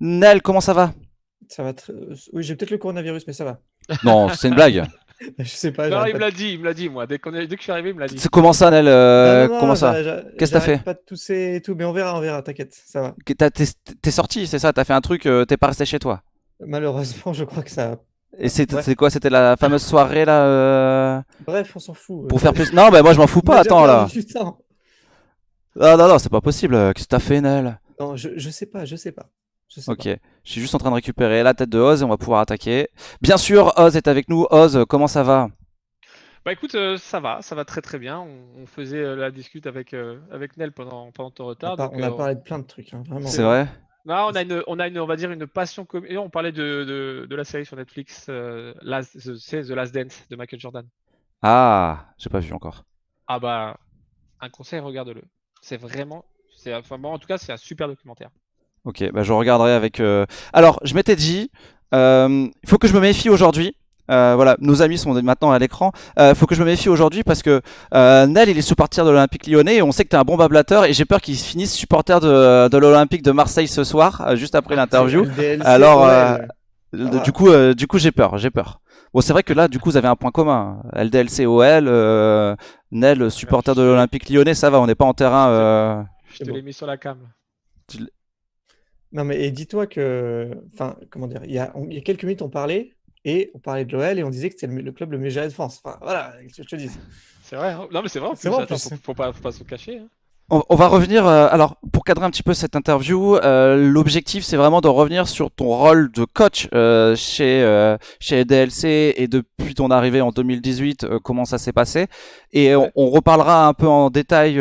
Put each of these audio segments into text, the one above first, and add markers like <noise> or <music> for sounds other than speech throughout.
Nel, comment ça va? Ça va très... Oui, j'ai peut-être le coronavirus, mais ça va. <laughs> Non, c'est une blague. <laughs> Je sais pas. Non, il me l'a dit, il me l'a dit, moi. Dès, qu'on est- dès que je suis arrivé, il me l'a dit. Comment ça, Nel euh, Non, non, non, Comment ça? Qu'est-ce que t'as fait? pas de tousser et tout, mais on verra, on verra, t'inquiète, ça va. T'es sorti, c'est ça? T'as fait un truc, euh, t'es pas resté chez toi? Malheureusement, je crois que ça. Et c'est Ouais. quoi? C'était la fameuse soirée là euh, Bref, on s'en fout. Pour euh, faire plus? Non, bah moi je m'en fous pas, <laughs> attends là. Ah non, non, c'est pas possible. Qu'est-ce que t'as fait, Nel? Non, je, je sais pas, je sais pas. Je sais Ok, pas. je suis juste en train de récupérer la tête de Oz et on va pouvoir attaquer. Bien sûr, Oz est avec nous. Oz, comment ça va? Bah écoute, euh, ça va, ça va très très bien. On, on faisait euh, la discute avec, euh, avec Nel pendant, pendant ton On a, retard. par- donc, on a euh, parlé de plein de trucs, hein, vraiment. C'est vrai? Non, on a une, on a une, on va dire une passion commune. Et on parlait de, de, de la série sur Netflix, euh, Last, The- c'est The Last Dance de Michael Jordan. Ah, j'ai pas vu encore. Ah bah, un conseil, regarde-le. C'est vraiment, c'est, enfin bon, en tout cas, c'est un super documentaire. Ok, bah je regarderai avec. euh, Alors, je m'étais dit, euh, il faut que je me méfie aujourd'hui. Euh, voilà, nos amis sont maintenant à l'écran. Il faut que je me méfie aujourd'hui parce que euh, Nel, il est supporter de l'Olympique lyonnais et on sait que t'es un bon bablateur et j'ai peur qu'il finisse supporter de, de l'Olympique de Marseille ce soir, euh, juste après l'interview. LDLC, Alors, euh, ouais. Du coup, euh, du coup, j'ai peur, j'ai peur. Bon, c'est vrai que là, du coup, vous avez un point commun. LDLCOL, euh, Nel, supporter de l'Olympique lyonnais, ça va, on n'est pas en terrain. euh, Je te bon. l'ai mis sur la cam. Non, mais et dis-toi que. Enfin, comment dire, il y a, on- il y a quelques minutes, on parlait et on parlait de l'OL et on disait que c'était le, le club le mieux géré de France. Enfin, voilà, que je te dis. C'est vrai. hein non mais c'est vrai. C'est vrai, attends, faut, faut pas, faut pas se cacher. hein. On, on va revenir. euh, alors, pour cadrer un petit peu cette interview, euh, l'objectif, c'est vraiment de revenir sur ton rôle de coach euh, chez euh, chez DLC et depuis ton arrivée en 2018, euh, comment ça s'est passé. Et on, on reparlera un peu en détail.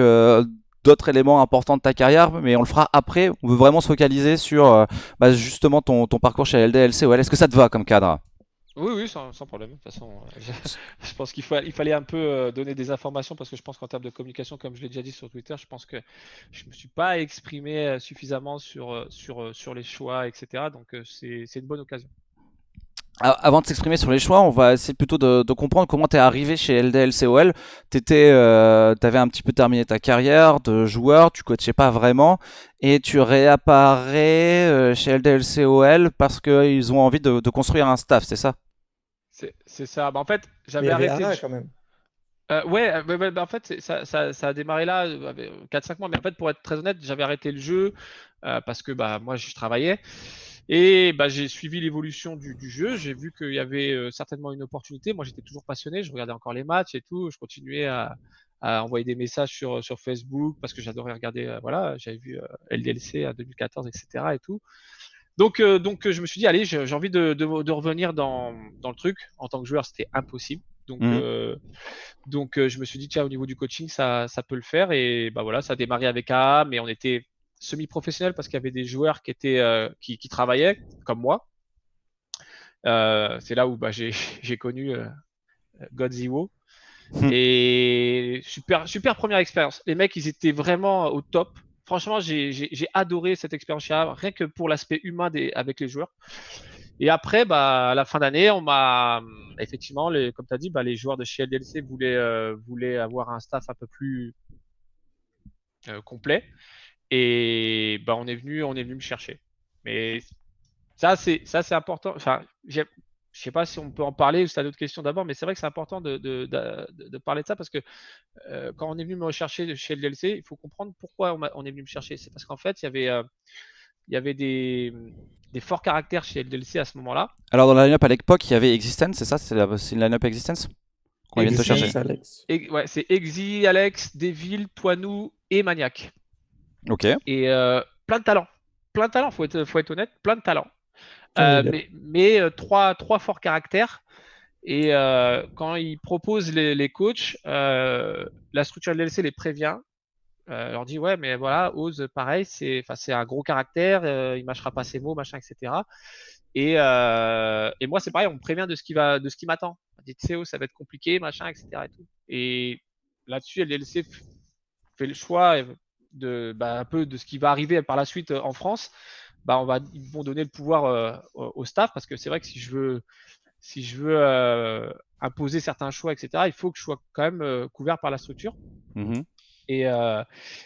D'autres éléments importants de ta carrière, mais on le fera après. On veut vraiment se focaliser sur euh, bah, justement ton, ton parcours chez LDLC. Ouais, est-ce que ça te va comme cadre? Oui, oui, sans, problème. De toute façon, euh, je, <laughs> pense qu'il il fallait un peu euh, donner des informations parce que je pense qu'en termes de communication, comme je l'ai déjà dit sur Twitter, je pense que je me suis pas exprimé suffisamment sur, sur, sur les choix, etc. Donc c'est une bonne occasion. Avant de s'exprimer sur les choix, on va essayer plutôt de, de comprendre comment tu es arrivé chez LDLCOL. Tu euh, avais un petit peu terminé ta carrière de joueur, tu coachais pas vraiment, et tu réapparais euh, chez LDLCOL parce qu'ils ont envie de, de construire un staff, c'est ça? C'est c'est ça. Bah, en fait, j'avais arrêté. de quand même. Euh, ouais, euh, bah, bah, bah, en fait, c'est- ça, ça, ça a démarré là, euh, avec 4-5 mois. Mais en fait, pour être très honnête, j'avais arrêté le jeu euh, parce que bah, moi, je travaillais. Et bah, j'ai suivi l'évolution du, du jeu. J'ai vu qu'il y avait euh, certainement une opportunité. Moi, j'étais toujours passionné. Je regardais encore les matchs et tout. Je continuais à, à envoyer des messages sur, sur Facebook parce que j'adorais regarder. euh, voilà, j'avais vu euh, LDLC à 2014, etc. et tout. Donc, euh, donc, je me suis dit, allez, j'ai envie de, de, de revenir dans, dans le truc. En tant que joueur, c'était impossible. Donc, euh, donc je me suis dit, tiens, au niveau du coaching, ça, ça peut le faire. Et bah voilà, ça a démarré avec AA, mais on était semi-professionnel parce qu'il y avait des joueurs qui étaient euh, qui, qui travaillaient comme moi. Euh, c'est là où bah, j'ai <laughs> connu euh, Godzilla. Hmm. Et super, super première expérience. Les mecs, ils étaient vraiment au top. Franchement, j'ai adoré cette expérience rien que pour l'aspect humain des, avec les joueurs. Et après, bah, à la fin d'année, on m'a effectivement, les, comme tu as dit, bah, les joueurs de chez LDLC voulaient, euh, voulaient avoir un staff un peu plus euh, complet. Et bah, on est venu, on est venu me chercher. Mais ça, c'est ça, c'est important. Enfin, je sais pas si on peut en parler ou si tu as d'autres questions d'abord, mais c'est vrai que c'est important de, de, de, de parler de ça parce que euh, quand on est venu me rechercher chez LDLC, il faut comprendre pourquoi on, est venu me chercher. C'est parce qu'en fait, il y avait, euh, il y avait des, des forts caractères chez LDLC à ce moment-là. Alors dans la line-up à l'époque, il y avait Existence, c'est ça? C'est la- une line-up Existence Qu'on vient de te chercher. C'est Alex. Et, ouais, c'est Exi, Alex, Devil, Toinou et Maniac. Ok. Et euh, plein de talents. Plein de talents, faut être, faut être honnête, plein de talents. Comme Euh, mais mais euh, trois, trois forts caractères. Et quand ils proposent les, les coachs, la structure LLC les prévient. Leur dit ouais mais voilà Oz pareil c'est c'est un gros caractère il mâchera pas ses mots machin etc et, et moi c'est pareil on me prévient de ce qui va de ce qui m'attend on dit ça va être compliqué machin etc et là-dessus LLC fait le choix de bah, un peu de ce qui va arriver par la suite euh, en France bah on va ils vont donner le pouvoir euh, au staff parce que c'est vrai que si je veux si je veux euh, imposer certains choix etc il faut que je sois quand même euh, couvert par la structure Mhm. et,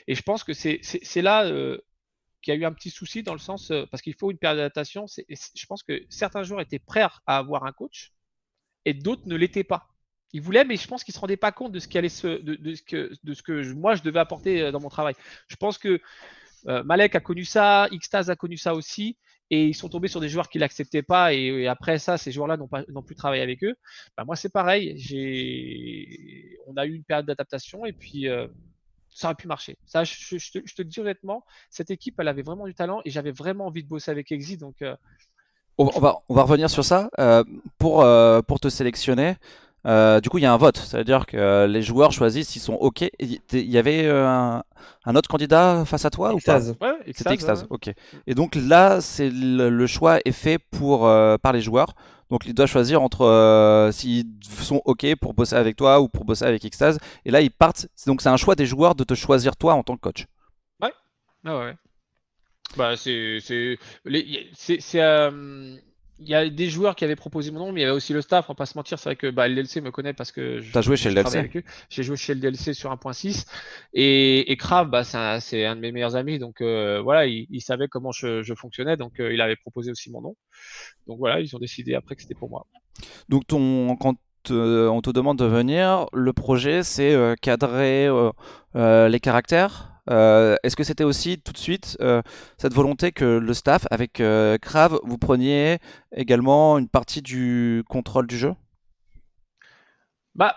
et je pense que c'est là, qu'il y a eu un petit souci dans le sens, parce qu'il faut une période d'adaptation. Je pense que certains joueurs étaient prêts à avoir un coach et d'autres ne l'étaient pas. Ils voulaient, mais je pense qu'ils ne se rendaient pas compte de ce, qui de, ce que, moi je devais apporter dans mon travail. Je pense que Malek a connu ça, Xtaz a connu ça aussi, et ils sont tombés sur des joueurs qui l'acceptaient pas, et, après ça, ces joueurs-là n'ont plus travaillé avec eux. Bah, moi, c'est pareil. On a eu une période d'adaptation, et puis ça aurait pu marcher. Ça, je, te, dis honnêtement, cette équipe, elle avait vraiment du talent et j'avais vraiment envie de bosser avec Exi. Donc, euh, on, va, on va revenir sur ça. Euh, pour, euh, pour te sélectionner, du coup, il y a un vote. Ça veut dire que les joueurs choisissent s'ils sont OK. Il y avait un, autre candidat face à toi ou pas? C'était Extase. OK. Et donc là, c'est le, choix est fait pour, par les joueurs. Donc il doit choisir entre euh, s'ils sont OK pour bosser avec toi ou pour bosser avec Xtase. Et là, ils partent. Donc c'est un choix des joueurs de te choisir toi en tant que coach. Ouais. Ah ouais. Bah c'est c'est c'est euh, il y a des joueurs qui avaient proposé mon nom, mais il y avait aussi le staff. On va pas se mentir, c'est vrai que bah, le DLC me connaît parce que as joué chez le DLC. J'ai joué chez le DLC sur 1.6 et, et Krav, bah, c'est un, de mes meilleurs amis, donc euh, voilà, il, savait comment je, fonctionnais, donc euh, il avait proposé aussi mon nom. Donc voilà, ils ont décidé après que c'était pour moi. Donc ton quand euh, on te demande de venir, le projet c'est cadrer les caractères? Euh, est-ce que c'était aussi tout de suite euh, cette volonté que le staff, avec euh, Crave, vous preniez également une partie du contrôle du jeu? Bah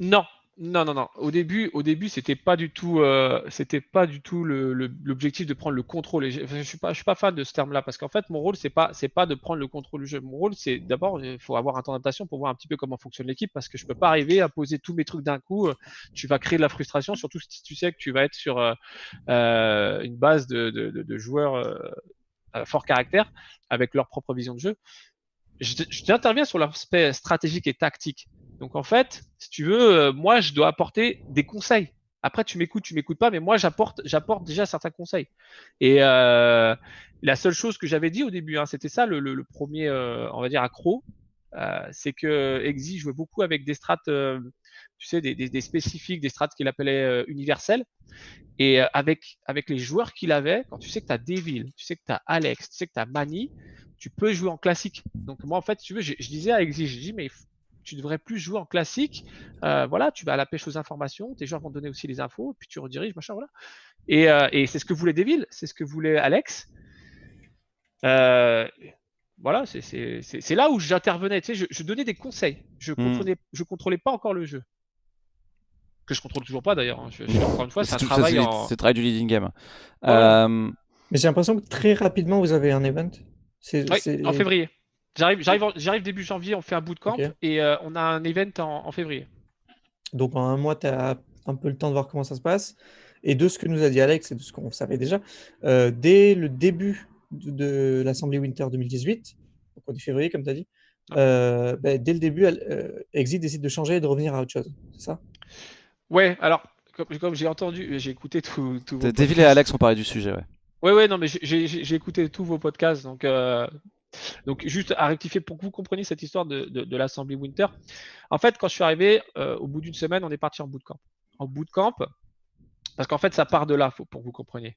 non, non, non, non. Au début, au début, c'était pas du tout, euh, c'était pas du tout l'objectif de prendre le contrôle. je, ne suis pas, je suis pas fan de ce terme-là parce qu'en fait, mon rôle, c'est pas, c'est pas de prendre le contrôle du jeu. Mon rôle, c'est d'abord, il faut avoir un temps d'adaptation pour voir un petit peu comment fonctionne l'équipe parce que je peux pas arriver à poser tous mes trucs d'un coup. Tu vas créer de la frustration, surtout si tu sais que tu vas être sur euh, euh, une base de, de, de, joueurs fort caractère avec leur propre vision de jeu. Je, je t'interviens sur l'aspect stratégique et tactique. Donc en fait, si tu veux, euh, moi je dois apporter des conseils. Après, tu m'écoutes, tu m'écoutes pas, mais moi j'apporte, j'apporte déjà certains conseils. Et euh, la seule chose que j'avais dit au début, hein, c'était ça le, premier, euh, on va dire accro, c'est que Exi jouait beaucoup avec des strates, tu sais, des, spécifiques, des strates qu'il appelait universelles. Et avec avec les joueurs qu'il avait, quand tu sais que tu as Devil, tu sais que tu as Alex, tu sais que tu as Mani, tu peux jouer en classique. Donc moi en fait, tu veux, je, je disais à Exi, je dis mais tu devrais plus jouer en classique. Euh, voilà, tu vas à la pêche aux informations, tes joueurs vont donner aussi les infos, puis tu rediriges, machin, voilà. Et, euh, et c'est ce que voulait Deville, c'est ce que voulait Alex. Euh, voilà, c'est là où j'intervenais. Tu sais, je, donnais des conseils. Je ne hmm. contrôlais, je contrôlais pas encore le jeu. Que je contrôle toujours pas d'ailleurs. Hein. encore une fois, c'est un travail. En... C'est travail du leading game. Mais j'ai l'impression que très rapidement vous avez un event. Oui, en février. J'arrive, j'arrive, début janvier, on fait un bootcamp et euh, on a un event en, février. Donc en un mois, tu as un peu le temps de voir comment ça se passe. Et de ce que nous a dit Alex et de ce qu'on savait déjà, euh, dès le début de, l'Assemblée Winter 2018, donc au février, comme tu as dit, euh, bah, dès le début, Exit décide de changer et de revenir à autre chose. C'est ça? Ouais, alors, comme, j'ai entendu, j'ai écouté tout. tout David et Alex ont parlé du sujet, ouais. Ouais, ouais, non, mais j'ai écouté tous vos podcasts, donc donc, juste à rectifier pour que vous compreniez cette histoire de, l'Assemblée Winter. En fait, quand je suis arrivé, euh, au bout d'une semaine, on est parti en bootcamp. En bootcamp, parce qu'en fait, ça part de là, faut, pour que vous compreniez.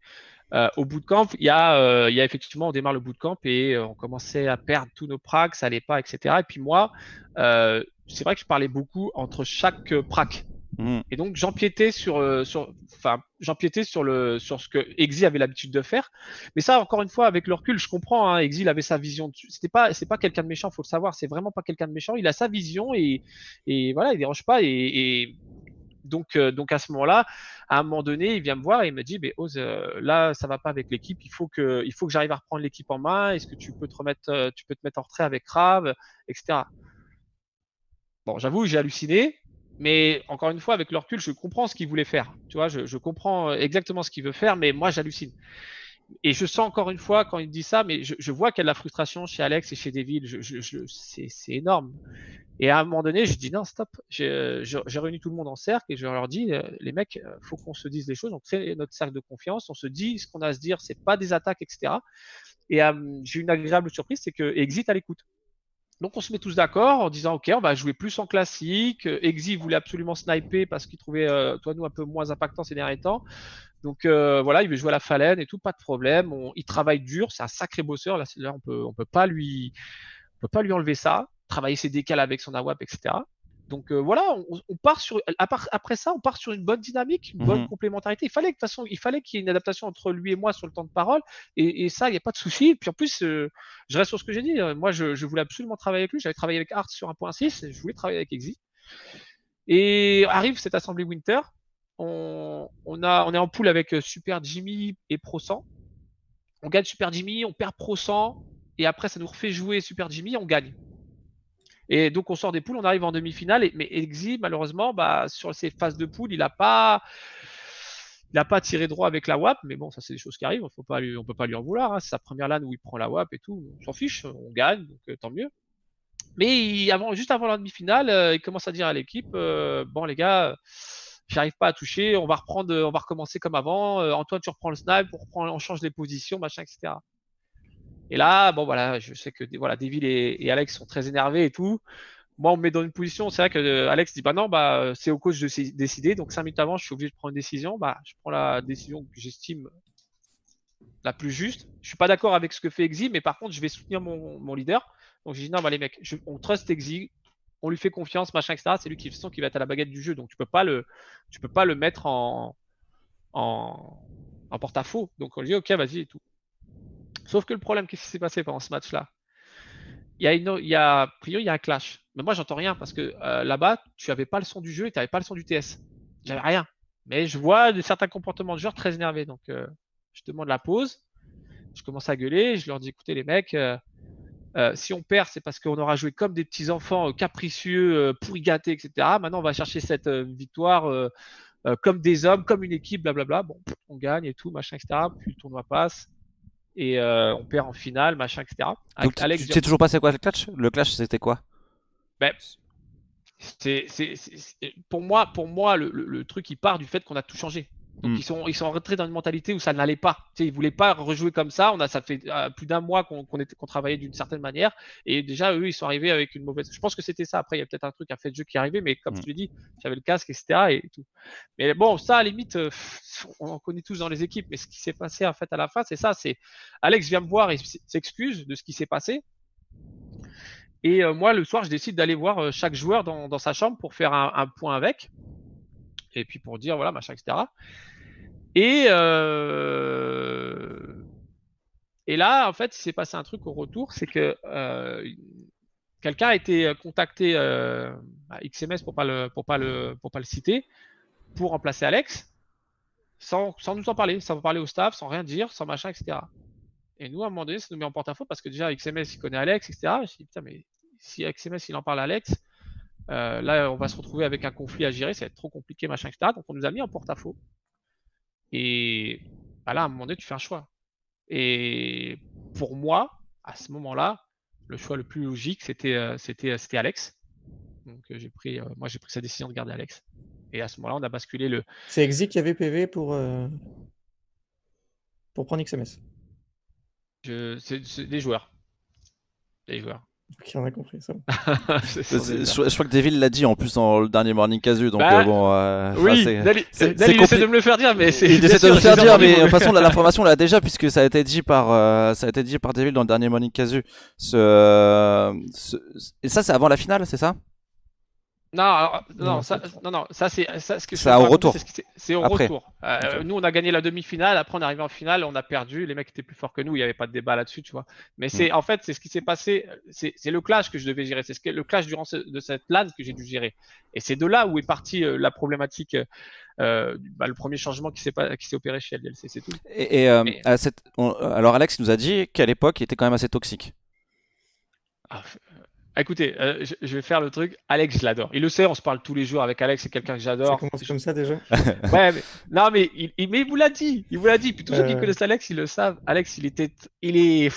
Euh, au bootcamp, il y, a, euh, il y a effectivement, on démarre le bootcamp et on commençait à perdre tous nos pracs, ça allait pas, etc. Et puis moi, c'est vrai que je parlais beaucoup entre chaque prac. Mmh. Et donc j'empiétais sur, euh, sur, enfin j'empiétais sur le, sur ce que Exil avait l'habitude de faire. Mais ça, encore une fois, avec le recul, je comprends. Hein, Exil avait sa vision. C'était pas, c'est pas quelqu'un de méchant, faut le savoir. C'est vraiment pas quelqu'un de méchant. Il a sa vision et, et voilà, il dérange pas. Et, et donc, euh, donc à ce moment-là, à un moment donné, il vient me voir et il me dit, mais Ose, euh, là, ça va pas avec l'équipe. Il faut que, il faut que j'arrive à reprendre l'équipe en main. Est-ce que tu peux te remettre, tu peux te mettre en retrait avec Rav, etc. Bon, j'avoue, j'ai halluciné. Mais encore une fois, avec le recul, je comprends ce qu'il voulait faire. Tu vois, je, comprends exactement ce qu'il veut faire, mais moi, j'hallucine. Et je sens encore une fois quand il dit ça, mais je, vois qu'il y a de la frustration chez Alex et chez David. c'est énorme. Et à un moment donné, je dis non, stop. J'ai réuni tout le monde en cercle et je leur dis, euh, les mecs, euh, faut qu'on se dise les choses. On crée notre cercle de confiance. On se dit ce qu'on a à se dire. C'est pas des attaques, etc. Et euh, j'ai une agréable surprise, c'est que Exit à l'écoute. Donc on se met tous d'accord en disant ok on va jouer plus en classique. Exi voulait absolument sniper parce qu'il trouvait euh, toi nous un peu moins impactant ces derniers temps. Donc euh, voilà, il veut jouer à la phalène et tout, pas de problème. il travaille dur, c'est un sacré bosseur. Là, là on peut on peut pas lui on peut pas lui enlever ça. Travailler ses décales avec son AWAP, etc. Donc euh, voilà, on, part sur après ça, on part sur une bonne dynamique, une bonne mhm. complémentarité. Il fallait de toute façon, il fallait qu'il y ait une adaptation entre lui et moi sur le temps de parole, et, ça, il n'y a pas de souci. Puis en plus, euh, je reste sur ce que j'ai dit. Moi, je, voulais absolument travailler avec lui. J'avais travaillé avec Art sur 1.6, et je voulais travailler avec Exi. Et arrive cette assemblée Winter. On, a, on est en poule avec euh, Super Jimmy et Pro 100. On gagne Super Jimmy, on perd Pro 100, et après ça nous refait jouer Super Jimmy, on gagne. Et donc on sort des poules, on arrive en demi-finale. mais Exi, malheureusement, bah, sur ces phases de poule, il n'a pas, il pas tiré droit avec la WAP. Mais bon, ça c'est des choses qui arrivent. Faut pas on peut pas lui en vouloir. Hein. C'est sa première LAN où il prend la WAP et tout. On s'en fiche, on gagne, donc euh, tant mieux. Mais avant, juste avant la demi-finale, euh, il commence à dire à l'équipe euh, bon les gars, j'arrive pas à toucher. On va reprendre, on va recommencer comme avant. Antoine, tu reprends le snipe, on on change les positions, machin, etc. Et là, bon voilà, je sais que voilà, Devil et, Alex sont très énervés et tout. Moi, on me met dans une position, c'est vrai que euh, Alex dit bah non, bah c'est au coach de décider. Donc cinq minutes avant, je suis obligé de prendre une décision. Bah, je prends la décision que j'estime la plus juste. Je suis pas d'accord avec ce que fait Exi, mais par contre, je vais soutenir mon, leader. Donc j'ai dit non, bah les mecs, on trust Exi, on lui fait confiance, machin, etc. C'est lui qui, qui va être à la baguette du jeu, donc tu peux pas le, tu peux pas le mettre en, en, en porte-à-faux. Donc on lui dit ok, vas-y et tout. Sauf que le problème, qu'est-ce qui s'est passé pendant ce match-là? Il y, a une, il, y a, priori, il y a un clash. Mais moi, j'entends rien parce que euh, là-bas, tu n'avais pas le son du jeu et tu n'avais pas le son du TS. J'avais rien. Mais je vois certains comportements de joueurs très énervés. Donc, euh, je demande la pause. Je commence à gueuler. Je leur dis écoutez, les mecs, euh, si on perd, c'est parce qu'on aura joué comme des petits enfants capricieux, pourri gâtés, etc. Maintenant, on va chercher cette victoire comme des hommes, comme une équipe, blablabla. Bon, on gagne et tout, machin, etc. Puis le tournoi passe et euh, on perd en finale, machin, etc. Donc, Alex tu sais toujours pas c'est quoi le clash Le clash, c'était quoi? Ben, c'est, pour moi, pour moi le, le, truc, il part du fait qu'on a tout changé. Donc hmm. ils sont ils sont rentrés dans une mentalité où ça n'allait pas. Tu sais, ils voulaient pas rejouer comme ça. On a ça fait euh, plus d'un mois qu'on qu'on travaillait d'une certaine manière et déjà eux ils sont arrivés avec une mauvaise. Je pense que c'était ça. Après il y a peut-être un truc à fait de jeu qui est arrivé, mais comme je te l'ai dit, j'avais le casque etc et tout. Mais bon ça à la limite euh, on connaît tous dans les équipes. Mais ce qui s'est passé en fait à la fin c'est ça. C'est Alex vient me voir et s'excuse de ce qui s'est passé. Et euh, moi le soir je décide d'aller voir chaque joueur dans, dans sa chambre pour faire un, un point avec et puis pour dire voilà machin etc. Et euh, et là en fait il s'est passé un truc au retour, c'est que euh, quelqu'un a été contacté euh, à XMS pour pas le pour pas le pour pas le citer pour remplacer Alex sans, sans nous en parler, sans parler au staff, sans rien dire, sans machin etc. Et nous à un moment donné ça nous met en porte-à-faux parce que déjà XMS il connaît Alex etc. Je dis putain mais si XMS il en parle à Alex euh, là, on va se retrouver avec un conflit à gérer, ça va être trop compliqué, machin, etc. Donc, on nous a mis en porte-à-faux. Et bah là, à un moment donné, tu fais un choix. Et pour moi, à ce moment-là, le choix le plus logique, c'était euh, c'était c'était Alex. Donc, euh, j'ai pris, moi, j'ai pris sa décision de garder Alex. Et à ce moment-là, on a basculé le. C'est Exi qui avait PV pour pour prendre XMS. C'est des joueurs. Des joueurs. Qui en a compris ça. <laughs> je, crois que Devil l'a dit en plus dans le dernier Morning Casu, donc bah, euh, bon. Euh, oui, c'est il essaie de me le faire dire, mais c'est. Il essaie de me le faire dire, mais de toute façon <laughs> l'information l'a déjà puisque ça a été dit par euh, ça a été dit par Devil dans le dernier Morning Casu. Ce, ce... Et ça c'est avant la finale, c'est ça? Non, non, ça, non, non, ça c'est ça, ce que au retour. C'est au retour. Euh, nous, on a gagné la demi-finale. Après, on est arrivé en finale, on a perdu. Les mecs étaient plus forts que nous. Il n'y avait pas de débat là-dessus, tu vois. Mais c'est mm. en fait, c'est ce qui s'est passé. C'est le clash que je devais gérer. C'est ce le clash durant de cette LAN que j'ai dû gérer. Et c'est de là où est partie euh, la problématique. Euh, bah, le premier changement qui s'est qui s'est opéré chez LDLC, c'est tout. Et, cette... alors Alex nous a dit qu'à l'époque, il était quand même assez toxique. Ah, Écoutez, euh, je, vais faire le truc. Alex, je l'adore. Il le sait, on se parle tous les jours avec Alex, c'est quelqu'un que j'adore. Ça commence comme ça déjà <laughs> Ouais, mais, non, mais il, mais il vous l'a dit. Il vous l'a dit. Puis tous ceux qui connaissent Alex, ils le savent. Alex, il était, il est,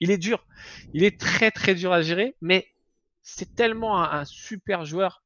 il est dur. Il est très, très dur à gérer, mais c'est tellement un, super joueur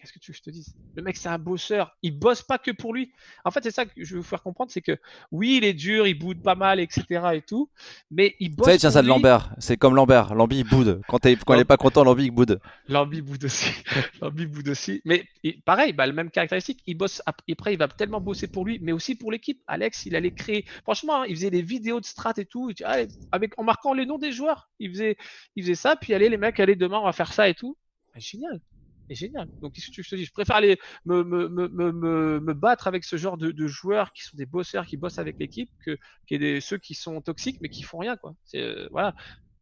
Qu'est-ce que tu veux que je te dise? Le mec, c'est un bosseur. Il bosse pas que pour lui. En fait, c'est ça que je veux vous faire comprendre, c'est que oui, il est dur, il boude pas mal, etc. et tout, mais il bosse. Ça, il tient ça de. Lambert. C'est comme Lambert. Lambi, il boude. Quand, il est pas content, Lambi, il boude. Lambi boude aussi. <laughs> Lambi boude aussi. Mais il- pareil, bah, le même caractéristique. Il bosse. ap- Après, il va tellement bosser pour lui, mais aussi pour l'équipe. Alex, il allait créer. Franchement, hein, il faisait des vidéos de strat et tout. Allez, avec, en marquant les noms des joueurs. Il faisait, il faisait ça. Puis allez, les mecs, allez, demain, on va faire ça et tout. Ah, génial. C'est génial. Donc, qu'est-ce que je te dis Je préfère aller me, me, me, me, me- me battre avec ce genre de, de joueurs qui sont des bosseurs, qui bossent avec l'équipe, que, que des, ceux qui sont toxiques, mais qui font rien. Quoi. C'est, euh, voilà.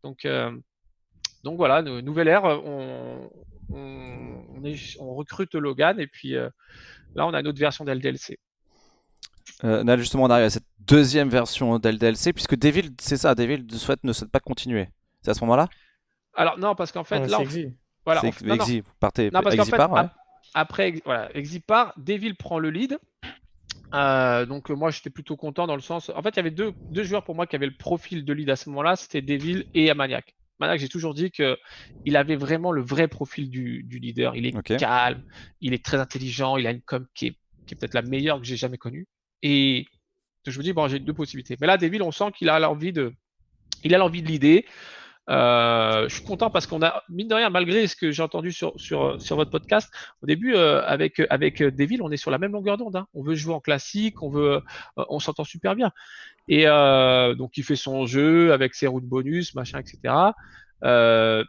Donc, euh, donc voilà, nou- nouvelle ère, on, on, on est- on recrute Logan et puis euh, là on a une autre version d'LDLC. Euh, là, justement, on arrive à cette deuxième version d'LDLC, puisque Devil, c'est ça, Devil ne souhaite, ne souhaite pas continuer. C'est à ce moment-là? Alors non, parce qu'en fait Ah, là, c'est on-. Voilà, C'est on- non, non. Exi, vous partez. Non, parce fait, ouais. après voilà, Exi part, Devil prend le lead. Euh, donc moi j'étais plutôt content dans le sens. En fait, il y avait deux, deux joueurs pour moi qui avaient le profil de lead à ce moment-là, c'était Devil et Amaniac. Maniac, j'ai toujours dit que il avait vraiment le vrai profil du, du leader. Il est calme, il est très intelligent, il a une com qui est, qui est peut-être la meilleure que j'ai jamais connue. Et je me dis bon, j'ai deux possibilités. Mais là, Devil, on sent qu'il a l'envie de, il a l'envie de leader. Euh, je suis content parce qu'on a, mine de rien, malgré ce que j'ai entendu sur, sur, sur votre podcast, au début, euh, avec, avec euh, Devil, on est sur la même longueur d'onde. hein. On veut jouer en classique, on veut, euh, on s'entend super bien. Et euh, donc, il fait son jeu avec ses routes bonus, machin, etc. Euh,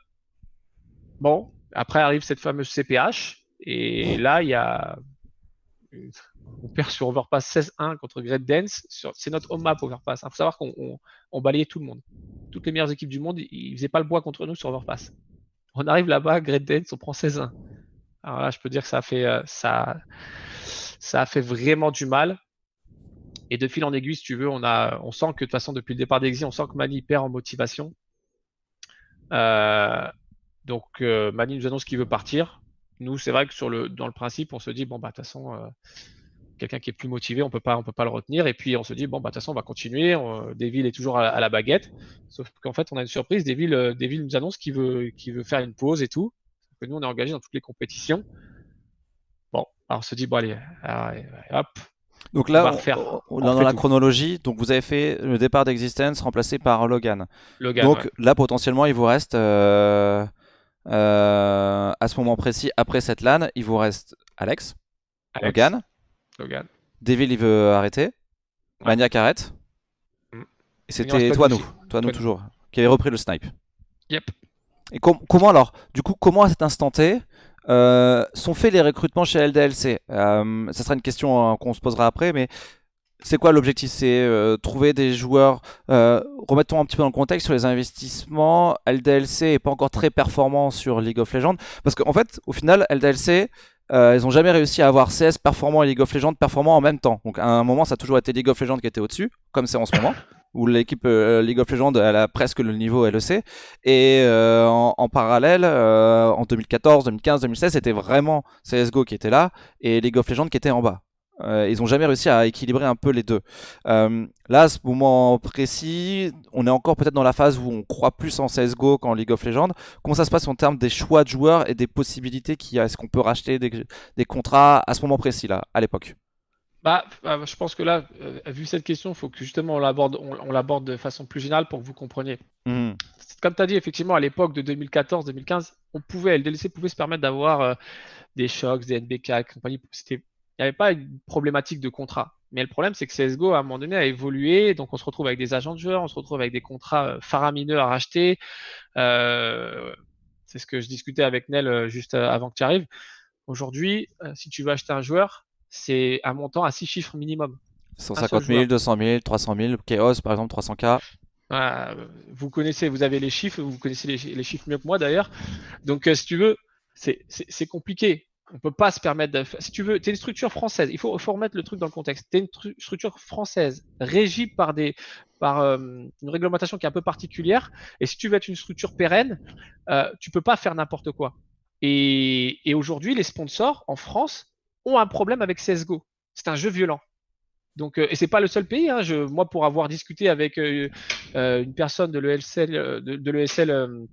bon, après arrive cette fameuse CPH. Et là, il y a. On perd sur Overpass 16-1 contre Great Dance. C'est notre home map Overpass. Il faut savoir qu'on on- on balayait tout le monde. Toutes les meilleures équipes du monde, ils ne faisaient pas le bois contre nous sur Overpass. On arrive là-bas, Great Dance, on prend 16-1. Alors là, je peux dire que ça a fait, euh, ça, ça a fait vraiment du mal. Et de fil en aiguille, si tu veux, on, a, on sent que de toute façon, depuis le départ d'Exi, on sent que Mani perd en motivation. Euh, donc, euh, Mani nous annonce qu'il veut partir. Nous, c'est vrai que sur le, dans le principe, on se dit, bon, bah, de toute façon, euh, quelqu'un qui est plus motivé, on peut pas, on peut pas le retenir. Et puis, on se dit, bon, bah, de toute façon, on va continuer. On, Deville est toujours à, à la baguette. Sauf qu'en fait, on a une surprise. Deville, euh, Deville nous annonce qu'il veut, qu'il veut faire une pause et tout. Que nous, on est engagé dans toutes les compétitions. Bon, alors on se dit, bon, allez, allez, hop, Donc là, on va on- refaire. on- On dans la tout. chronologie, donc vous avez fait le départ d'Existence remplacé par Logan. Logan. donc ouais. là, potentiellement, il vous reste, euh, euh, à ce moment précis, après cette LAN, il vous reste Alex, Alex, Logan, Logan. Devil, il veut arrêter, Ouais. Maniac arrête. Mm. Et c'était toi, nous, toi, nous toujours, qui avait repris le snipe. Yep. Et com- comment alors, du coup, comment à cet instant T euh, sont faits les recrutements chez LDLC Euh, Ça sera une question euh, qu'on se posera après, mais c'est quoi l'objectif? C'est euh, trouver des joueurs. Euh, remettons un petit peu dans le contexte sur les investissements. LDLC est pas encore très performant sur League of Legends parce qu'en fait, au final, LDLC euh, ils n'ont jamais réussi à avoir CS performant et League of Legends performant en même temps. Donc à un moment, ça a toujours été League of Legends qui était au-dessus, comme c'est en ce moment, où l'équipe euh, League of Legends a presque le niveau LEC. Et euh, en, en parallèle, en 2014, 2015, 2016, c'était vraiment CSGO qui était là et League of Legends qui était en bas. Euh, ils ont jamais réussi à équilibrer un peu les deux. Euh, là, à ce moment précis, on est encore peut-être dans la phase où on croit plus en CSGO qu'en League of Legends. Comment ça se passe en termes des choix de joueurs et des possibilités qu'il y a? Est-ce qu'on peut racheter des, des contrats à ce moment précis, là, à l'époque? Bah, bah, je pense que là, euh, vu cette question, il faut que justement on l'aborde, on, on l'aborde de façon plus générale pour que vous compreniez. Mhm. Comme tu as dit, effectivement, à l'époque de 2014-2015, on pouvait, LDLC pouvait se permettre d'avoir euh, des chocs, des NBK compagnie. C'était, il n'y avait pas une problématique de contrat. Mais le problème, c'est que CSGO, à un moment donné, a évolué. Donc, on se retrouve avec des agents de joueurs, on se retrouve avec des contrats euh, faramineux à racheter. Euh, c'est ce que je discutais avec Nel euh, juste avant que tu arrives. Aujourd'hui, si tu veux acheter un joueur, c'est un montant à six chiffres minimum. 150 000, joueur. 200 000, 300 000, Chaos par exemple, 300K. Euh, vous connaissez, vous avez les chiffres, vous connaissez les, les chiffres mieux que moi d'ailleurs. Donc, euh, si tu veux, c'est compliqué. On peut pas se permettre de. Si tu veux, tu es une structure française. Il faut, remettre le truc dans le contexte. Tu es une tru- structure française régie par, des, par euh, une réglementation qui est un peu particulière. Et si tu veux être une structure pérenne, euh, tu peux pas faire n'importe quoi. Et, aujourd'hui, les sponsors en France ont un problème avec CSGO. C'est un jeu violent. Donc, euh, et c'est pas le seul pays. Hein. Moi, pour avoir discuté avec euh, euh, une personne de l'ESL, de, de l'ESL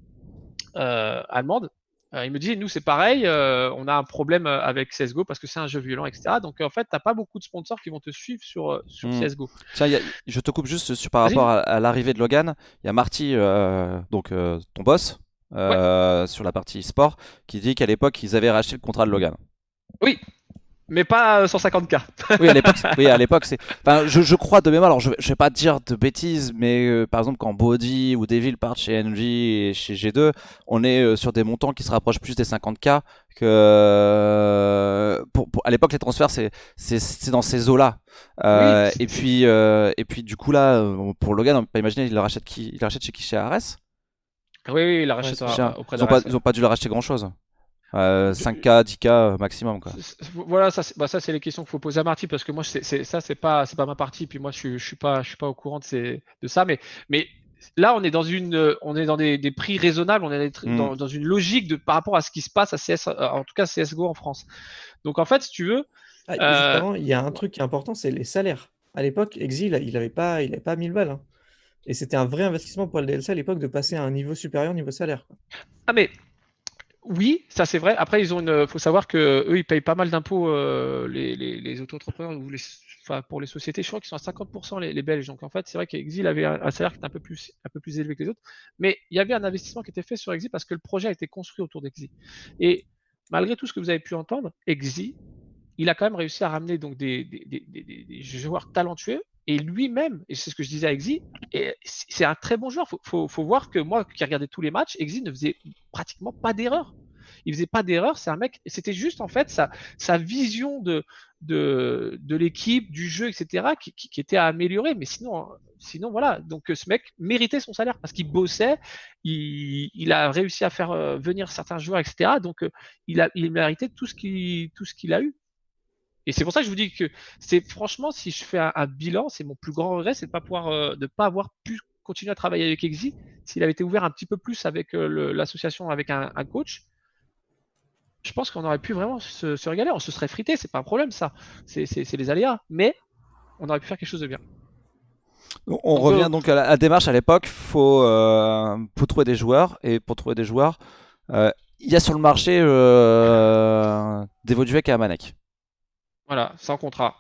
allemande, il me dit, nous, c'est pareil, on a un problème avec CSGO parce que c'est un jeu violent, etc. Donc, en fait, tu n'as pas beaucoup de sponsors qui vont te suivre sur, sur Hmm. CSGO. Tiens, a- je te coupe juste sur, par rapport à, à l'arrivée de Logan. Il y a Marty, euh, donc euh, ton boss, euh, sur la partie sport, qui dit qu'à l'époque, ils avaient racheté le contrat de Logan. Mais pas euh, 150K. <laughs> Oui, à l'époque, c'est- oui, à l'époque, c'est. Enfin, je, je crois de mémoire. Alors, je, vais- je vais pas te dire de bêtises, mais euh, par exemple, quand Body ou Devil partent chez NJ et chez G2, on est euh, sur des montants qui se rapprochent plus des 50K que. euh, pour, pour- à l'époque, les transferts, c'est c'est c'est dans ces eaux-là. Euh, Oui. et puis euh, et puis du coup là, euh, pour Logan, on peut pas imaginer, il le rachète qui Il le rachète chez qui? Chez Ares? Oui, oui, il a racheté Ouais, ça Chez- auprès ils, ont d'Ares, pas, ouais. ils ont pas dû le racheter grand-chose. Euh, 5K, 10K maximum quoi. Voilà, ça, c'est bah, ça, c'est les questions qu'il faut poser à Marty parce que moi, c'est, c'est- ça, c'est pas, c'est pas ma partie. Puis moi, je suis, je suis pas, je suis pas au courant de, ces, de ça. Mais, mais là, on est dans une, euh, on est dans des, des prix raisonnables. On est Mm. dans, dans une logique de par rapport à ce qui se passe à CS, euh, en tout cas CS:GO en France. Donc en fait, si tu veux, Ah, Euh, il y a un truc qui est important, c'est les salaires. À l'époque, Exil, il n'avait pas, il avait pas 1000 balles. hein. Et c'était un vrai investissement pour le DLC à l'époque de passer à un niveau supérieur niveau salaire. ah mais oui, ça c'est vrai. Après, ils ont une, faut savoir que eux, ils payent pas mal d'impôts euh, les, les, les auto-entrepreneurs ou les, enfin, pour les sociétés. Je crois qu'ils sont à 50% les, les Belges. Donc en fait, c'est vrai qu'Exil avait un, salaire qui était un peu plus, un peu plus élevé que les autres. Mais il y avait un investissement qui était fait sur Exil parce que le projet a été construit autour d'Exil. Et malgré tout ce que vous avez pu entendre, Exil, il a quand même réussi à ramener donc des, des- des- des joueurs talentueux. Et lui-même, et c'est ce que je disais à et c'est un très bon joueur. Faut, faut, voir que moi, qui regardais tous les matchs, Exi ne faisait pratiquement pas d'erreur. Il faisait pas d'erreur. C'est un mec. C'était juste en fait sa, vision de l'équipe, du jeu, etc. Qui, était à améliorer. Mais sinon, sinon voilà. Donc ce mec méritait son salaire parce qu'il bossait. Il, il a réussi à faire euh, venir certains joueurs, etc. Donc euh, il a il méritait tout ce tout ce qu'il a eu. Et c'est pour ça que je vous dis que c'est franchement, si je fais un, un bilan, c'est mon plus grand regret, c'est de pas pouvoir, euh, de pas avoir pu continuer à travailler avec Exi. S'il avait été ouvert un petit peu plus avec euh, l'association, avec un, un coach, je pense qu'on aurait pu vraiment se, se régaler. On se serait frité, c'est pas un problème ça. C'est les aléas, mais on aurait pu faire quelque chose de bien. On revient euh, donc à la, à la démarche à l'époque. Faut, euh, faut trouver des joueurs et pour trouver des joueurs, euh, il y a sur le marché euh, Devoduec et Amanek. Voilà, sans contrat.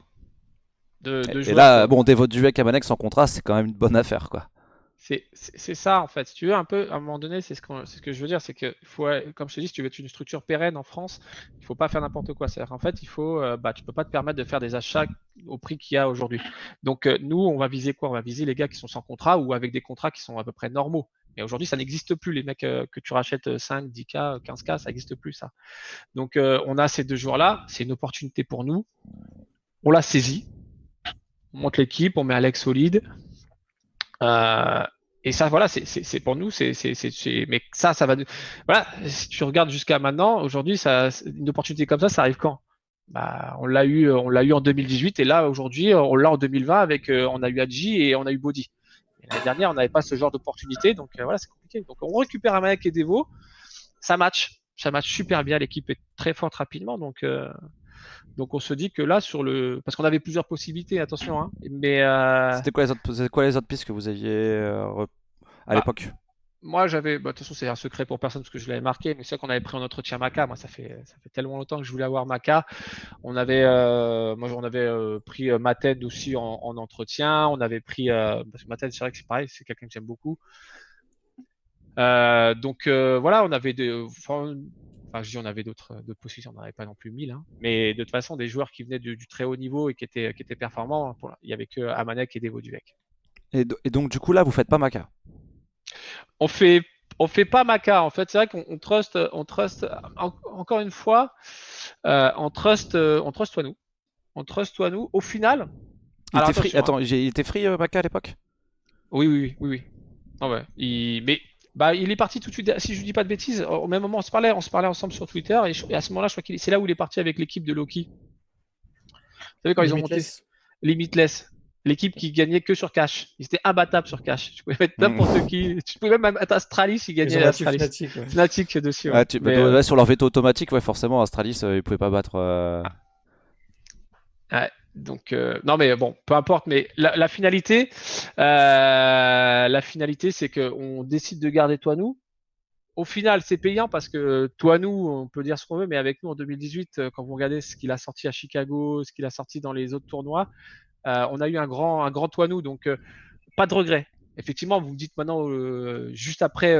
De, de Et là, bon, Devoduec et Amanek sans contrat, c'est quand même une bonne affaire quoi. C'est ça en fait. Si tu veux un peu, à un moment donné, c'est ce, ce que je veux dire, c'est que faut, comme je te dis, si tu veux être une structure pérenne en France, il faut pas faire n'importe quoi. C'est-à-dire en fait, il faut, euh, bah, tu peux pas te permettre de faire des achats au prix qu'il y a aujourd'hui. Donc euh, nous, on va viser quoi? On va viser les gars qui sont sans contrat ou avec des contrats qui sont à peu près normaux. Mais aujourd'hui, ça n'existe plus. Les mecs euh, que tu rachètes euh, 5, 10K, 15K, ça n'existe plus ça. Donc euh, on a ces deux joueurs-là. C'est une opportunité pour nous. On l'a saisi. On monte l'équipe, on met Alex solide. Euh, et ça, voilà, c'est- pour nous, mais ça, ça va. Voilà, si tu regardes jusqu'à maintenant, aujourd'hui, une opportunité comme ça, ça arrive quand? Bah, on l'a eu, on l'a eu en 2018, et là, aujourd'hui, on l'a en 2020 avec, on a eu Adji et on a eu Body. L'année dernière, on n'avait pas ce genre d'opportunité, donc euh, voilà, c'est compliqué. Donc on récupère un mec et Devo, ça match, ça match super bien, l'équipe est très forte rapidement, donc. euh, donc on se dit que là sur le parce qu'on avait plusieurs possibilités attention hein, mais euh, C'était quoi les autres, quoi les autres pistes que vous aviez à Bah, l'époque? Moi, j'avais, bah, de toute façon, c'est un secret pour personne parce que je l'avais marqué, mais c'est qu'on avait pris en entretien Maca. Moi, ça fait, ça fait tellement longtemps que je voulais avoir Maca. On avait, euh, moi, on avait euh, pris euh, aussi en, en entretien. On avait pris, euh, parce que Mated, c'est vrai que c'est pareil, c'est quelqu'un que j'aime beaucoup. Donc voilà, on avait des, enfin, je dis on avait d'autres, possibilités, on n'en avait pas non plus mille, hein. mais de toute façon, des joueurs qui venaient du, très haut niveau et qui étaient, qui étaient performants, il y avait que Amanek et Devo et, et donc du coup là, vous faites pas Maca. On fait on fait pas Maca en fait c'est vrai qu'on on trust on trust en- encore une fois euh, on trust euh, on trust toi nous on trust toi nous au final Il Alors, était free. Attends, il était free euh, Maca à l'époque? oui oui oui oui, oui. Ah ouais il mais bah il est parti tout de suite si je dis pas de bêtises au même moment on se parlait on se parlait ensemble sur Twitter et, je- et à ce moment-là je crois qu'il est- c'est là où il est parti avec l'équipe de Loki vous savez quand ils ont monté Limitless. L'équipe qui gagnait que sur cash ils étaient imbattables sur cash tu pouvais mettre n'importe qui tu pouvais même mettre Astralis il Ils battu Astralis Fnatic, ouais. Fnatic dessus ouais. Ah, tu- bah, Mais, euh, ouais, sur leur veto automatique, ouais, forcément, Astralis, euh, ils pouvaient pas battre. euh, Donc euh, non mais bon, peu importe. Mais la, la finalité, euh, la finalité, c'est que on décide de garder toi nous. au final, c'est payant parce que toi, nous, on peut dire ce qu'on veut, mais avec nous en 2018, euh, quand vous regardez ce qu'il a sorti à Chicago, ce qu'il a sorti dans les autres tournois, euh, on a eu un grand, un grand toi, nous. Donc, euh, pas de regret. Effectivement, vous me dites maintenant, juste après,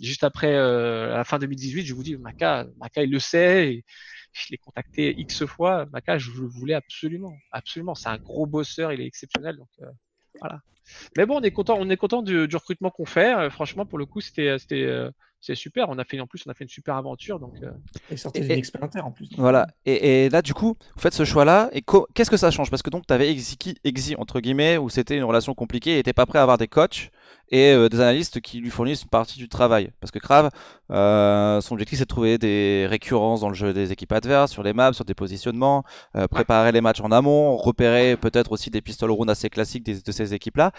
juste après la fin 2018, je vous dis, Maca, Maca, il le sait. Je l'ai contacté X fois. Maca, je le voulais absolument. Absolument. C'est un gros bosseur, il est exceptionnel. Donc, voilà. Mais bon, on est content, on est content du, du recrutement qu'on fait. franchement, pour le coup, c'était, c'est super. On a fait en plus, on a fait une super aventure. Donc, euh... Et expérience en plus. Voilà. Et, et, là, du coup, vous faites ce choix-là. Et qu'est-ce que ça change? Parce que donc, tu avais Exi, Exi, entre guillemets, où c'était une relation compliquée et n'était pas prêt à avoir des coachs et euh, des analystes qui lui fournissent une partie du travail. Parce que Crave, euh, son objectif, c'est de trouver des récurrences dans le jeu des équipes adverses, sur les maps, sur des positionnements, euh, préparer les matchs en amont, repérer peut-être aussi des pistoles round assez classiques de, de ces équipes-là.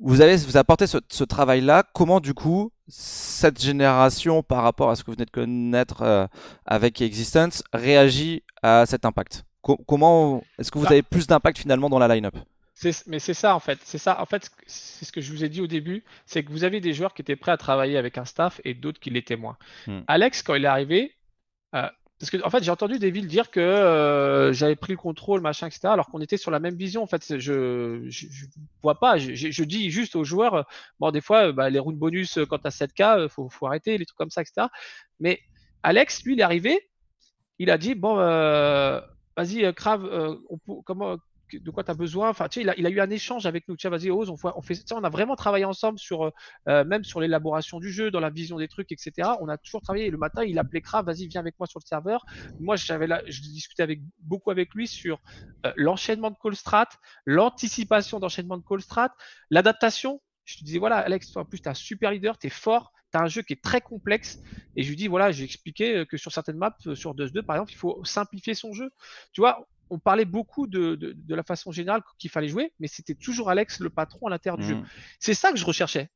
Vous avez vous apportez ce, ce travail-là. Comment du coup cette génération, par rapport à ce que vous venez de connaître euh, avec Existence, réagit à cet impact? Co Comment est-ce que vous avez plus d'impact finalement dans la line-up? Mais c'est ça en fait, c'est ça. En fait, c'est ce que je vous ai dit au début, c'est que vous avez des joueurs qui étaient prêts à travailler avec un staff et d'autres qui l'étaient moins. Hmm. Alex, quand il est arrivé, euh, parce que en fait, j'ai entendu des villes dire que euh, j'avais pris le contrôle, machin, etc. Alors qu'on était sur la même vision. En fait, je, je, vois pas. Je, je- dis juste aux joueurs, euh, bon, des fois, euh, bah, les rounds bonus euh, quand t'as 7K, euh, faut, faut arrêter les trucs comme ça, etc. Mais Alex, lui, il est arrivé, il a dit, bon, euh, vas-y, Crave, euh, comment, de quoi tu as besoin. Enfin, tu sais, il a, eu un échange avec nous. Tiens, vas-y, on, fait- sais, on a vraiment travaillé ensemble sur, euh, euh, même sur l'élaboration du jeu, dans la vision des trucs, etc. On a toujours travaillé. Le matin, il appelait Crave, vas-y, viens avec moi sur le serveur. Moi, j'avais là, je discutais avec beaucoup avec lui sur euh, l'enchaînement de call strat, l'anticipation d'enchaînement de call strat, l'adaptation. Je te disais, voilà, Alex, toi, en plus, tu un super leader, tu es fort, tu as un jeu qui est très complexe. Et je lui dis, voilà, j'ai expliqué que sur certaines maps, sur 2-2, par exemple, il faut simplifier son jeu. Tu vois, on parlait beaucoup de, de, de la façon générale qu'il fallait jouer, mais c'était toujours Alex le patron à l'intérieur du jeu. Mhm. C'est ça que je recherchais.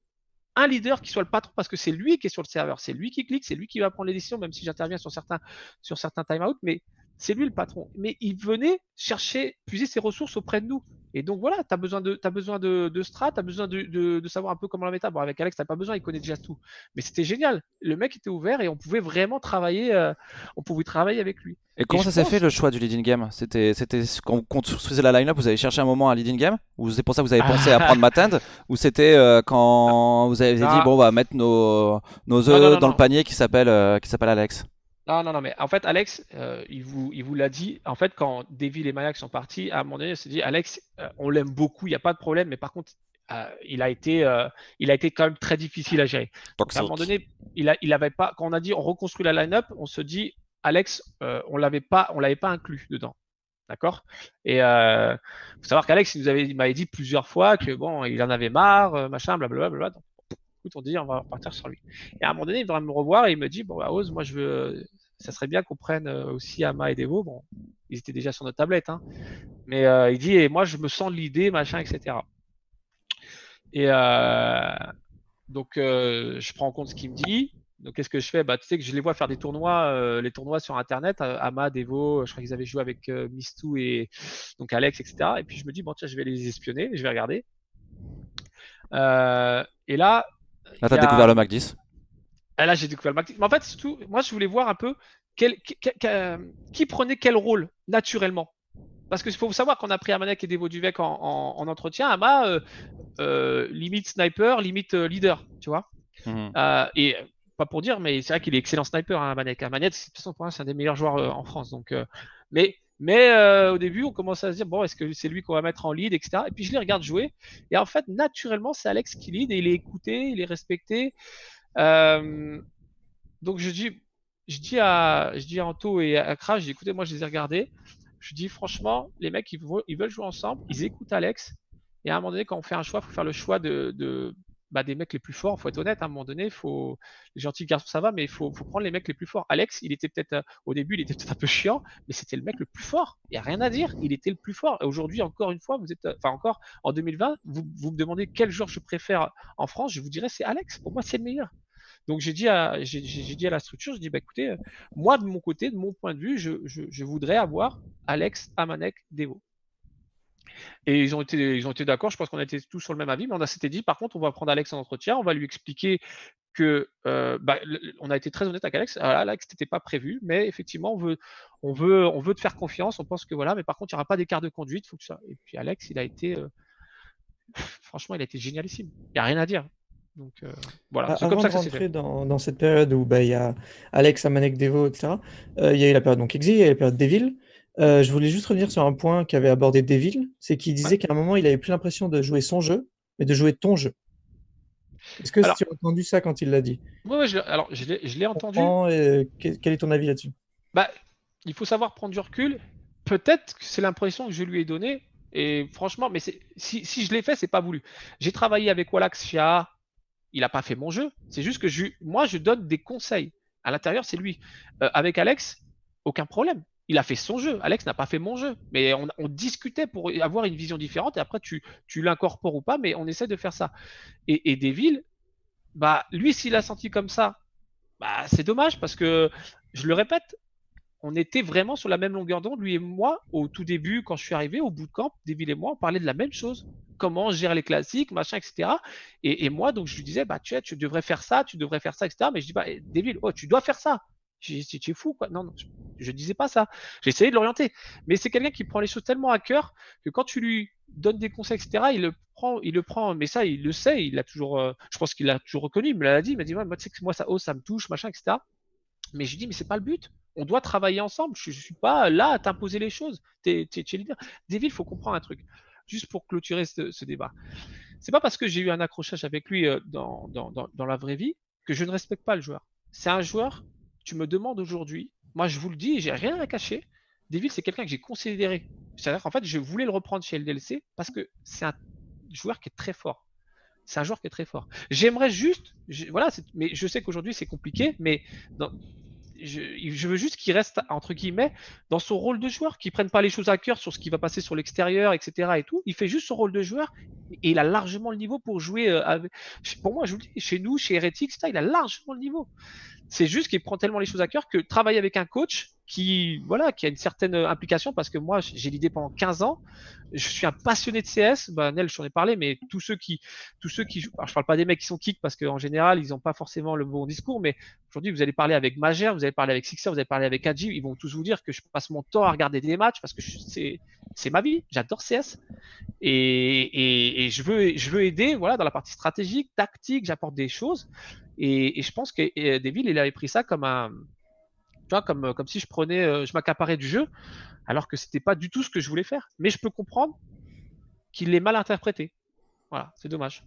Un leader qui soit le patron parce que c'est lui qui est sur le serveur, c'est lui qui clique, c'est lui qui va prendre les décisions, même si j'interviens sur certains, sur certains timeouts, mais c'est lui le patron. Mais il venait chercher, puiser ses ressources auprès de nous. Et donc voilà, tu as besoin de, as besoin de, de strat, tu as besoin de, de, de savoir un peu comment la méta. Bon, avec Alex, tu pas besoin, il connaît déjà tout. Mais c'était génial. Le mec était ouvert et on pouvait vraiment travailler, euh, on pouvait travailler avec lui. Et comment ça s'est pense- fait le choix du leading game? C'était c'était quand vous construisez la line-up, vous avez cherché un moment un leading game? Ou c'est pour ça que vous avez pensé à prendre Matend Ou c'était euh, quand vous avez dit Ah. bon on va mettre nos nos œufs non, dans non. le panier qui s'appelle euh, qui s'appelle Alex? Non, non, non, mais en fait, Alex, euh, il vous, il vous l'a dit. En fait, quand Devil et Mayak sont partis, à un moment donné, il s'est dit, Alex, euh, on l'aime beaucoup, il n'y a pas de problème, mais par contre, euh, il a été, il a été quand même très difficile à gérer. À un moment donné, il a, il avait pas, quand on a dit on reconstruit la line-up, on se dit, Alex, on l'avait pas, on l'avait pas inclus dedans. D'accord? Et euh, faut savoir qu'Alex, il nous avait, il m'avait dit plusieurs fois que bon, il en avait marre, machin, blablabla. Bla, bla, donc, on dit, on va repartir sur lui. Et à un moment donné, il va me revoir et il me dit, bon, bah, Oz, moi, je veux, ça serait bien qu'on prenne euh, aussi Ama et Devo. Bon, ils étaient déjà sur notre tablette, hein. Mais euh, il dit, et moi, je me sens l'idée, machin, etc. Et euh, donc, je prends en compte ce qu'il me dit. Donc, qu'est-ce que je fais? Bah, Tu sais que je les vois faire des tournois, les tournois sur Internet, euh, Ama, Devo, je crois qu'ils avaient joué avec Mistou et donc Alex, etc. Et puis, je me dis, bon, tiens, je vais les espionner, je vais regarder. Et là, Là t'as a- découvert le Mac 10. ah, là, j'ai découvert le Mac. Mais en fait, surtout, moi, je voulais voir un peu quel, qui, qui- qui prenait quel rôle naturellement. Parce qu'il faut savoir qu'on a pris Amanek et Devo Duvec en, en, en entretien. Ama, euh, euh, limite sniper, limite euh, leader, tu vois. Mhm. Euh, et euh, pas pour dire, mais c'est vrai qu'il est excellent sniper, hein, Amanek. Amanek, de toute façon, pour moi, c'est un des meilleurs joueurs euh, en France. Donc, euh, mais mais euh, au début, on commence à se dire, bon, est-ce que c'est lui qu'on va mettre en lead, etc. Et puis, je les regarde jouer. Et en fait, naturellement, c'est Alex qui lead et il est écouté, il est respecté. Euh, donc je dis, je dis à, je dis à Anto et à Crash, écoutez, moi je les ai regardés. Je dis franchement, les mecs ils, veulent- jouer ensemble, ils écoutent Alex. Et à un moment donné, quand on fait un choix, il faut faire le choix de bah, des mecs les plus forts. Faut être honnête, à un moment donné, faut les gentils garçons ça va, mais il faut, prendre les mecs les plus forts. Alex, il était peut-être euh, au début, il était <laughs> peut-être un peu chiant, mais c'était le mec le plus fort. Il y a rien à dire, il était le plus fort. Aujourd'hui, encore une fois, vous êtes, euh, enfin encore en 2020, vous, me demandez quel joueur je préfère en France, je vous dirais c'est Alex. Pour moi, c'est le meilleur. Donc j'ai dit à la structure, je dis bah écoutez, euh, moi de mon côté, de mon point de vue, je voudrais avoir Alex, Amanek, Devo. Et ils ont été ils ont été d'accord. Je pense qu'on était tous sur le même avis, mais on a s'était dit par contre on va prendre Alex en entretien, on va lui expliquer que euh, bah, on a été très honnête avec Alex. Ah, Alex, n'était pas prévu, mais effectivement, on veut, on veut, on veut te faire confiance. On pense que voilà, mais par contre, il n'y aura pas d'écart de conduite. Faut que ça. Et puis Alex, il a été, euh, <laughs> franchement, il a été génialissime. Il n'y a rien à dire. Donc euh, voilà, c'est comme ça que ça s'est fait. Dans, dans, cette période où bah, il y a Alex, Amanek, Devo, etc. il y a eu la période donc Exi, il y a eu la période Devil. je voulais juste revenir sur un point qu'avait abordé Devil, c'est qu'il disait qu'à un moment, il avait plus l'impression de jouer son jeu, mais de jouer ton jeu. Est-ce que tu as entendu ça quand il l'a dit? Oui, alors je l'ai entendu. quel est ton avis là-dessus? Bah, Il faut savoir prendre du recul. Peut-être que c'est l'impression que je lui ai donnée. Et franchement, mais si, si, je l'ai fait, c'est pas voulu. J'ai travaillé avec Wallax Chia. Il n'a pas fait mon jeu. C'est juste que je, moi, je donne des conseils. À l'intérieur, c'est lui. Euh, avec Alex, aucun problème il a fait son jeu. Alex n'a pas fait mon jeu. Mais on, discutait pour avoir une vision différente et après tu, l'incorpores ou pas, mais on essaie de faire ça. Et, Deville, bah, lui, s'il a senti comme ça, bah, c'est dommage parce que, je le répète, on était vraiment sur la même longueur d'onde, lui et moi, au tout début, quand je suis arrivé au bout de camp, Deville et moi, on parlait de la même chose. Comment gérer les classiques, machin, etc. Et, moi, donc, je lui disais, bah, tu, tu devrais faire ça, tu devrais faire ça, etc. Mais je dis, bah, Deville, oh, tu dois faire ça. Es fou, quoi. Non, je, ne disais pas ça. J'ai essayé de l'orienter. Mais c'est quelqu'un qui prend les choses tellement à cœur que quand tu lui donnes des conseils, etc., il le prend, il le prend, mais ça, il le sait, il a toujours, euh, je pense qu'il l'a toujours reconnu, il me l'a dit, il m'a dit, moi, tu sais que moi, ça, ça me touche, machin, etc. Mais je dis, mais c'est pas le but. On doit travailler ensemble. Je, ne suis pas là à t'imposer les choses. Tu es, leader. David, il faut comprendre un truc. Juste pour clôturer ce, ce débat. C'est pas parce que j'ai eu un accrochage avec lui euh, dans, dans, dans la vraie vie que je ne respecte pas le joueur. C'est un joueur tu me demandes aujourd'hui, moi je vous le dis, j'ai rien à cacher. Deville, c'est quelqu'un que j'ai considéré. C'est-à-dire qu'en fait, je voulais le reprendre chez LDLC parce que c'est un joueur qui est très fort. C'est un joueur qui est très fort. J'aimerais juste, voilà, mais je sais qu'aujourd'hui c'est compliqué, mais je, veux juste qu'il reste, entre guillemets, dans son rôle de joueur, qu'il prenne pas les choses à cœur sur ce qui va passer sur l'extérieur, etc. et tout. Il fait juste son rôle de joueur et il a largement le niveau pour jouer euh, avec... Pour moi, je vous dis, chez nous, chez Heretic, etc., il a largement le niveau. C'est juste qu'il prend tellement les choses à cœur que travailler avec un coach qui, voilà, qui a une certaine implication parce que moi, j'ai l'idée pendant 15 ans. Je suis un passionné de CS. Bah, Nel, j'en ai parlé, mais tous ceux qui, tous ceux qui, alors, je parle pas des mecs qui sont kick parce qu'en général, ils n'ont pas forcément le bon discours, mais aujourd'hui, vous allez parler avec Majer, vous allez parler avec Sixer, vous allez parler avec Adji, ils vont tous vous dire que je passe mon temps à regarder des matchs parce que c'est, c'est ma vie. J'adore CS et, et, je veux, je veux aider, voilà, dans la partie stratégique, tactique, j'apporte des choses. Et, je pense que Deville, il avait pris ça comme un, tu vois, comme, comme si je prenais, euh, je m'accaparais du jeu, alors que c'était pas du tout ce que je voulais faire. Mais je peux comprendre qu'il l'ait mal interprété. Voilà, c'est dommage.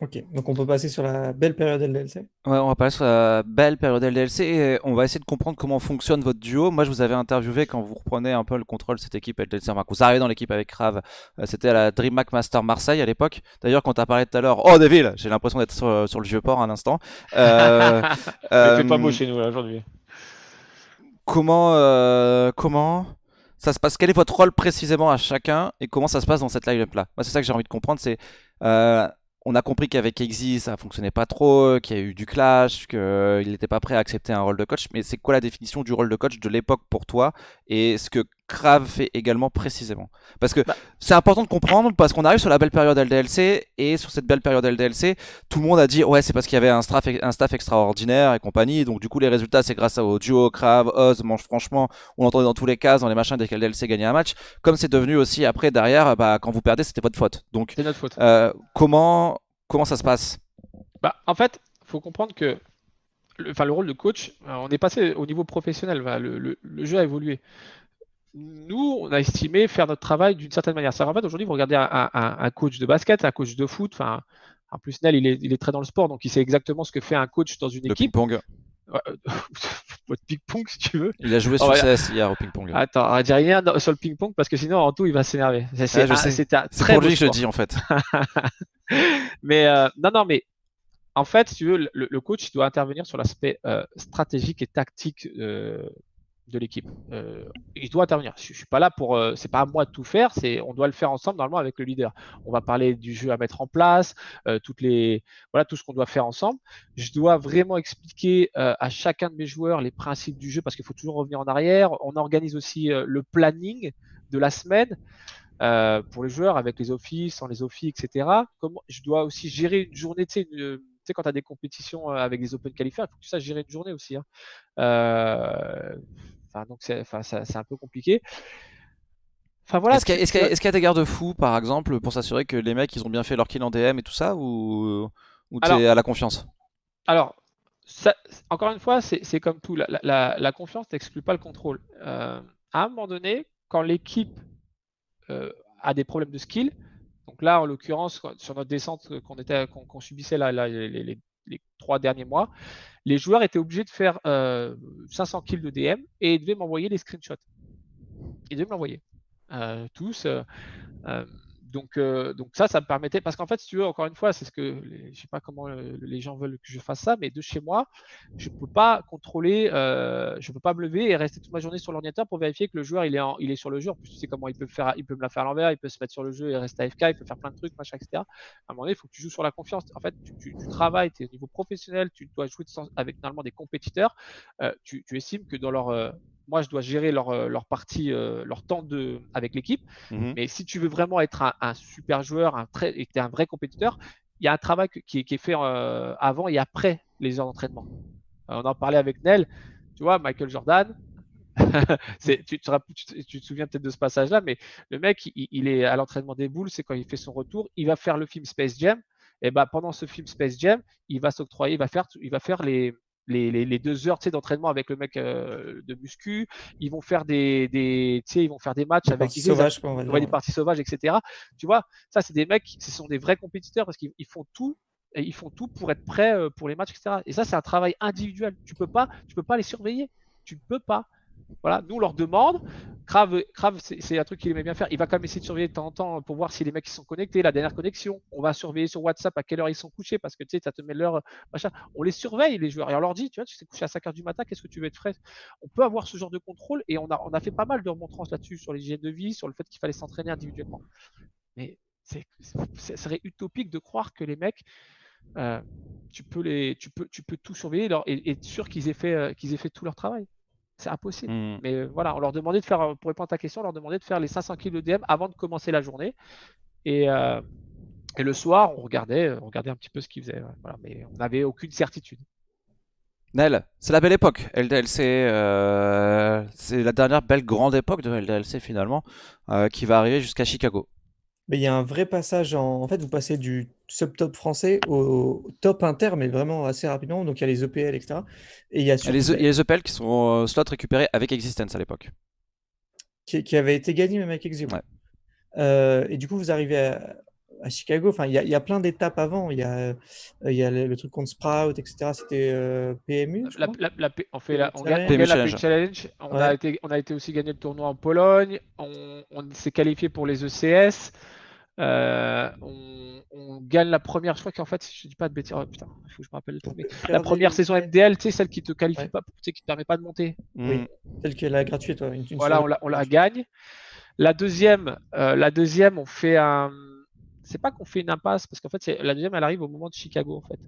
Ok, donc on peut passer sur la belle période LDLC Ouais, on va passer sur la belle période LDLC et on va essayer de comprendre comment fonctionne votre duo. Moi, je vous avais interviewé quand vous reprenez un peu le contrôle de cette équipe LDLC. Enfin, vous arrivez dans l'équipe avec Krav, euh, c'était à la DreamHack Master Marseille à l'époque. D'ailleurs, quand tu as parlé tout à l'heure, oh Deville, j'ai l'impression d'être sur, le vieux port à l'instant. <laughs> Euh, <laughs> euh, pas beau chez nous aujourd'hui. Comment, euh, comment ça se passe? Quel est votre rôle précisément à chacun et comment ça se passe dans cette line-up là Moi, c'est ça que j'ai envie de comprendre. C'est on a compris qu'avec Exi, ça fonctionnait pas trop, qu'il y a eu du clash, qu'il n'était pas prêt à accepter un rôle de coach. Mais c'est quoi la définition du rôle de coach de l'époque pour toi? Et ce que Crave fait également précisément Parce que bah. c'est important de comprendre parce qu'on arrive sur la belle période LDLC et sur cette belle période LDLC, tout le monde a dit ouais c'est parce qu'il y avait un staff, un staff extraordinaire et compagnie. Donc du coup les résultats c'est grâce au duo Crave, Oz, Mange franchement, on entendait dans tous les cas dans les machins dès que LDLC gagnait un match. Comme c'est devenu aussi après derrière, bah, quand vous perdez c'était votre faute. Donc c'est notre faute. Euh, comment comment ça se passe? Bah en fait faut comprendre que le, le rôle de coach, euh, on est passé au niveau professionnel, le, le, jeu a évolué nous, on a estimé faire notre travail d'une certaine manière. Ça en fait, aujourd'hui, vous regardez un, coach de basket, un coach de foot, enfin, en plus, Nel, il est, il est, très dans le sport, donc il sait exactement ce que fait un coach dans une équipe. Ping-pong. <laughs> Votre ping-pong, si tu veux. Il a joué sur CS hier au ping-pong. Attends, on va dire rien sur le ping-pong parce que sinon, en tout, il va s'énerver. C'est pour lui que je le dis, en fait. <laughs> mais euh, non, non, mais en fait, si tu veux, le, coach doit intervenir sur l'aspect euh, stratégique et tactique euh, de l'équipe. Euh, il doit intervenir. Je, suis pas là pour. Euh, c'est pas à moi de tout faire. C'est on doit le faire ensemble normalement avec le leader. On va parler du jeu à mettre en place, euh, toutes les voilà tout ce qu'on doit faire ensemble. Je dois vraiment expliquer à chacun de mes joueurs les principes du jeu parce qu'il faut toujours revenir en arrière. On organise aussi le planning de la semaine. pour les joueurs avec les offices, sans les offices, etc. Comment, je dois aussi gérer une journée, tu sais, quand tu as des compétitions euh, avec des Open qualifiés, il faut que tu saches gérer une journée aussi. Hein. Euh, donc c'est un peu compliqué. Enfin, voilà, est-ce qu'il y, a des garde-fous, par exemple, pour s'assurer que les mecs ils ont bien fait leur kill en DM et tout ça, ou, ou tu es à la confiance? Alors, encore une fois, c'est comme tout. La, confiance n'exclut pas le contrôle. Euh, à un moment donné, quand l'équipe euh, a des problèmes de skill, donc là, en l'occurrence, sur notre descente qu'on subissait les, trois derniers mois, les joueurs étaient obligés de faire 500 euh, kills de DM et ils devaient m'envoyer les screenshots. Ils devaient m'envoyer tous. Donc, euh, donc ça, ça me permettait, parce qu'en fait, si tu veux, encore une fois, c'est ce que, je sais pas comment euh, les gens veulent que je fasse ça, mais de chez moi, je peux pas contrôler, euh, je peux pas me lever et rester toute ma journée sur l'ordinateur pour vérifier que le joueur il est, sur le jeu. En plus, tu sais comment il peut faire, il peut me la faire à l'envers, il peut se mettre sur le jeu et rester AFK, il peut faire plein de trucs, machin, etc. À un moment donné, il faut que tu joues sur la confiance. En fait, tu, travailles, tu es au niveau professionnel, tu dois jouer avec normalement des compétiteurs. tu, tu, estimes que dans leur moi, je dois gérer leur, euh, leur partie, euh, leur temps de, avec l'équipe. Mhm. Mais si tu veux vraiment être un, super joueur un très, et un vrai compétiteur, il y a un travail qui, est, fait euh, avant et après les heures d'entraînement. on en parlait avec Nel. Tu vois, Michael Jordan, <laughs> tu, tu, tu, te souviens peut-être de ce passage-là, mais le mec, il, est à l'entraînement des boules, c'est quand il fait son retour, il va faire le film Space Jam. Et ben pendant ce film Space Jam, il va s'octroyer, il va faire, il va faire les, les, deux heures d'entraînement avec le mec euh, de muscu. Ils vont faire des, des ils vont faire des matchs avec des, sauvages, des parties sauvages, etc. Tu vois, ça c'est des mecs, ce sont des vrais compétiteurs parce qu'ils font tout. Et ils font tout pour être prêts euh, pour les matchs, etc. Et ça, c'est un travail individuel. Tu peux pas, tu peux pas les surveiller. Tu ne peux pas. Voilà, nous on leur demande. Crave, c'est un truc qu'il aimait bien faire. Il va quand même essayer de surveiller de temps en temps pour voir si les mecs sont connectés, la dernière connexion. On va surveiller sur WhatsApp à quelle heure ils sont couchés parce que tu sais, ça te met l'heure, machin. On les surveille, les joueurs. Et on leur dit, tu vois, tu t'es couché à 5 heures du matin, qu'est-ce que tu veux être frais? On peut avoir ce genre de contrôle et on a, on a fait pas mal de remontrances là-dessus, sur les de vie, sur le fait qu'il fallait s'entraîner individuellement. Mais ce serait utopique de croire que les mecs, euh, tu, peux les, tu, peux, tu peux tout surveiller et, être sûr qu'ils aient, fait, euh, qu'ils aient fait tout leur travail. C'est impossible. Mmh. Mais euh, voilà, on leur demandait de faire, euh, pour répondre à ta question, on leur demandait de faire les 500 kg de DM avant de commencer la journée. Et, euh, et le soir, on regardait, on regardait un petit peu ce qu'ils faisaient. Voilà, mais on n'avait aucune certitude. Nel, c'est la belle époque. LDLC, c'est la dernière belle grande époque de LDLC finalement, qui va arriver jusqu'à Chicago. Mais il y a un vrai passage en. En fait, vous passez du subtop français au top inter, mais vraiment assez rapidement. Donc il y a les EPL, etc. Et il y a, les, EPL e qui sont euh, slot récupérés avec Existence à l'époque. Qui, qui, avait été gagné même avec Exio. Euh, et du coup, vous arrivez à, Chicago. Enfin, il y, a plein d'étapes avant. Il y a, euh, il y a le, truc contre Sprout, etc. C'était PMU. on fait la, on gagne, PMU la challenge. On, a été, on a été aussi gagné le tournoi en Pologne. On, on s'est qualifié pour les ECS. Euh, on, gagne la première, je crois qu'en fait, je dis pas de bêtises, oh, putain, il faut que je me rappelle. Mais la première saison MDL, tu sais, celle qui te qualifie pas, tu sais, qui te permet pas de monter. Oui, celle qui est la gratuite. voilà, on la, gagne. La deuxième, euh, la deuxième, on fait un. C'est pas qu'on fait une impasse, parce qu'en fait, la deuxième, elle arrive au moment de Chicago, en fait.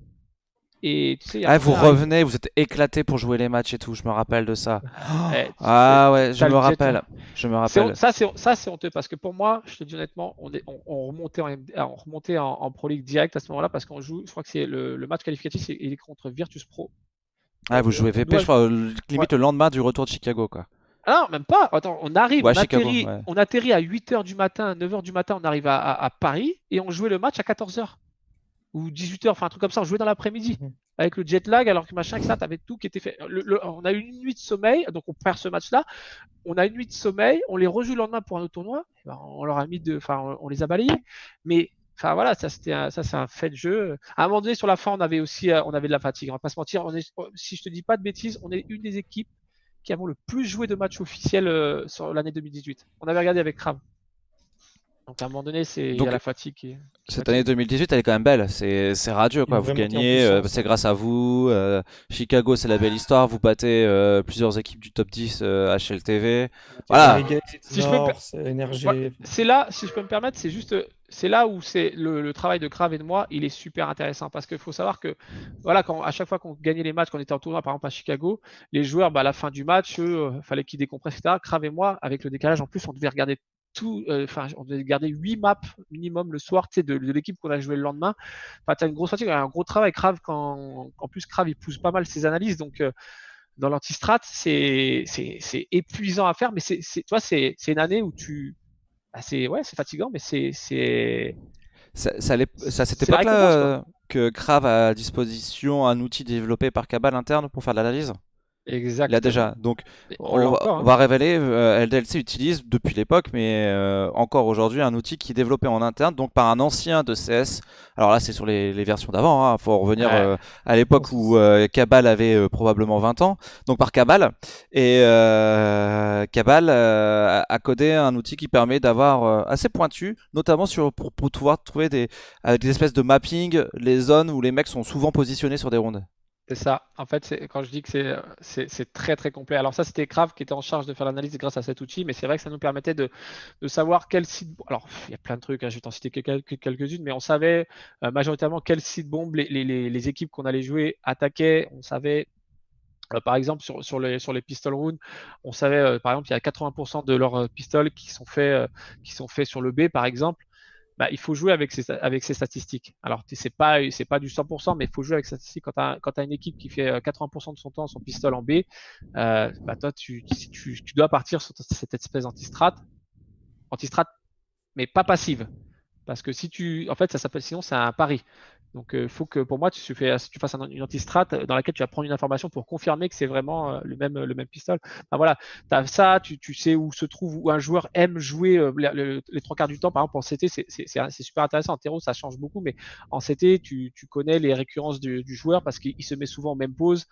Et ah, vous revenez, vous êtes éclaté pour jouer les matchs et tout, je me rappelle de ça. <gasps> ah ouais, je me rappelle. Je me rappelle. Ça, c'est honteux parce que pour moi, je te dis honnêtement, on, est, on, remontait, en, on remontait en, Pro League direct à ce moment-là parce qu'on joue, je crois que c'est le, match qualificatif, il est contre Virtus Pro. Ah, vous jouez VP, je crois, limite le lendemain du retour de Chicago, quoi. Ah non, même pas. Attends, on arrive, on, atterrit, on, atterrit, à 8h du matin, à 9h du matin, on arrive à Paris et on jouait le match à 14h ou 18h, enfin un truc comme ça, on jouait dans l'après-midi mhm. avec le jet lag, alors que machin, que ça, t'avais tout qui était fait. on a eu une nuit de sommeil, donc on perd ce match-là. On a une nuit de sommeil, on les rejoue le lendemain pour un autre tournoi. Ben, on leur a mis de, enfin, on les a balayés. Mais Enfin voilà, ça c'était ça c'est un fait de jeu. À un moment donné sur la fin, on avait aussi euh, on avait de la fatigue. On va pas se mentir. On est, si je te dis pas de bêtises, on est une des équipes qui avons le plus joué de matchs officiels euh, sur l'année 2018. On avait regardé avec Crab. Donc à un moment donné, c'est il y a la fatigue. Cette année 2018, elle est quand même belle. C'est radieux quoi. Vous gagnez, euh, c'est grâce à vous. Euh, Chicago, c'est la belle histoire. Vous battez euh, plusieurs équipes du top 10 HLTV. Voilà. Si C'est là, si je peux me permettre, c'est juste, c'est là où c'est le, travail de Crave et de moi, il est super intéressant parce qu'il faut savoir que voilà, quand à chaque fois qu'on gagnait les matchs, qu'on était en tournoi par exemple à Chicago, les joueurs, bah, à la fin du match, eux, fallait qu'ils décompressent, etc. Crave et moi, avec le décalage en plus, on devait regarder tout, euh, enfin, on devait garder 8 maps minimum le soir, tu sais, de, de l'équipe qu'on a joué le lendemain. Enfin, t'as une grosse fatigue, un gros travail. Crave, quand, en plus, Crave, il pousse pas mal ses analyses, donc euh, dans l'antistrat, c'est, épuisant à faire, mais c'est, vois, c'est, une année où tu, bah, c'est, ouais, c'est fatigant, mais c'est, Ça, ça, ça, cette époque-là euh, que Crave a à disposition un outil développé par Cabal interne pour faire de l'analyse? Exact. Il a déjà. Donc, on, l'a on, va, encore, on hein. va révéler, euh, LDLC utilise depuis l'époque, mais euh, encore aujourd'hui, un outil qui est développé en interne, donc par un ancien de CS. Alors là, c'est sur les, les versions d'avant. Il faut revenir Ouais. euh, à l'époque où Cabal avait probablement 20 ans. Donc par Cabal. Et Cabal a codé un outil qui permet d'avoir assez pointu, notamment sur, pour, pour pouvoir trouver des, avec des espèces de mapping les zones où les mecs sont souvent positionnés sur des rounds. C'est ça. En fait, quand je dis que c'est, c'est, très très complet. Alors ça, c'était Crave qui était en charge de faire l'analyse grâce à cet outil, mais c'est vrai que ça nous permettait de, savoir quel site. Alors, il y a plein de trucs, hein, je vais t'en citer que quelques- quelques-unes, mais on savait euh, majoritairement quel site bombe les, les, les, équipes qu'on allait jouer attaquaient. On savait. euh, par exemple, sur, sur, les, sur les pistol on savait, euh, par exemple, il y a 80% de leurs euh, pistoles qui sont faits, euh, qui sont faits sur le B, par exemple. Bah, il faut jouer avec ces, avec ces statistiques. Alors, c'est pas, c'est pas du 100%, mais il faut jouer avec ces statistiques. Quand tu as, une équipe qui fait euh, 80% de son temps son pistol en B, euh, bah, toi, tu, tu, tu dois partir sur cette espèce d'antistrat. Antistrat, mais pas passive. Parce que si tu. En fait, ça s'appelle sinon, c'est un pari. Donc, il faut que pour moi, tu, fasses un, une antistrat dans laquelle tu vas prendre une information pour confirmer que c'est vraiment euh, le même, le voilà, tu as ça, tu, sais où se trouve, où un joueur aime jouer euh, les, trois quarts du temps. Par exemple, en CT, c'est super intéressant. En terreau, ça change beaucoup, mais en CT, tu, connais les récurrences du, joueur parce qu'il se met souvent en même pause.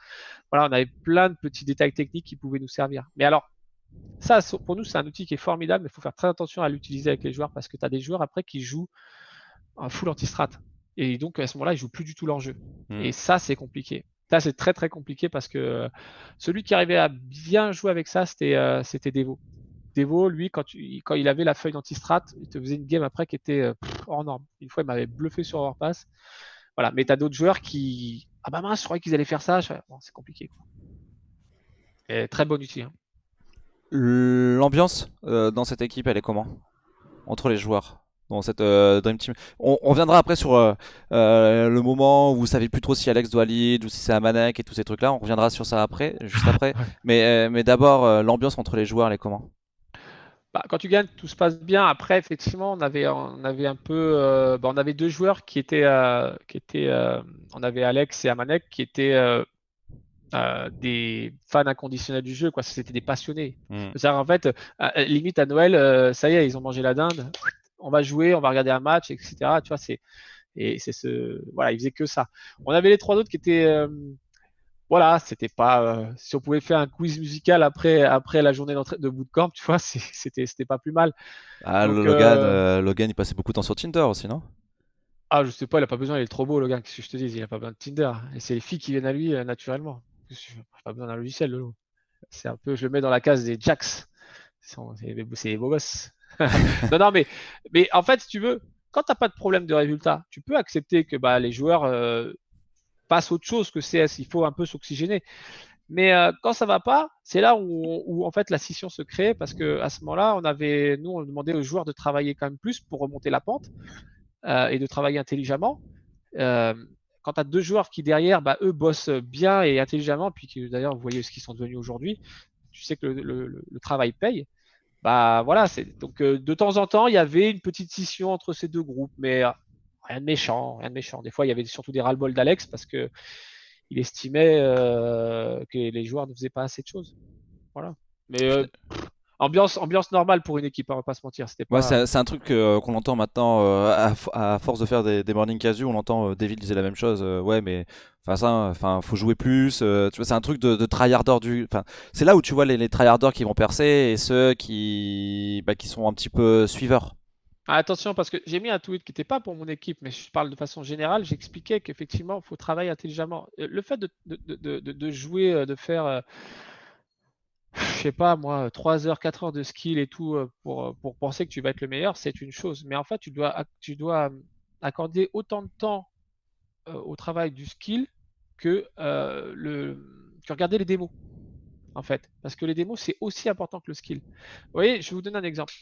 Voilà, on avait plein de petits détails techniques qui pouvaient nous servir. Mais alors, ça, pour nous, c'est un outil qui est formidable, mais il faut faire très attention à l'utiliser avec les joueurs parce que tu as des joueurs après qui jouent un full anti-strat. Et donc, à ce moment-là, ils jouent plus du tout leur jeu. Mmh. Et ça, c'est compliqué. Ça, c'est très, très compliqué parce que euh, celui qui arrivait à bien jouer avec ça, c'était euh, Devo. Devo, lui, quand, tu, quand, il avait la feuille d'anti-strat, il te faisait une game après qui était euh, hors norme. Une fois, il m'avait bluffé sur Overpass. Voilà. Mais tu as d'autres joueurs qui. Ah bah mince, je croyais qu'ils allaient faire ça. Bon, c'est compliqué. Quoi. Et très bon outil. Hein. L'ambiance euh, dans cette équipe, elle est comment? Entre les joueurs? Dans cette euh, Dream Team. On, on, reviendra après sur euh, le moment où vous savez plus trop si Alex doit lead ou si c'est Amanek et tous ces trucs-là. On reviendra sur ça après, juste après. <laughs> mais euh, mais d'abord, l'ambiance entre les joueurs, elle est comment? Bah, quand tu gagnes, tout se passe bien. Après, effectivement, on avait, on avait un peu, euh, bah, on avait deux joueurs qui étaient, euh, qui étaient, euh, on avait Alex et Amanek qui étaient euh, des fans inconditionnels du jeu. Quoi, c'était des passionnés. Mm. En fait, limite à Noël, euh, ça y est, ils ont mangé la dinde. On va jouer, on va regarder un match, etc. Tu vois, c'est et c'est ce, voilà, ils faisaient que ça. On avait les trois autres qui étaient euh, voilà, c'était pas. Euh, si on pouvait faire un quiz musical après, après la journée de bootcamp, tu vois, <laughs> c'était, c'était pas plus mal. Ah, Donc, Logan, euh... Logan, il passait beaucoup de temps sur Tinder aussi, non? Ah, je sais pas, il a pas besoin, il est trop beau, Logan, qu'est-ce que je te dis, il a pas besoin de Tinder. Et c'est les filles qui viennent à lui naturellement. Il pas besoin d'un logiciel, Lolo. C'est un peu, je le mets dans la case des Jacks. C'est les beaux gosses. <laughs> non, non, mais, en fait, si tu veux, quand t'as pas de problème de résultat, tu peux accepter que bah, les joueurs euh, passe autre chose que CS. Il faut un peu s'oxygéner. Mais euh, quand ça va pas, c'est là où, en fait la scission se crée parce que à ce moment-là, nous, on demandait aux joueurs de travailler quand même plus pour remonter la pente euh, et de travailler intelligemment. Quand tu as deux joueurs qui derrière, bah, eux bossent bien et intelligemment, puis d'ailleurs, vous voyez ce qu'ils sont devenus aujourd'hui, tu sais que le travail paye. Bah voilà, c'est donc de temps en temps, il y avait une petite scission entre ces deux groupes, mais rien de méchant, rien de méchant. Des fois, il y avait surtout des ras-le-bol d'Alex parce que il estimait euh, que les joueurs ne faisaient pas assez de choses. Voilà. Mais euh, ambiance, ambiance normale pour une équipe, on va pas se mentir. C'était pas... ouais, c'est un truc euh, qu'on entend maintenant à, à, force de faire des, des morning casu, on entend euh, David disait la même chose. ouais, mais enfin ça, enfin faut jouer plus. tu vois, c'est un truc de, de tryharder du. Enfin, c'est là où tu vois les, les tryharders qui vont percer et ceux qui, bah, qui sont un petit peu suiveurs. Ah, attention, parce que j'ai mis un tweet qui n'était pas pour mon équipe, mais je parle de façon générale. J'expliquais qu'effectivement, il faut travailler intelligemment. Le fait de, de, de, de jouer, de faire, euh, je sais pas moi, 3 heures, 4 heures de skill et tout pour, pour penser que tu vas être le meilleur, c'est une chose. Mais en fait, tu dois, tu dois accorder autant de temps euh, au travail du skill que, euh, le, que regarder les démos. En fait, parce que les démos, c'est aussi important que le skill. Vous voyez, je vais vous donner un exemple.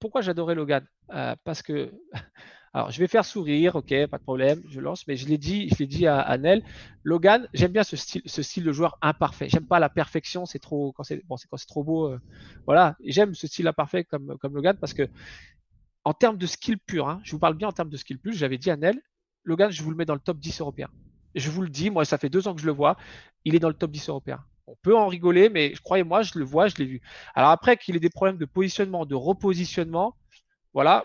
pourquoi j'adorais Logan? Euh, Parce que, <laughs> alors je vais faire sourire, ok, pas de problème, je lance, mais je l'ai dit, je l'ai dit à, Nel, Logan, j'aime bien ce style, ce style de joueur imparfait. J'aime pas la perfection, c'est trop, quand c'est trop beau, euh, voilà. J'aime ce style imparfait comme, comme Logan parce que en termes de skill pur, hein, je vous parle bien en termes de skill pur, j'avais dit à Nel, Logan, je vous le mets dans le top 10 européen. Je vous le dis, moi, ça fait deux ans que je le vois, il est dans le top 10 européen. On peut en rigoler, mais croyez-moi, je le vois, je l'ai vu. Alors après qu'il ait des problèmes de positionnement, de repositionnement, voilà,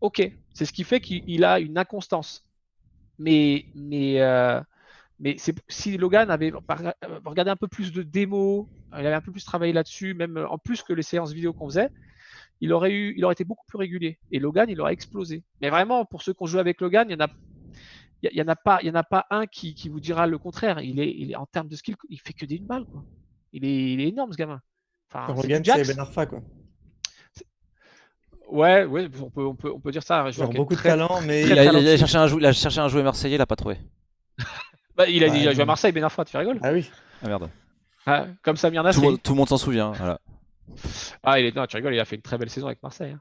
ok. C'est ce qui fait qu'il a une inconstance. Mais, mais, euh, mais si Logan avait regardé un peu plus de démos, il avait un peu plus travaillé là-dessus, même en plus que les séances vidéo qu'on faisait, il aurait, eu, il aurait été beaucoup plus régulier. Et Logan, il aurait explosé. Mais vraiment, pour ceux qui ont joué avec Logan, il y en a il n'y en, a pas, y en a pas un qui, qui, vous dira le contraire. Il est, il est, en termes de skill, il fait que des balles. Quoi. Il, est, il est énorme, ce gamin. Enfin, Regan, c'est Ben Arfa. Quoi. Ouais, ouais on, peut, on, peut, on peut dire ça. Beaucoup de talent, mais. il, a, il, a, cherché un, il a cherché un joueur marseillais, il n'a pas trouvé. <laughs> bah, il, a, dit, il a joué à Marseille, Ben Arfa, tu fais rigoler Ah oui. Ah merde. Ah, comme Samir Nasri. Tout, tout le monde s'en souvient. Voilà. Ah, il est... non, tu rigoles, il a fait une très belle saison avec Marseille. Hein.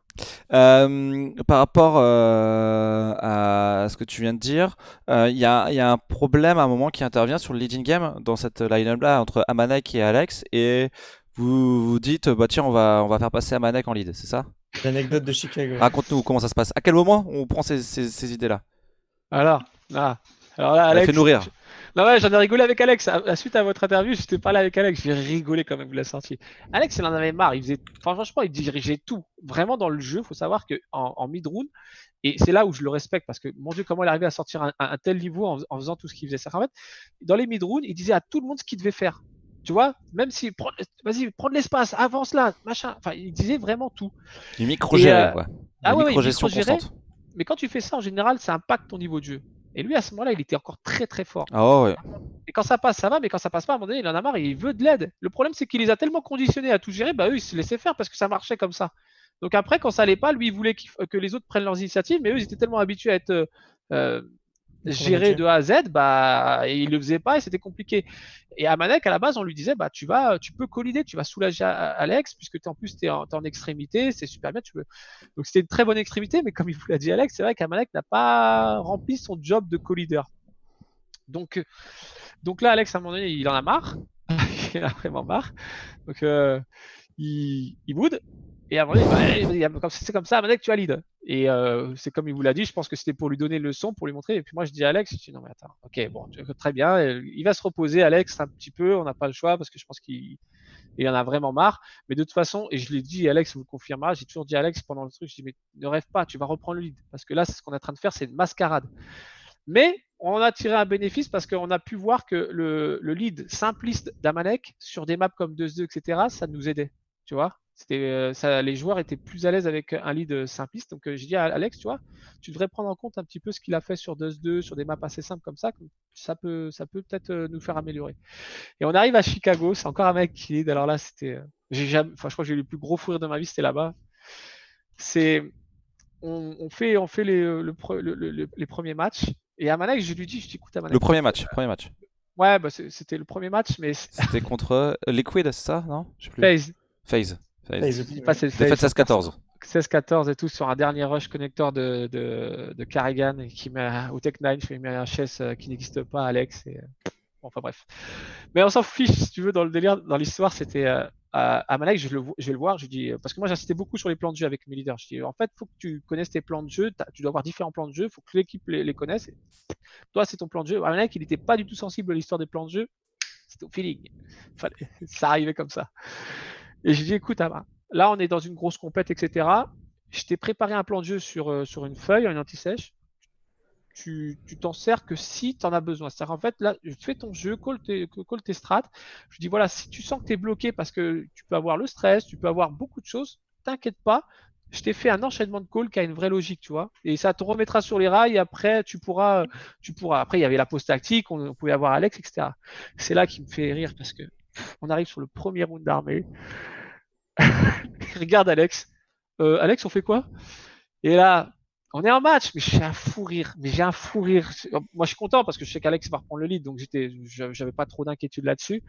Euh, par rapport euh, à ce que tu viens de dire, euh, il y, a, y, a, un problème à un moment qui intervient sur le leading game dans cette line-up là entre Amanek et Alex et vous vous dites bah tiens on va on va faire passer Amanek en lead, c'est ça? L'anecdote de Chicago. Raconte-nous comment ça se passe. À quel moment on prend ces, ces, ces idées là Alors, là, alors là, Alex, fait nourrir. Non, ouais, j'en ai rigolé avec Alex. À, suite à votre interview, j'étais pas là avec Alex. J'ai rigolé quand même, vous l'avez sorti. Alex, il en avait marre. Il faisait, franchement, il dirigeait tout. Vraiment dans le jeu, il faut savoir qu'en en, mid-round, et c'est là où je le respecte parce que, mon Dieu, comment il arrivait à sortir un, un tel niveau en, en, faisant tout ce qu'il faisait. En fait, dans les mid-round, il disait à tout le monde ce qu'il devait faire. Tu vois, même si, vas-y, prends de l'espace, avance là, machin. Enfin, il disait vraiment tout. Il micro-gérait, euh, quoi. ah ouais, micro Mais quand tu fais ça, en général, ça impacte ton niveau de jeu. Et lui, à ce moment-là, il était encore très très fort. Ah ouais. Et quand ça passe, ça va, mais quand ça passe pas, à un moment donné, il en a marre et il veut de l'aide. Le problème, c'est qu'il les a tellement conditionnés à tout gérer, bah eux, ils se laissaient faire parce que ça marchait comme ça. Donc après, quand ça allait pas, lui, il voulait que les autres prennent leurs initiatives, mais eux, ils étaient tellement habitués à être euh, gérer de A à Z, bah, il le faisait pas et c'était compliqué. Et à Manek, à la base, on lui disait, bah, tu vas, tu peux collider, tu vas soulager Alex, puisque es, en plus, tu es, en extrémité, c'est super bien, tu peux. Donc, c'était une très bonne extrémité, mais comme il vous l'a dit Alex, c'est vrai qu'Amanek n'a pas rempli son job de collideur. Donc, donc là, Alex, à un moment donné, il en a marre. <laughs> il en a vraiment marre. Donc, euh, il, il boude. Et bah, c'est comme ça, Manek, tu as lead. Et euh, c'est comme il vous l'a dit, je pense que c'était pour lui donner le son, pour lui montrer. Et puis moi, je dis à Alex, je dis non, mais attends, ok, bon, très bien. Il va se reposer, Alex, un petit peu. On n'a pas le choix parce que je pense qu'il il en a vraiment marre. Mais de toute façon, et je l'ai dit, Alex vous le confirmera, j'ai toujours dit à Alex pendant le truc, je dis, mais ne rêve pas, tu vas reprendre le lead. Parce que là, c'est ce qu'on est en train de faire, c'est une mascarade. Mais on a tiré un bénéfice parce qu'on a pu voir que le, le lead simpliste d'Amanek sur des maps comme 2-2, etc., ça nous aidait. Tu vois c'était, euh, ça, les joueurs étaient plus à l'aise avec un lead simpliste. Donc euh, j'ai dit à Alex, tu vois, tu devrais prendre en compte un petit peu ce qu'il a fait sur 2-2, sur des maps assez simples comme ça. Ça peut, ça peut peut-être euh, nous faire améliorer. Et on arrive à Chicago, c'est encore un mec qui lead. Alors là, c'était, j'ai jamais, enfin, je crois que j'ai eu le plus gros fou rire de ma vie, c'était là-bas. C'est, on, fait, on fait les, le, les premiers matchs. Et à Manek, je lui dis, je dis, écoute, Le premier match, premier match. Ouais, bah, c'était le premier match, mais. C'était contre Liquid, c'est ça, non? Je sais plus. Phase. Phase. Défaite 16-14. 16-14 et tout sur un dernier rush connecteur de, de, de Carrigan qui met au Tech 9, je mis un chess euh, qui n'existe pas, Alex. Et... Euh, bon, enfin bref. Mais on s'en fiche, si tu veux, dans le délire, dans l'histoire, c'était euh, à Malek, je, je vais le voir, je dis, parce que moi j'insistais beaucoup sur les plans de jeu avec mes leaders. Je dis, en fait, il faut que tu connaisses tes plans de jeu, tu dois avoir différents plans de jeu, il faut que l'équipe les, connaisse. toi, c'est ton plan de jeu. Malek, il n'était pas du tout sensible à l'histoire des plans de jeu, c'était au feeling. <laughs> ça arrivait comme ça. Et je dis, écoute, là, on est dans une grosse compète, etc. Je t'ai préparé un plan de jeu sur, euh, sur une feuille, un anti-sèche. Tu t'en sers que si tu en as besoin. C'est-à-dire, en fait, là, fais ton jeu, call tes, call tes strats. Je dis, voilà, si tu sens que tu es bloqué parce que tu peux avoir le stress, tu peux avoir beaucoup de choses, t'inquiète pas. Je t'ai fait un enchaînement de calls qui a une vraie logique, tu vois. Et ça te remettra sur les rails. Après, tu pourras, tu pourras. Après, il y avait la pause tactique, on, pouvait avoir Alex, etc. C'est là qui me fait rire parce que on arrive sur le premier round d'armée. <laughs> regarde Alex. Euh, Alex, on fait quoi? Et là, on est en match, mais j'ai un fou rire. Mais j'ai un fou rire. Moi, je suis content parce que je sais qu'Alex va reprendre le lead, donc j'étais, j'avais pas trop d'inquiétude là-dessus.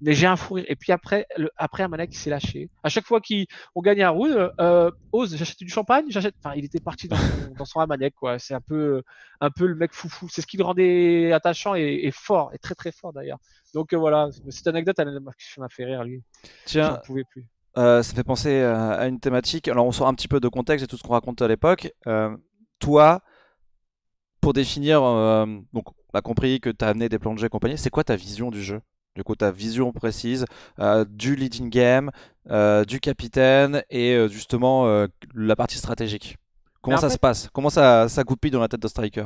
Mais j'ai un fou rire. Et puis après, le, après Amanek s'est lâché. À chaque fois qu'on gagne un round, euh, Ose, j'achète du champagne, j'achète. Enfin, il était parti dans son, dans son Amanek, quoi. C'est un peu, un peu le mec foufou. C'est ce qui le rendait attachant et, fort, et très très fort d'ailleurs. Donc euh, voilà, cette anecdote, elle m'a fait rire lui. Tiens, pouvais plus. Euh, ça fait penser à une thématique. Alors, on sort un petit peu de contexte et tout ce qu'on raconte à l'époque. Euh, toi, pour définir, euh, donc, on a compris que tu as amené des plans de jeu et compagnie. C'est quoi ta vision du jeu? Du coup, ta vision précise du leading game, du capitaine et justement la partie stratégique? Comment ça se passe? Comment ça, ça goupille dans la tête de Striker?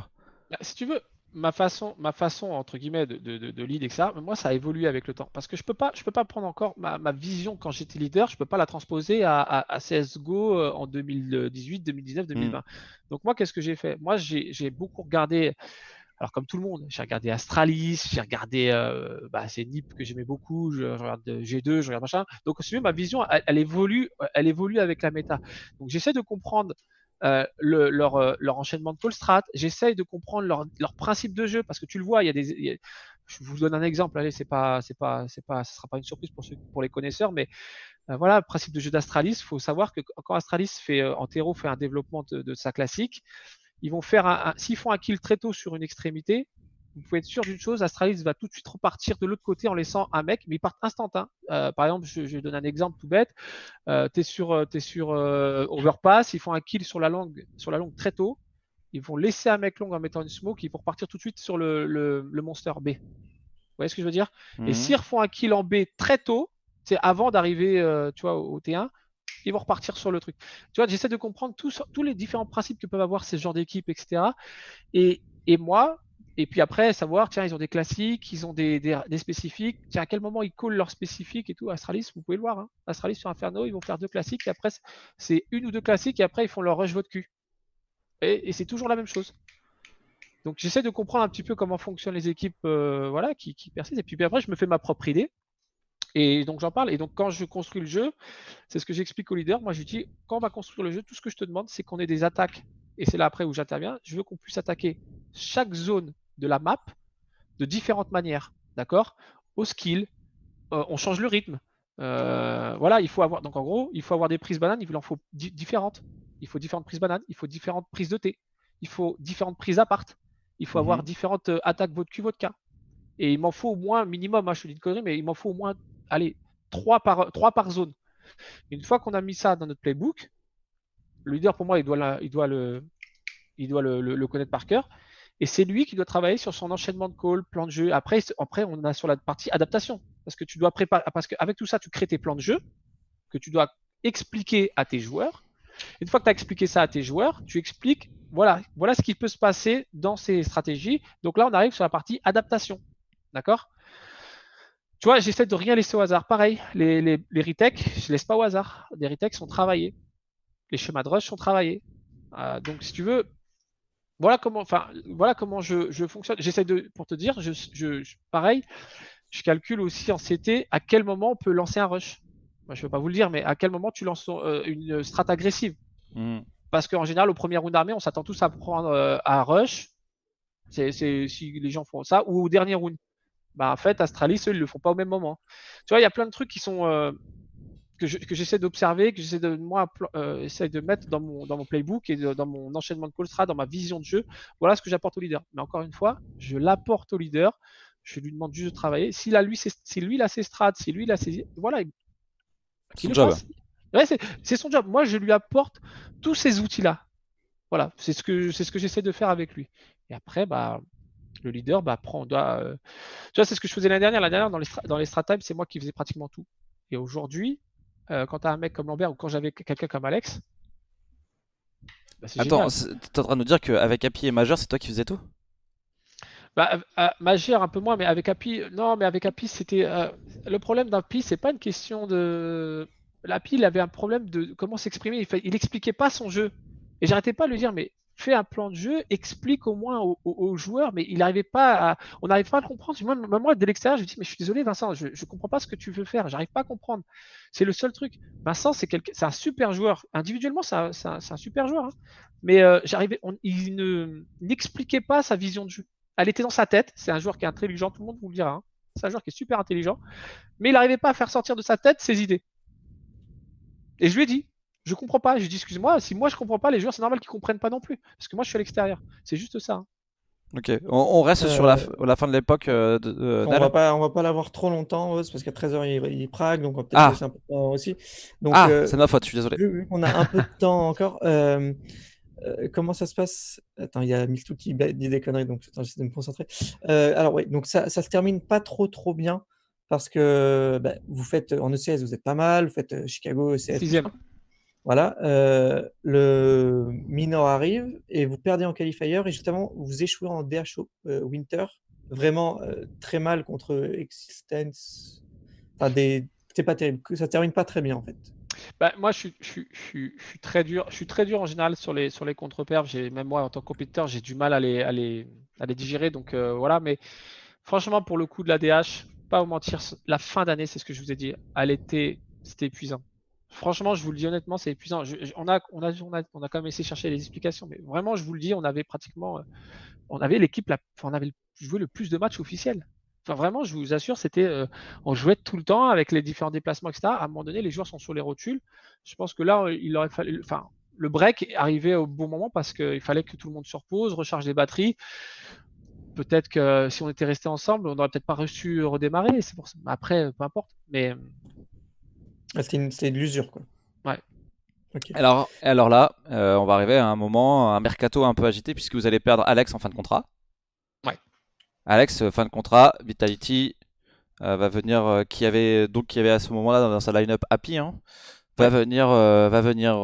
Bah, Si tu veux, ma façon, ma façon entre guillemets de, de, de, lead, etc. Moi, ça a évolué avec le temps parce que je peux pas, je peux pas prendre encore ma, ma vision quand j'étais leader, je peux pas la transposer à, à, CS:GO euh, en 2018, 2019, 2020. Donc moi, qu'est-ce que j'ai fait? Moi, j'ai beaucoup regardé. Alors comme tout le monde, j'ai regardé Astralis, j'ai regardé euh, bah, c'est NIP que j'aimais beaucoup, je, regarde G2, je regarde machin. Donc si ma vision, elle, évolue, elle évolue avec la méta. Donc j'essaie de comprendre euh, leur, euh, leur, enchaînement de call strat. J'essaye de comprendre leur, leur, principe de jeu parce que tu le vois, il y a des. je vous donne un exemple. Allez, c'est pas, c'est pas, c'est pas, ce sera pas une surprise pour ceux, pour les connaisseurs, mais euh, voilà, le principe de jeu d'Astralis. Il faut savoir que quand Astralis fait, Antero fait un développement de, de sa classique, ils vont faire s'ils font un kill très tôt sur une extrémité, vous pouvez être sûr d'une chose, Astralis va tout de suite repartir de l'autre côté en laissant un mec, mais ils partent instantanément. Euh, par exemple, je, je, donne un exemple tout bête. Euh, tu es sur, euh, es sur euh, Overpass, ils font un kill sur la longue, sur la longue très tôt. Ils vont laisser un mec long en mettant une smoke, ils vont repartir tout de suite sur le, le, le monster B. Vous voyez ce que je veux dire? Et mhm. s'ils refont un kill en B très tôt, c'est avant d'arriver euh, tu vois, au T1, ils vont repartir sur le truc. Tu vois, j'essaie de comprendre tous, tous les différents principes que peuvent avoir ces genres d'équipes, etc. Et, et moi, et puis après, savoir, tiens, ils ont des classiques, ils ont des, des, spécifiques. Tiens, à quel moment ils collent leurs spécifiques et tout. Astralis, vous pouvez le voir. Hein. Astralis sur Inferno, ils vont faire deux classiques. Et après, c'est une ou deux classiques. Et après, ils font leur rush votre cul. Et, c'est toujours la même chose. Donc, j'essaie de comprendre un petit peu comment fonctionnent les équipes euh, voilà, qui, qui persistent. Et puis, après, je me fais ma propre idée. Et donc, j'en parle. Et donc, quand je construis le jeu, c'est ce que j'explique aux leaders. Moi, je dis, quand on va construire le jeu, tout ce que je te demande, c'est qu'on ait des attaques. Et c'est là après où j'interviens. Je veux qu'on puisse attaquer chaque zone de la map de différentes manières, d'accord? Au skill, euh, on change le rythme. Euh, voilà, il faut avoir. Donc en gros, il faut avoir des prises bananes, il en faut différentes. Il faut différentes prises bananes, il faut différentes prises de thé, il faut différentes prises à part, il faut avoir mhm. différentes euh, attaques votre cul, votre cas. Et il m'en faut au moins, minimum, hein, je te dis de conneries, mais il m'en faut au moins, allez, 3 par, 3 par zone. Une fois qu'on a mis ça dans notre playbook, le leader, pour moi, il doit, il doit, le, il doit le connaître par cœur. Et c'est lui qui doit travailler sur son enchaînement de calls, plan de jeu. Après, après, on a sur la partie adaptation. Parce que tu dois préparer, parce qu'avec tout ça, tu crées tes plans de jeu que tu dois expliquer à tes joueurs. Une fois que tu as expliqué ça à tes joueurs, tu expliques, voilà, voilà ce qui peut se passer dans ces stratégies. Donc là, on arrive sur la partie adaptation. D'accord? Tu vois, j'essaie de rien laisser au hasard. Pareil, les, les, les retakes, je ne laisse pas au hasard. Les retakes sont travaillés. Les schémas de rush sont travaillés. Euh, donc, si tu veux, voilà comment, enfin, voilà comment je, je fonctionne. J'essaie de, pour te dire, je, je, pareil, je calcule aussi en CT à quel moment on peut lancer un rush. Moi, je ne vais pas vous le dire, mais à quel moment tu lances euh, une strat agressive. Hmm. Parce qu'en général, au premier round d'armée, on s'attend tous à prendre euh, un rush. C'est, si les gens font ça, ou au dernier round. Bah, en fait, Astralis, eux, ils le font pas au même moment. Tu vois, il y a plein de trucs qui sont, euh, que j'essaie d'observer, que j'essaie de moi euh, de mettre dans mon, dans mon playbook et dans mon enchaînement de call dans ma vision de jeu. Voilà ce que j'apporte au leader. Mais encore une fois, je l'apporte au leader. Je lui demande juste de travailler. Si lui, si lui il a ses strats, si lui il a ses, voilà, c'est son job. c'est son job. Moi, je lui apporte tous ces outils-là. Voilà, c'est ce que c'est ce que j'essaie de faire avec lui. Et après, bah, le leader, bah, prend, doit. Euh, tu vois, c'est ce que je faisais l'année dernière. L'année dernière, dans les, dans les strat c'est moi qui faisais pratiquement tout. Et aujourd'hui, euh, quand tu as un mec comme Lambert ou quand j'avais quelqu'un comme Alex. Bah, Attends, tu es en train de nous dire qu'avec Happy et Major, c'est toi qui faisais tout? Bah, euh, Major un peu moins, mais avec Happy, non, mais avec Happy, c'était. Euh, le problème d'Happy, c'est pas une question de. Happy, il avait un problème de comment s'exprimer. Il, il expliquait pas son jeu. Et j'arrêtais pas de lui dire, mais fais un plan de jeu, explique au moins aux, joueurs, mais il n'arrivait pas à, on n'arrive pas à le comprendre. Moi, moi dès l'extérieur, je me dis, mais je suis désolé, Vincent, je ne comprends pas ce que tu veux faire, j'arrive pas à comprendre. C'est le seul truc. Vincent, c'est un super joueur. Individuellement, c'est un, super joueur, hein. mais euh, j'arrivais, il ne, n'expliquait pas sa vision de jeu. Elle était dans sa tête. C'est un joueur qui est intelligent, tout le monde vous le dira. Hein. C'est un joueur qui est super intelligent, mais il n'arrivait pas à faire sortir de sa tête ses idées. Et je lui ai dit, je comprends pas. Je dis, excuse-moi, si moi je comprends pas, les joueurs, c'est normal qu'ils comprennent pas non plus. Parce que moi, je suis à l'extérieur. C'est juste ça. Hein. Ok, on, reste sur la, euh, la, fin de l'époque. Euh, on, va pas, on va pas l'avoir trop longtemps, parce qu'à 13h, il, Prague, donc on va peut-être ah. laisser un peu de temps aussi. Donc, ah, euh, c'est ma faute, je suis désolé. on a un peu de temps encore. comment ça se passe? Attends, il y a Miltou qui dit des conneries, donc j'essaie de me concentrer. alors oui, donc ça, ça se termine pas trop trop bien parce que bah, vous faites en ECS, vous êtes pas mal, vous faites Chicago ECS. Sixième. Voilà, euh, le minor arrive et vous perdez en qualifier et justement vous échouez en DHO euh, Winter, vraiment euh, très mal contre Existence. Enfin, des... c'est pas terrible, ça termine pas très bien en fait. Bah, moi, je suis, très dur. Je suis très dur en général sur les, contre-perfs. Même moi, en tant que compétiteur, j'ai du mal à les digérer. Donc voilà, mais franchement, pour le coup de la DH, pas vous mentir, la fin d'année, c'est ce que je vous ai dit, elle était, c'était épuisant. Franchement, je vous le dis honnêtement, c'est épuisant. on, a, on, a, on, a, quand même essayé de chercher les explications, mais vraiment, je vous le dis, on avait pratiquement, euh, on avait l'équipe, on avait joué le plus de matchs officiels. Enfin, vraiment, je vous assure, c'était, euh, on jouait tout le temps avec les différents déplacements, etc. À un moment donné, les joueurs sont sur les rotules. Je pense que là, il aurait fallu, enfin, le break arrivé au bon moment parce qu'il fallait que tout le monde se repose, recharge les batteries. Peut-être que si on était resté ensemble, on n'aurait peut-être pas reçu redémarrer. Après, peu importe. Mais ah, c'était de l'usure, quoi. Ouais. Alors, alors là, euh, on va arriver à un moment, un mercato un peu agité, puisque vous allez perdre Alex en fin de contrat. Ouais. Alex, fin de contrat, Vitality euh, va venir, qui avait donc qui avait à ce moment-là dans sa line-up Happy, hein, va venir, va venir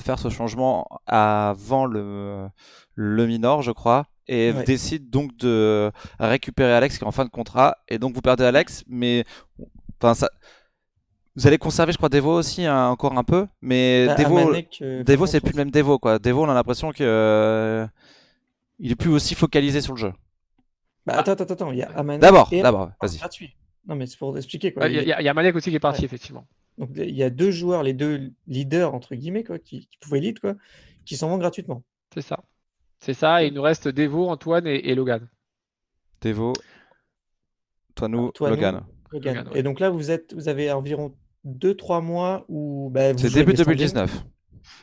faire ce changement avant le, le minor, je crois, et décide donc de récupérer Alex qui est en fin de contrat, et donc vous perdez Alex, mais enfin ça vous allez conserver, je crois, Devo aussi hein, encore un peu, mais bah, Devo, euh, Devo c'est plus le même Devo quoi. Devo, on a l'impression que euh, il est plus aussi focalisé sur le jeu. Bah, attends, attends, attends, il y a Amanek. D'abord, d'abord, vas-y. Non, mais c'est pour expliquer quoi. Il y, a, Amanek aussi qui est parti, effectivement. Donc il y a deux joueurs, les deux leaders entre guillemets quoi, qui, pouvaient lead quoi, qui s'en vont gratuitement. C'est ça. C'est ça, et il nous reste Devo, Antoine et, Logan. Devo, Antoine, Logan. Logan. Et donc là, vous êtes, vous avez environ 2-3 mois où. Bah, c'est début 2019.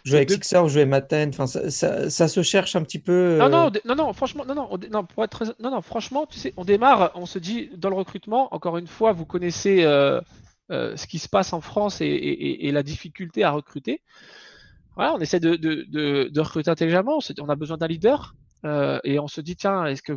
Jouer avec Sixer, jouer Maten, enfin, ça, ça, se cherche un petit peu. Non, non, euh, non, non, franchement, non, non, non, pour être non, non, franchement, tu sais, on démarre, on se dit dans le recrutement, encore une fois, vous connaissez euh, euh, ce qui se passe en France et, et, et, la difficulté à recruter. Voilà, on essaie de, de, de, de recruter intelligemment, on, a besoin d'un leader. et on se dit, tiens, est-ce que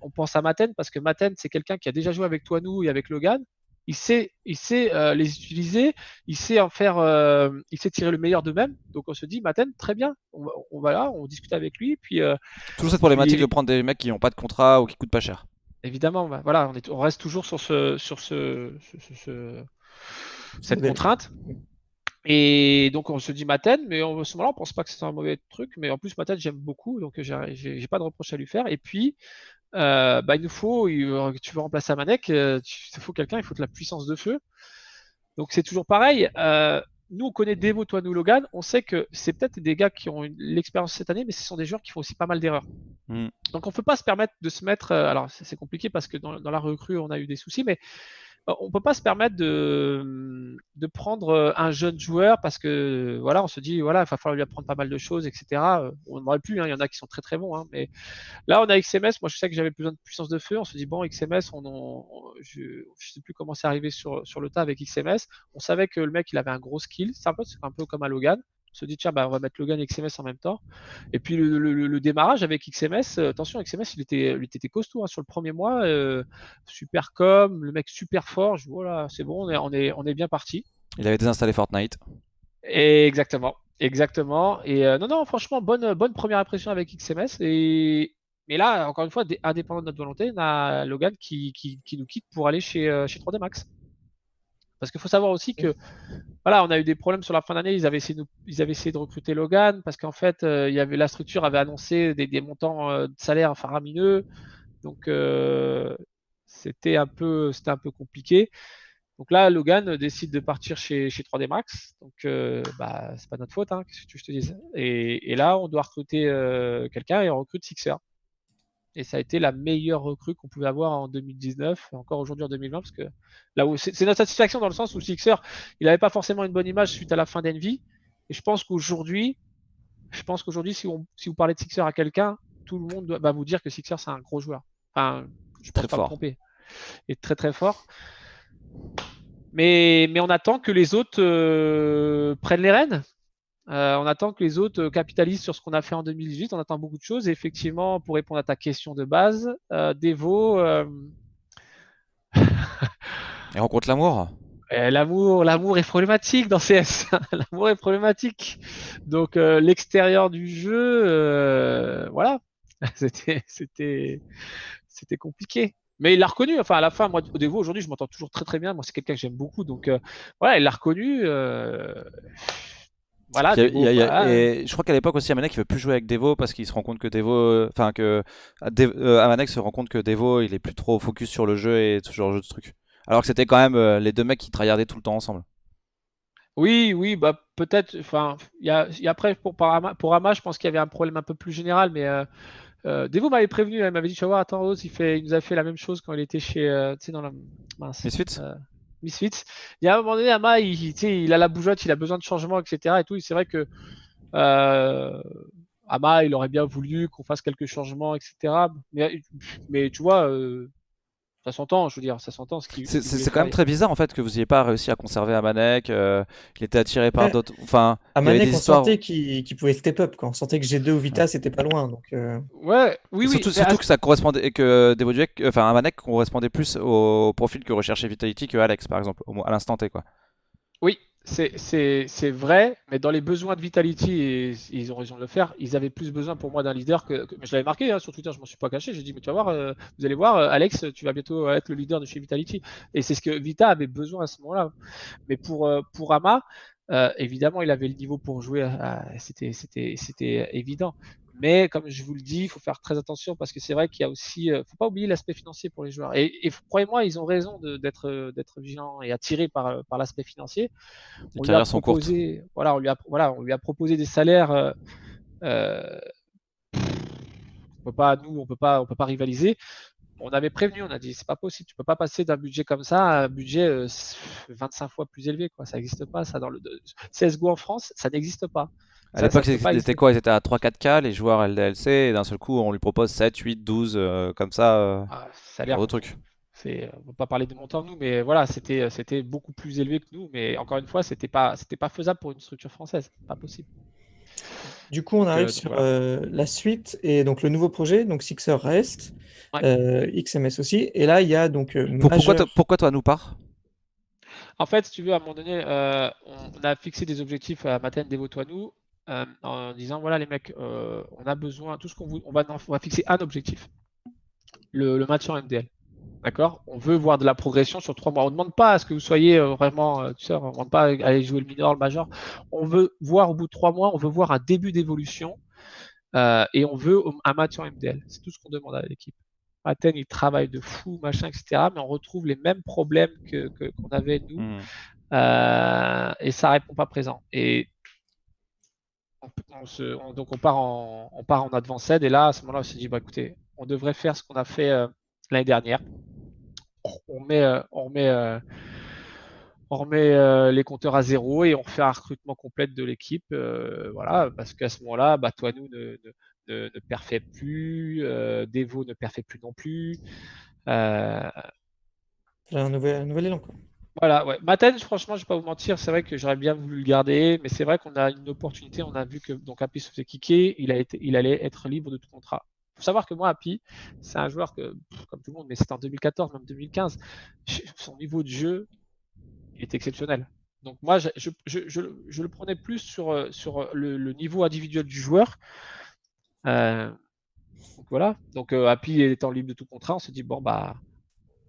on pense à Maten parce que Maten, c'est quelqu'un qui a déjà joué avec toi, nous et avec Logan il sait, il sait euh, les utiliser, il sait en faire, euh, il sait tirer le meilleur d'eux-mêmes. Donc on se dit, Maten, très bien, on, va là, on discute avec lui. Puis, euh, Toujours cette problématique de prendre des mecs qui n'ont pas de contrat ou qui coûtent pas cher. Évidemment, bah, voilà, on, est, on, reste toujours sur, ce, sur ce, cette contrainte. Et donc on se dit Maten, mais à ce moment-là, on pense pas que c'est un mauvais truc. Mais en plus, Maten, j'aime beaucoup, donc j'ai pas de reproche à lui faire. Et puis, euh, bah, il nous faut, tu veux remplacer Amanek, euh, il faut quelqu'un, il faut de la puissance de feu. Donc c'est toujours pareil. Euh, nous, on connaît Devo, toi, nous, Logan. On sait que c'est peut-être des gars qui ont l'expérience cette année, mais ce sont des joueurs qui font aussi pas mal d'erreurs. Mm. Donc on ne peut pas se permettre de se mettre. alors c'est compliqué parce que dans, dans, la recrue, on a eu des soucis, mais on peut pas se permettre de, de prendre euh, un jeune joueur parce que voilà, on se dit voilà, il va falloir lui apprendre pas mal de choses, etc. Euh, on n'aurait plus, hein, il y en a qui sont très très bons, hein, mais là on a XMS. Moi je sais que j'avais besoin de puissance de feu. On se dit bon XMS, on, je, je sais plus comment c'est arrivé sur sur le tas avec XMS. On savait que le mec il avait un gros skill. C'est un peu un peu comme un Logan se dit tiens bah on va mettre Logan et XMS en même temps. Et puis le, démarrage avec XMS euh, attention XMS il était il était costaud hein, sur le premier mois euh, super com le mec super fort je voilà c'est bon on est on est on est bien parti. Il avait désinstallé Fortnite. Exactement exactement. Et euh, non non franchement bonne bonne première impression avec XMS et mais là encore une fois indépendant de notre volonté on a Logan qui, qui, qui nous quitte pour aller chez chez 3D Max Parce qu'il faut savoir aussi que, voilà, on a eu des problèmes sur la fin d'année. Ils avaient essayé de, ils avaient essayé de recruter Logan parce qu'en fait, euh, il y avait la structure avait annoncé des, montants euh, de salaire faramineux. Donc, euh, c'était un peu, c'était un peu compliqué. Donc là, Logan décide de partir chez, chez 3D Max. Donc, bah, c'est pas notre faute, hein, qu'est-ce que je te dis. Et, et, là, on doit recruter quelqu'un et on recrute Sixer et ça a été la meilleure recrue qu'on pouvait avoir en 2019, encore aujourd'hui en 2020, parce que là où c'est notre satisfaction dans le sens où Sixer, il n'avait pas forcément une bonne image suite à la fin d'Envy, et je pense qu'aujourd'hui, je pense qu'aujourd'hui, si, si vous parlez de Sixer à quelqu'un, tout le monde va vous dire que Sixer c'est un gros joueur. Enfin, je très pas fort. me tromper. Et très très fort. Mais, mais on attend que les autres euh, prennent les rênes. Euh, on attend que les autres euh, capitalisent sur ce qu'on a fait en 2018. On attend beaucoup de choses. Et effectivement, pour répondre à ta question de base, euh, Devo. <laughs> Et rencontre l'amour? L'amour, l'amour est problématique dans CS. <laughs> l'amour est problématique. Donc l'extérieur du jeu, voilà, <laughs> c'était, c'était, c'était compliqué. Mais il l'a reconnu. Enfin, à la fin, moi, au Devo aujourd'hui, je m'entends toujours très très bien. Moi, c'est quelqu'un que j'aime beaucoup. Donc voilà, il l'a reconnu. Voilà, et je crois qu'à l'époque aussi, Amanek il veut plus jouer avec Devo parce qu'il se rend compte que Devo, enfin que euh, Amanek se rend compte que Devo, il est plus trop focus sur le jeu et ce genre de trucs. Alors que c'était quand même euh, les deux mecs qui tryhardaient tout le temps ensemble. Oui, oui, bah peut-être. Enfin, il y a, après pour pour Ama, je pense qu'il y avait un problème un peu plus général, mais euh, Devo m'avait prévenu, il m'avait dit, tu vas voir, attends, Rose, il fait, il nous a fait la même chose quand il était chez, tu sais, dans la mince. Misfits? Misfits. Il y a un moment donné, Ama, il, a la bougeotte, il a besoin de changement, etc. Et tout. C'est vrai que euh, Ama, il aurait bien voulu qu'on fasse quelques changements, etc. Mais, mais tu vois, euh, ça s'entend, je veux dire, ça s'entend. C'est quand même très bizarre en fait que vous n'ayez pas réussi à conserver Amanek. Euh, il était attiré par d'autres. Enfin, Amanek, on sentait qu'il pouvait step up. Quand on sentait que G2 ou Vita, c'était pas loin. Donc, euh. Ouais, oui, surtout, oui. Surtout que ça correspondait, que enfin, Amanek correspondait plus au profil que recherchait Vitality que Alex, par exemple, à l'instant T, quoi. Oui, c'est vrai, mais dans les besoins de Vitality, ils ont raison de le faire, ils avaient plus besoin pour moi d'un leader que, je l'avais marqué hein, sur Twitter, je m'en suis pas caché, j'ai dit mais tu vas voir, euh, vous allez voir, euh, Alex, tu vas bientôt être le leader de chez Vitality. Et c'est ce que Vita avait besoin à ce moment-là. Mais pour, euh, pour Ama, évidemment, il avait le niveau pour jouer, c'était évident. Mais comme je vous le dis, il faut faire très attention parce que c'est vrai qu'il y a aussi, euh, faut pas oublier l'aspect financier pour les joueurs. Et, croyez-moi, ils ont raison d'être d'être vigilants et attirés par par l'aspect financier. Les on lui a proposé, sont voilà, on lui a voilà, on lui a proposé des salaires. Euh, euh, on peut pas, nous, on peut pas, on peut pas rivaliser. On avait prévenu, on a dit c'est pas possible, tu peux pas passer d'un budget comme ça à un budget 25 fois plus élevé, quoi. Ça n'existe pas, ça dans le CS:GO en France, ça n'existe pas. À l'époque, c'était quoi? Ils étaient à 3-4K, les joueurs LDLC, et d'un seul coup, on lui propose 7, 8, 12, comme ça. Euh, ah, ça a l'air. Autre truc. Euh, on va pas parler de montant nous, mais voilà, c'était euh, c'était beaucoup plus élevé que nous. Mais encore une fois, c'était pas c'était pas faisable pour une structure française, pas possible. Du coup, on arrive sur la suite et donc le nouveau projet, donc Sixer reste, XMS aussi. Et là, il y a donc. pourquoi, pourquoi toi nous part En fait, si tu veux, à un moment donné, on a fixé des objectifs à Maten Devo nous euh, en disant voilà les mecs, euh, on a besoin, tout ce qu'on on va, on va fixer un objectif, le, le match en MDL. D'accord? On veut voir de la progression sur trois mois. On ne demande pas à ce que vous soyez euh, vraiment, tu sais, on ne demande pas à aller jouer le minor, le major. On veut voir au bout de trois mois, on veut voir un début d'évolution et on veut un match en MDL. C'est tout ce qu'on demande à l'équipe. Athènes, il travaille de fou, machin, etc. Mais on retrouve les mêmes problèmes que qu'on avait nous. Mmh. et ça répond pas présent. Et donc on part en, on part et là à ce moment-là on s'est dit bah écoutez on devrait faire ce qu'on a fait euh, l'année dernière on met euh, on remet euh, on remet les compteurs à zéro et on fait un recrutement complet de l'équipe voilà parce qu'à ce moment-là bah toi nous ne, perfait plus Devo ne perfait plus non plus un nouvel, un nouvel élan quoi. Voilà, ouais. Maten, franchement, je vais pas vous mentir, c'est vrai que j'aurais bien voulu le garder, mais c'est vrai qu'on a une opportunité. On a vu que donc Happy se faisait kicker, il, a été, il allait être libre de tout contrat. Il faut savoir que moi, Happy, c'est un joueur que, comme tout le monde, mais c'était en 2014, même 2015, son niveau de jeu est exceptionnel. Donc moi, je, je, je, je le prenais plus sur, sur le, niveau individuel du joueur. Euh, donc voilà. Donc euh, étant libre de tout contrat, on s'est dit bon bah,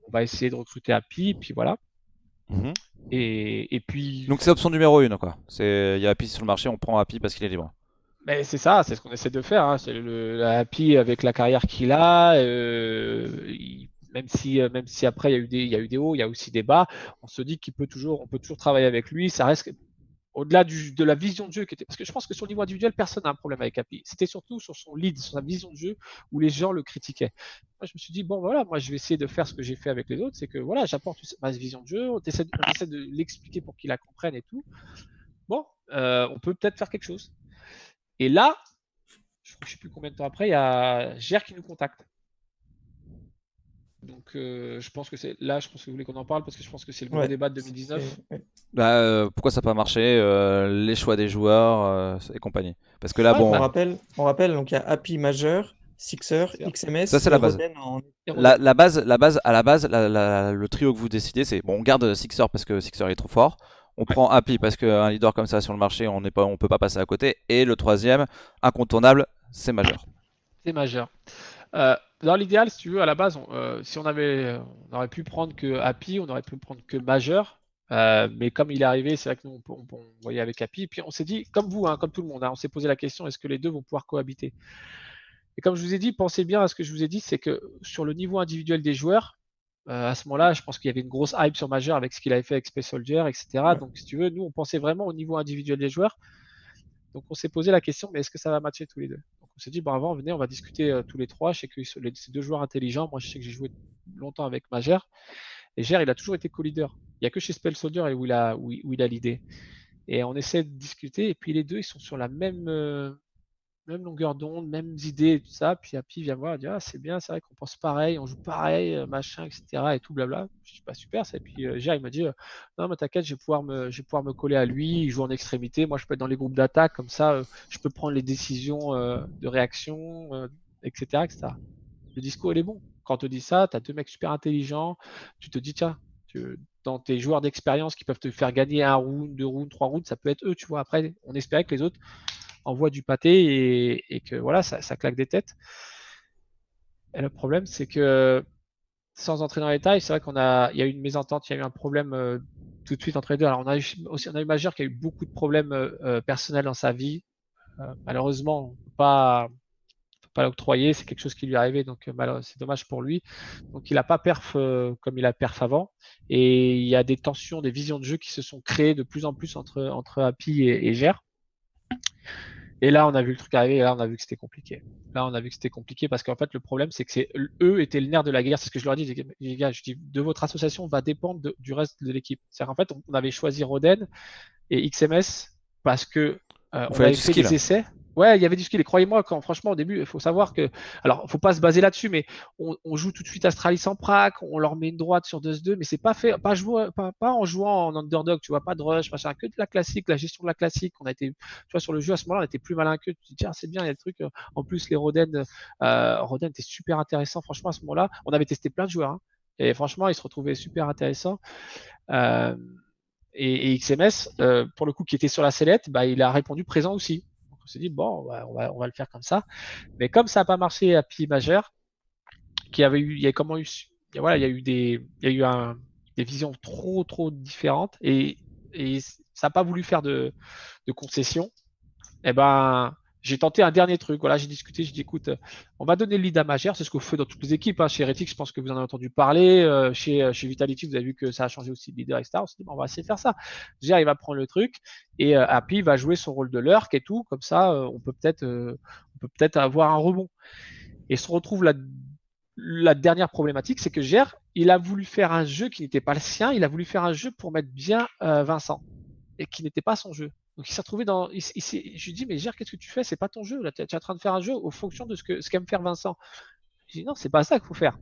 on va essayer de recruter Happy, puis voilà. Mhm. Et, et puis. Donc c'est option numéro une, quoi. C'est il y a Happy sur le marché, on prend Happy parce qu'il est libre. Mais c'est ça, c'est ce qu'on essaie de faire. Hein. C'est le la Happy avec la carrière qu'il a. euh, il- même si, euh, même si après il y a eu des, il y a eu des hauts, il y a aussi des bas. On se dit qu'il peut toujours, on peut toujours travailler avec lui. Ça reste au-delà de la vision de jeu parce que je pense que sur le niveau individuel, personne n'a un problème avec Happy. C'était surtout sur son lead, sur sa vision de jeu où les gens le critiquaient. Moi, je me suis dit bon voilà, moi je vais essayer de faire ce que j'ai fait avec les autres, c'est que voilà, j'apporte ma vision de jeu, on essaie, de l'expliquer pour qu'il la comprenne et tout. Bon, euh, on peut peut-être faire quelque chose. Et là, je ne sais plus combien de temps après, il y a Ger qui nous contacte. Donc, euh, je pense que c'est là, je pense que vous voulez qu'on en parle parce que je pense que c'est le gros Ouais, débat de 2019. C'est- ouais. Bah, euh, pourquoi ça n'a pas marché euh, Les choix des joueurs euh, et compagnie. Parce que là, Ouais, bon, On rappelle, on rappelle, donc il y a Happy majeur, Sixer. XMS, Ça, c'est la base. En- la, la base, la base, à la base, la- la- le trio que vous décidez, c'est bon, on garde Sixer parce que Sixer est trop fort. On prend Happy parce qu'un leader comme ça sur le marché, on n'est pas, on peut pas passer à côté. Et le troisième, incontournable, c'est majeur. C'est majeur. Euh, dans l'idéal, si tu veux, à la base, on- euh, si on avait, on aurait pu prendre que Happy, on aurait pu prendre que majeur. Euh, mais comme il est arrivé, c'est vrai que nous, on, on- on voyait avec Happy. Et puis on s'est dit, comme vous, hein, comme tout le monde, hein, on s'est posé la question est-ce que les deux vont pouvoir cohabiter? Et comme je vous ai dit, pensez bien à ce que je vous ai dit c'est que sur le niveau individuel des joueurs, euh, à ce moment-là, je pense qu'il y avait une grosse hype sur majeur avec ce qu'il avait fait avec Space Soldier, etc. Donc, si tu veux, nous, on pensait vraiment au niveau individuel des joueurs. Donc, on s'est posé la question mais est-ce que ça va matcher tous les deux? On s'est dit bon, avant, venez, on va discuter euh, tous les trois. Je sais que ce- les- ces deux joueurs intelligents, moi, je sais que j'ai joué longtemps avec Majeur. Et Ger, il a toujours été co-leader. Il n'y a que chez Spell Soldier où il a, a l'idée. Et on essaie de discuter. Et puis les deux, ils sont sur la même, euh, même longueur d'onde, mêmes idées tout ça. Puis Happy vient voir, il dit Ah, c'est bien, c'est vrai qu'on pense pareil, on joue pareil, euh, machin, etc. Et tout blabla. Je dis pas super. ça. Et puis Ger, il m'a dit euh, Non, mais t'inquiète, je vais pouvoir me, pouvoir me coller à lui. Il joue en extrémité. Moi, je peux être dans les groupes d'attaque. Comme ça, euh, je peux prendre les décisions de réaction, etc., etc. Le discours, il est bon. Quand on te dit ça, tu as deux mecs super intelligents. Tu te dis, tiens, dans tes joueurs d'expérience qui peuvent te faire gagner un round, deux rounds, trois rounds, ça peut être eux, tu vois. Après, on espérait que les autres envoient du pâté et, que voilà, ça, claque des têtes. Et le problème, c'est que sans entrer dans les détails, c'est vrai qu'on a, il y a eu une mésentente, il y a eu un problème euh, tout de suite entre les deux. Alors on a eu aussi, on a eu Majeur qui a eu beaucoup de problèmes euh, euh, personnels dans sa vie. Malheureusement, on on peut pas l'octroyer, c'est quelque chose qui lui est arrivé, donc c'est dommage pour lui. Donc il n'a pas perf comme il a perf avant, et il y a des tensions, des visions de jeu qui se sont créées de plus en plus entre entre Happy et, et Ger. Et là, on a vu le truc arriver, et là, on a vu que c'était compliqué. Là, on a vu que c'était compliqué parce qu'en fait, le problème, c'est que c'est eux étaient le nerf de la guerre. C'est ce que je leur ai dit, les gars. Je dis, de votre association va dépendre de- du reste de l'équipe. C'est-à-dire qu'en fait, on, avait choisi Roden et XMS parce que euh, on avait fait des essais. Ouais, il y avait du skill. Et croyez-moi, quand franchement, au début, il faut savoir que. Alors, faut pas se baser là-dessus, mais on, joue tout de suite Astralis sans prac, on leur met une droite sur 2-2, mais c'est pas fait, pas, en jouant en underdog, tu vois, pas de rush, machin, que de la classique, la gestion de la classique. On a été, tu vois, sur le jeu à ce moment-là, on était plus malin que. Tu te dis, tiens, c'est bien, il y a des trucs. euh, En plus, les Roden, euh, Roden était super intéressant, franchement, à ce moment-là. On avait testé plein de joueurs, hein, et franchement, ils se retrouvaient super intéressants. Euh, et, XMS, pour le coup, qui était sur la sellette, bah, il a répondu présent aussi. On s'est dit, bon, on va, le faire comme ça. Mais comme ça n'a pas marché à Pi majeur, qui avait eu, il y a comment eu, y y eu des, y visions trop, trop différentes et, ça n'a pas voulu faire de, de concessions. Et ben, j'ai tenté un dernier truc. Voilà, j'ai discuté, j'ai dit écoute, on va donner le lead à Magère, c'est ce qu'on fait dans toutes les équipes. Hein. Chez Heretics, je pense que vous en avez entendu parler. Euh, chez, chez Vitality, vous avez vu que ça a changé aussi de leader, etc. On s'est dit, on va essayer de faire ça. Gère, il va prendre le truc et euh, Happy va jouer son rôle de lurk et tout. Comme ça, euh, on peut peut-être euh, avoir un rebond. Et se retrouve la, la dernière problématique, c'est que Gère, il a voulu faire un jeu qui n'était pas le sien. Il a voulu faire un jeu pour mettre bien euh, Vincent et qui n'était pas son jeu. Donc il s'est retrouvé dans. Il, il je lui dis, mais Gère, qu'est-ce que tu fais? C'est pas ton jeu. Là, tu es en train de faire un jeu aux fonction de ce que ce qu'aime faire Vincent. Je dis, non, c'est pas ça qu'il faut faire.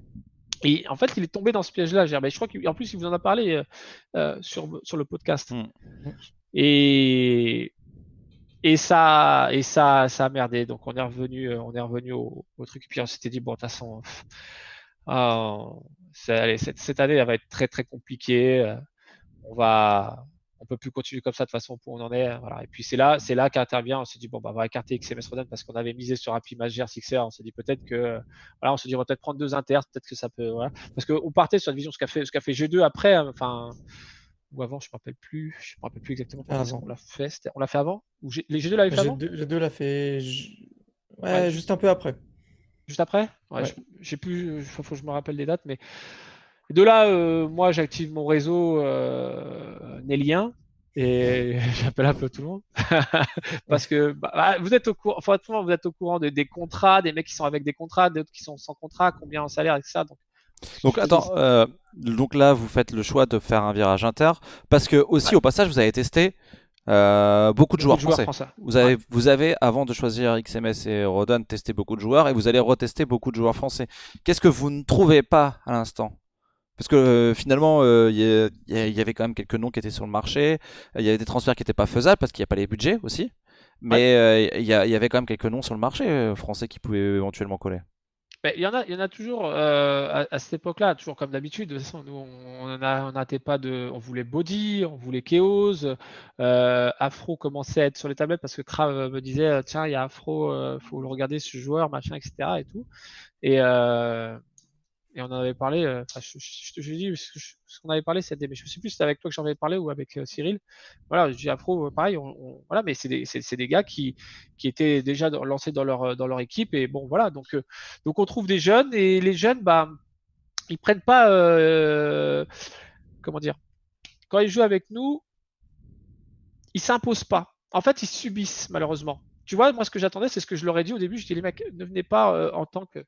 Et en fait, il est tombé dans ce piège-là, Gère. Mais je crois qu'en plus, il vous en a parlé euh, euh, sur, sur le podcast. Mm. Et. Et ça, et ça, ça a merdé. Donc on est revenu, euh, on est revenu au, au truc. Puis on s'était dit bon, de toute façon, oh, allez, cette, cette, année, elle va être très très compliquée. On va, on peut plus continuer comme ça de toute façon où on en est. Voilà. Et puis c'est là, c'est là qu'intervient. On s'est dit bon bah on va écarter XMS Roden parce qu'on avait misé sur Happy Major Sixer. On s'est dit peut-être que voilà, on s'est dit on va peut-être prendre deux inters, peut-être que ça peut voilà. Parce qu'on partait sur la vision ce qu'a fait ce qu'a fait G2 après. Enfin ou avant, je me rappelle plus, je me rappelle plus exactement Ah, qu'on l'a fait. On l'a fait avant? Ou G- les G2 l'avaient fait avant? G2, G2 l'a fait ouais, Ouais. juste un peu après. Juste après? Ouais, Ouais. J'ai plus, il faut, faut que je me rappelle des dates, mais de là, euh, moi, j'active mon réseau euh, Nélien et <laughs> j'appelle un peu tout le monde <laughs> parce que bah, bah, vous êtes au courant, vous êtes au courant de- des contrats, des mecs qui sont avec des contrats, d'autres qui sont sans contrat, combien en salaire et ça. Donc, Donc attends, euh, donc là vous faites le choix de faire un virage inter parce que aussi au passage vous avez testé euh, beaucoup de joueurs, français. Vous avez, vous avez avant de choisir XMS et Rodon testé beaucoup de joueurs et vous allez retester beaucoup de joueurs français. Qu'est-ce que vous ne trouvez pas à l'instant Parce que euh, finalement euh, il y, avait quand même quelques noms qui étaient sur le marché, il y avait des transferts qui n'étaient pas faisables parce qu'il n'y a pas les budgets aussi. Mais euh, il y, avait quand même quelques noms sur le marché euh, français qui pouvaient éventuellement coller. Il y en a, il y en a toujours euh, à, à cette époque-là, toujours comme d'habitude. De toute façon, nous, on n'arrêtait pas de, on voulait Body, on voulait Chaos. euh, Afro commençait à être sur les tablettes parce que Krav me disait, euh, tiens, il y a Afro, euh, faut le regarder ce joueur, machin, etc. et tout. Et, euh, et on en avait parlé. euh, je, je, je, je dis ce qu'on avait parlé, c'était, mais je sais plus si c'était avec toi que j'en avais parlé ou avec euh, Cyril. Voilà, je dis Afro, euh, pareil. Voilà, mais c'est des, des gars qui, qui étaient déjà lancés dans leur, dans leur équipe et bon, voilà. Donc, donc on trouve des jeunes et les jeunes, bah, ils prennent pas, comment dire, quand ils jouent avec nous, ils s'imposent pas. En fait, ils subissent malheureusement. Tu vois, moi, ce que j'attendais, c'est ce que je leur ai dit au début. Je dis les mecs, ne venez pas en tant que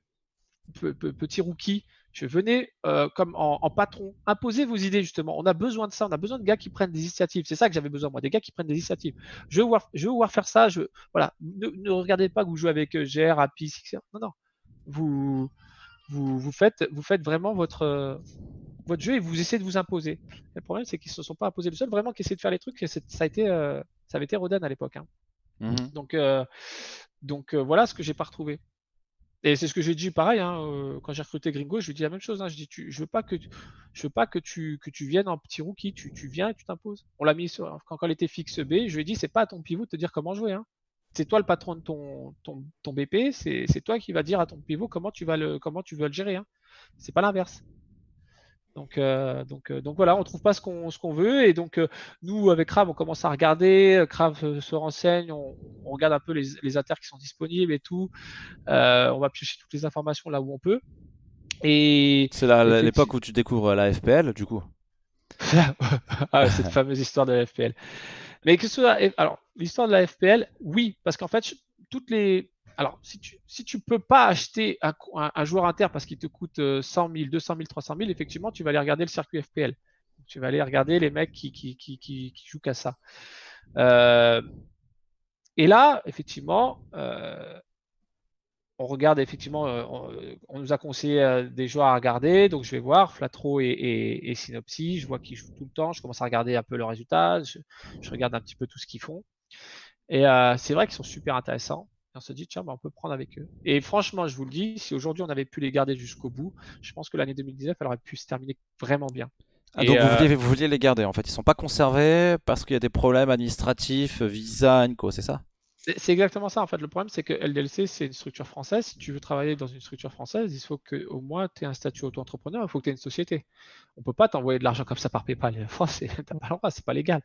petit rookie. Je venais euh, comme en, en patron. Imposez vos idées justement. On a besoin de ça. On a besoin de gars qui prennent des initiatives. C'est ça que j'avais besoin moi, des gars qui prennent des initiatives. Je veux voir, je veux voir faire ça. Je voilà. Ne, ne regardez pas que vous jouez avec euh, GR, Happy, Sixer. Non, non. Vous vous, vous faites vous faites vraiment votre euh, votre jeu et vous essayez de vous imposer. Le problème, c'est qu'ils se sont pas imposés. Le seul vraiment qui essaie de faire les trucs, ça a été euh, ça avait été Rodan à l'époque. hein. Mhm. Donc, euh, donc euh, voilà ce que j'ai pas retrouvé. Et c'est ce que j'ai dit pareil hein, euh, quand j'ai recruté Gringo, je lui dis la même chose. hein. je dis tu, je veux pas que tu, veux pas que tu viennes en petit rookie, tu, viens et tu t'imposes. On l'a mis sur, quand, quand elle était fixe B, je lui ai dit c'est pas à ton pivot de te dire comment jouer. Hein. C'est toi le patron de ton BP, c'est toi qui va dire à ton pivot comment tu vas le comment tu veux le gérer. C'est pas l'inverse. Donc, euh, donc, euh, donc voilà, on trouve pas ce qu'on veut et donc euh, nous avec Krav on commence à regarder, euh, se renseigne, on, on regarde un peu les, les inters qui sont disponibles et tout, Euh, on va piocher toutes les informations là où on peut. Et C'est l'époque où tu découvres la FPL du coup. <laughs> ah, cette <laughs> fameuse histoire de la FPL. Mais que ce soit, alors l'histoire de la FPL, oui, parce qu'en fait je- toutes les, alors si tu tu peux pas acheter un, joueur inter parce qu'il te coûte euh, 100 000, 200 000, 300 000, effectivement tu vas aller regarder le circuit FPL. Tu vas aller regarder les mecs qui jouent qu'à ça. Euh, et là, effectivement, euh, on regarde effectivement, euh, on, nous a conseillé des joueurs à regarder, donc je vais voir Flatro et, et, Synopsy, je vois qu'ils jouent tout le temps, je commence à regarder un peu leurs résultats, je, je regarde un petit peu tout ce qu'ils font. Et c'est vrai qu'ils sont super intéressants. On se dit, tiens, bah, on peut prendre avec eux. Et franchement, je vous le dis, si aujourd'hui on avait pu les garder jusqu'au bout, je pense que l'année 2019, elle aurait pu se terminer vraiment bien. Ah, donc vous, euh, vouliez, vous vouliez les garder en fait. Ils sont pas conservés parce qu'il y a des problèmes administratifs, visa, co, c'est ça? C'est exactement ça en fait. Le problème, c'est que LDLC, c'est une structure française. Si tu veux travailler dans une structure française, il faut que au moins tu aies un statut auto-entrepreneur, il faut que tu aies une société. On peut pas t'envoyer de l'argent comme ça par PayPal. <laughs> En France, c'est- t'as pas le droit, c'est pas légal.